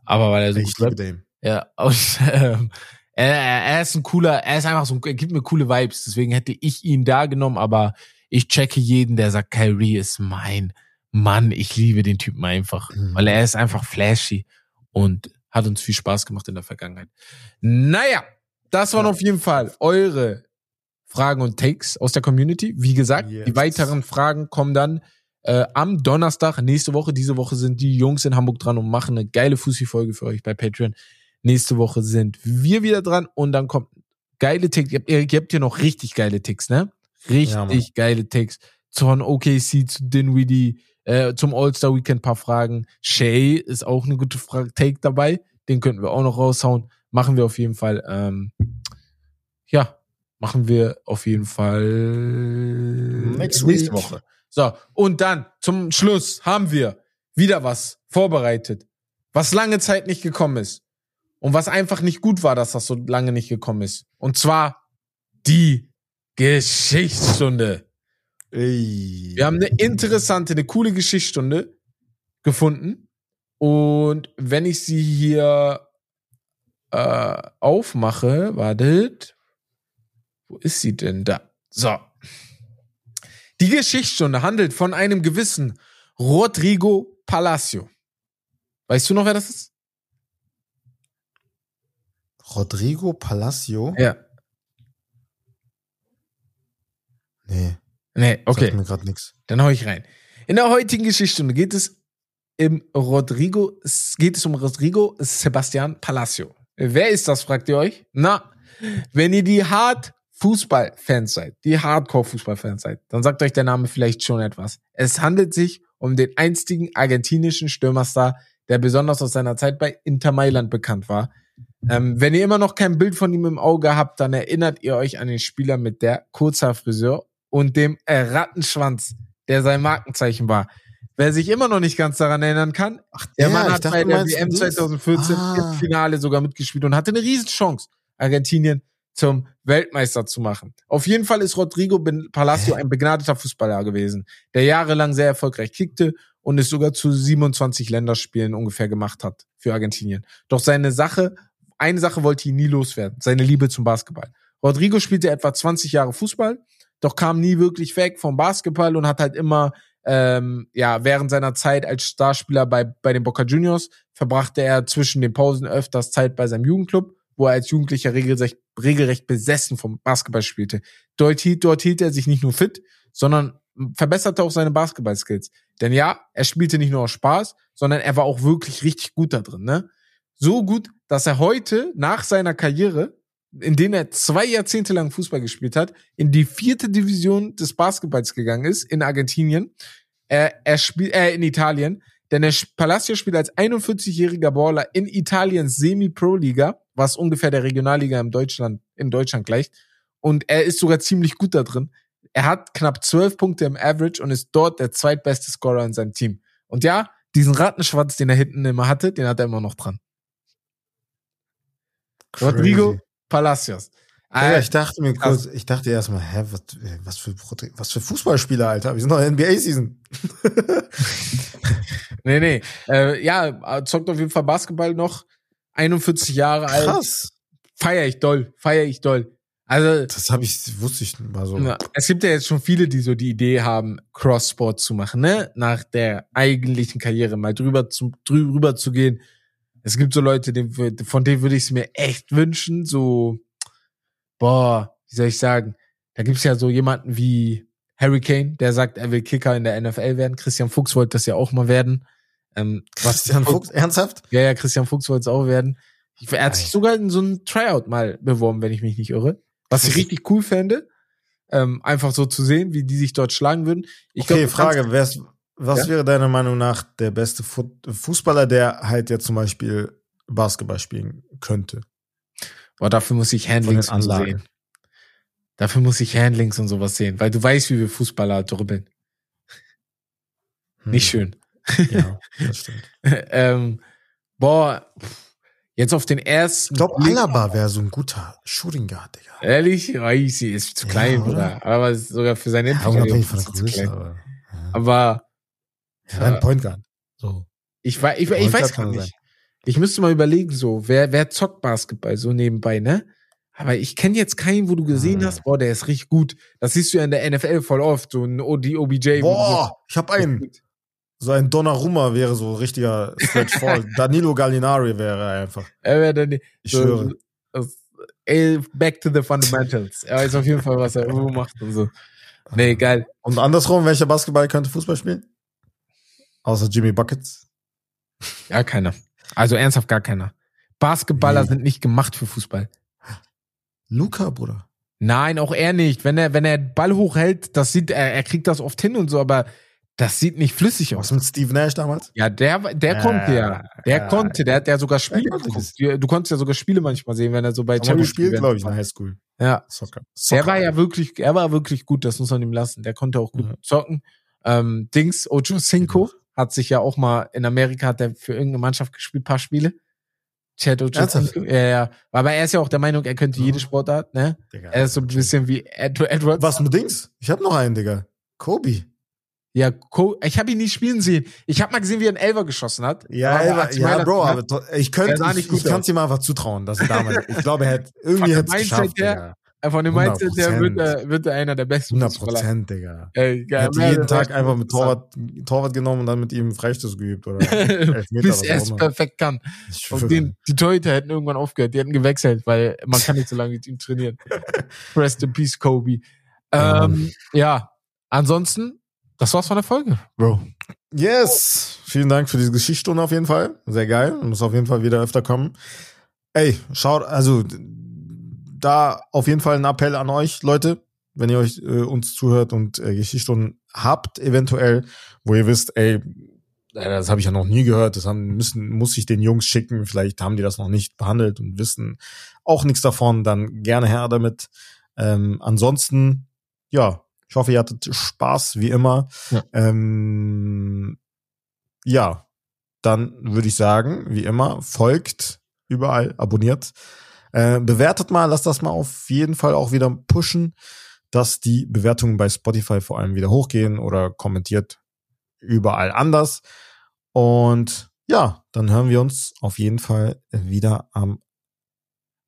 Aber weil er so ich gut Dame. ja, (laughs) aus, ähm, er, er er ist ein cooler, er ist einfach so, er gibt mir coole Vibes, deswegen hätte ich ihn da genommen, aber ich checke jeden, der sagt, Kyrie ist mein Mann, ich liebe den Typen einfach, Mhm. weil er ist einfach flashy und hat uns viel Spaß gemacht in der Vergangenheit. Naja, das waren Ja. auf jeden Fall eure Fragen und Takes aus der Community. Wie gesagt, Yes. die weiteren Fragen kommen dann äh, am Donnerstag nächste Woche. Diese Woche sind die Jungs in Hamburg dran und machen eine geile Fussi-Folge für euch bei Patreon. Nächste Woche sind wir wieder dran und dann kommt geile Ticks. Ihr habt, ihr habt hier noch richtig geile Ticks, ne? Richtig Ja, geile Ticks. Von OKC zu Dinwiddie, Äh, zum All-Star Weekend paar Fragen. Shay ist auch eine gute Frage, Take dabei. Den könnten wir auch noch raushauen. Machen wir auf jeden Fall. Ähm, ja, machen wir auf jeden Fall nächste week. Woche. So, und dann zum Schluss haben wir wieder was vorbereitet, was lange Zeit nicht gekommen ist. Und was einfach nicht gut war, dass das so lange nicht gekommen ist. Und zwar die Geschichtsstunde. Ey. Wir haben eine interessante, eine coole Geschichtsstunde gefunden. Und wenn ich sie hier äh, aufmache, wartet. Wo ist sie denn da? So. Die Geschichtsstunde handelt von einem gewissen Rodrigo Palacio. Weißt du noch, wer das ist? Rodrigo Palacio? Ja. Nee, Nee, okay. sagt mir gerade nichts. Dann hau ich rein. In der heutigen Geschichtsstunde geht es im Rodrigo, geht es um Rodrigo Sebastian Palacio. Wer ist das, fragt ihr euch? Na, wenn ihr die Hard Fußballfans seid, die Hardcore Fußballfans seid, dann sagt euch der Name vielleicht schon etwas. Es handelt sich um den einstigen argentinischen Stürmerstar, der besonders aus seiner Zeit bei Inter Mailand bekannt war. Ähm, wenn ihr immer noch kein Bild von ihm im Auge habt, dann erinnert ihr euch an den Spieler mit der Kurzhaarfriseur und dem Rattenschwanz, der sein Markenzeichen war. Wer sich immer noch nicht ganz daran erinnern kann, der ja, Mann hat dachte, bei der WM das. 2014 Ah. im Finale sogar mitgespielt und hatte eine Riesenchance, Argentinien zum Weltmeister zu machen. Auf jeden Fall ist Rodrigo Palacio ein begnadeter Fußballer gewesen, der jahrelang sehr erfolgreich kickte und es sogar zu 27 Länderspielen ungefähr gemacht hat für Argentinien. Doch seine Sache, eine Sache wollte ihn nie loswerden, seine Liebe zum Basketball. Rodrigo spielte etwa 20 Jahre Fußball, doch kam nie wirklich weg vom Basketball und hat halt immer ähm, ja während seiner Zeit als Starspieler bei bei den Boca Juniors verbrachte er zwischen den Pausen öfters Zeit bei seinem Jugendclub, wo er als Jugendlicher regelrecht, regelrecht besessen vom Basketball spielte. Dort hielt, dort hielt er sich nicht nur fit, sondern verbesserte auch seine Basketball-Skills. Denn ja, er spielte nicht nur aus Spaß, sondern er war auch wirklich richtig gut da drin. Ne? So gut, dass er heute nach seiner Karriere in denen er zwei Jahrzehnte lang Fußball gespielt hat, in die vierte Division des Basketballs gegangen ist, in Argentinien. Er, er spielt, äh, in Italien. Denn der Palacio spielt als 41-jähriger Baller in Italiens Semi-Pro-Liga, was ungefähr der Regionalliga in Deutschland, in Deutschland gleicht. Und er ist sogar ziemlich gut da drin. Er hat knapp 12 Punkte im Average und ist dort der zweitbeste Scorer in seinem Team. Und ja, diesen Rattenschwanz, den er hinten immer hatte, den hat er immer noch dran. Rodrigo Palacios. Ja, Äh, ich dachte mir kurz, ich dachte erstmal, hä, was, was für, Rodri- was für Fußballspieler, Alter? Wir sind doch in der NBA-Season. (laughs) nee, nee. Äh, ja, zockt auf jeden Fall Basketball noch. 41 Jahre alt. Krass. Feier ich doll. Feier ich doll. Also, Das habe ich, wusste ich mal so. na, es gibt ja jetzt schon viele, die so die Idee haben, Cross-Sport zu machen, ne? Nach der eigentlichen Karriere mal drüber zu, drüber zu gehen. Es gibt so Leute, von denen würde ich es mir echt wünschen, so, boah, wie soll ich sagen? Da gibt's ja so jemanden wie Harry Kane, der sagt, er will Kicker in der NFL werden. Christian Fuchs wollte das ja auch mal werden. Ähm, Christian Fuchs, ernsthaft? Ja, ja, Christian Fuchs wollte es auch werden. Ich, er hat sich sogar in so ein Tryout mal beworben, wenn ich mich nicht irre. Was ich richtig cool fände, ähm, einfach so zu sehen, wie die sich dort schlagen würden. Ich okay, glaub, Frage, wer's, was Ja? wäre deiner Meinung nach der beste Fu Fußballer, der halt jetzt zum Beispiel Basketball spielen könnte? Boah, dafür muss ich Handlings und sehen. Dafür muss ich Handlings und sowas sehen, weil du weißt, wie wir Fußballer dribbeln. Hm, Nicht schön. Ja, das (laughs) stimmt. ähm, boah, jetzt auf den ersten. Ich glaube, Alaba wäre so ein guter Shooting Guard, Digga. Ehrlich? Easy, ist zu Ja, klein, oder? Bruder. Aber sogar für seine Ja, Entwicklung unabhängig von der er Größe, aber. Ja. Aber Ja, ein Point Guard. So. Ich, wei- ich, ich weiß gar nicht. Ich müsste mal überlegen, so, wer, wer zockt Basketball so nebenbei, ne? Aber ich kenne jetzt keinen, wo du gesehen Ah. hast, boah, der ist richtig gut. Das siehst du ja in der NFL voll oft, so ein OD, OBJ. Boah, ich habe so- einen. So ein Donnarumma wäre so richtiger Stretch Fall. (laughs) Danilo Gallinari wäre er einfach. Er wäre dann Ich so, schwöre. so, ey, back to the fundamentals. Er weiß auf jeden Fall, was er irgendwo macht und so. Nee, geil. Und andersrum, welcher Basketball könnte Fußball spielen? Außer Jimmy Buckets. Gar keiner. Also ernsthaft gar keiner. Basketballer Wie? sind nicht gemacht für Fußball. Luca, Bruder. Nein, auch er nicht. Wenn er, wenn er Ball hochhält, das sieht er, er kriegt das oft hin und so, aber Das sieht nicht flüssig Was aus. mit Steve Nash damals? Ja, der, der Äh, konnte ja. Der ja. konnte, der hat ja sogar Spiele. Du, du konntest ja sogar Spiele manchmal sehen, wenn er so bei Charity gespielt, glaube ich, in der Highschool. Ja. Soccer. Der Soccer. war ja wirklich, er war wirklich gut, das muss man ihm lassen. Der konnte auch gut Mhm. zocken. Ähm, Dings, Ocho Cinco hat sich ja auch mal in Amerika, hat er für irgendeine Mannschaft gespielt, paar Spiele. Chad Ocho Ernsthaft? Cinco. Ja, ja. Aber er ist ja auch der Meinung, er könnte jede Mhm. Sportart, ne? Digga. Er ist so ein bisschen wie Ed Edwards. Was mit Dings? Ich habe noch einen, Digga. Kobe. Ja, ich habe ihn nie spielen sehen. Ich habe mal gesehen, wie er einen Elfer geschossen hat. Ja, war ja, Bro, aber ich könnte, Der ich, ich kann es ihm einfach zutrauen, dass er damals, ich glaube, er hätte, (laughs) irgendwie hätte es geschafft. Äh, Von dem Mindset her 100%. wird er, wird er einer der besten 100 Fußballer. Prozent, Digga. Ey, Er geil. hätte jeden Tag einfach mit Torwart, Torwart genommen und dann mit ihm Freistoß geübt oder (laughs) Bis er es perfekt kann. Und den, die Torhüter hätten irgendwann aufgehört. Die hätten gewechselt, weil man kann nicht so lange mit ihm trainieren. (laughs) Rest in peace, Kobe. Ja. Ähm, ja, ansonsten, das war's von der Folge, Bro. Yes! Vielen Dank für diese Geschichtsstunde auf jeden Fall. Sehr geil. Muss auf jeden Fall wieder öfter kommen. Ey, schaut, also da auf jeden Fall ein Appell an euch, Leute, wenn ihr euch äh, uns zuhört und äh, Geschichtsstunden habt, eventuell, wo ihr wisst, ey, äh, das habe ich ja noch nie gehört, das haben, müssen, muss ich den Jungs schicken, vielleicht haben die das noch nicht behandelt und wissen auch nichts davon, dann gerne her damit. Ähm, ansonsten, ja, ich hoffe, ihr hattet Spaß, wie immer. Ja. Ähm, ja, dann würde ich sagen, wie immer, folgt überall, abonniert. Äh, bewertet mal, lasst das mal auf jeden Fall auch wieder pushen, dass die Bewertungen bei Spotify vor allem wieder hochgehen oder kommentiert überall anders. Und ja, dann hören wir uns auf jeden Fall wieder am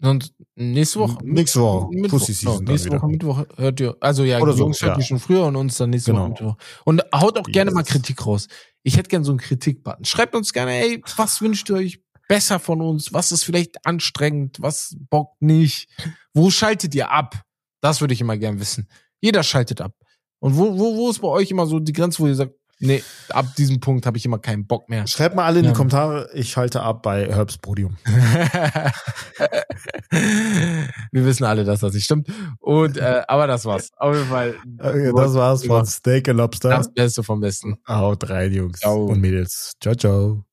Und nächste Woche. nächste Woche. Mittwoch, Pussy Season nächste. Woche Mittwoch hört ihr, also ja, Oder so, Jungs hört ja. ihr schon früher und uns dann nächste Genau. Woche Mittwoch. Und haut auch gerne Yes. mal Kritik raus. Ich hätte gerne so einen Kritikbutton. Schreibt uns gerne, ey, was wünscht ihr euch besser von uns? Was ist vielleicht anstrengend? Was bockt nicht? Wo schaltet ihr ab? Das würde ich immer gern wissen. Jeder schaltet ab. Und wo, wo, wo ist bei euch immer so die Grenze, wo ihr sagt, nee, ab diesem Punkt habe ich immer keinen Bock mehr. Schreibt mal alle in Ja. die Kommentare, ich halte ab bei Herbs Podium. (laughs) Wir wissen alle, dass das nicht stimmt. Und äh, aber das war's. Auf jeden Fall Okay, das war's von Steak and Lobster. das Beste vom Besten. Haut rein, Jungs Ciao. und Mädels. Ciao, ciao.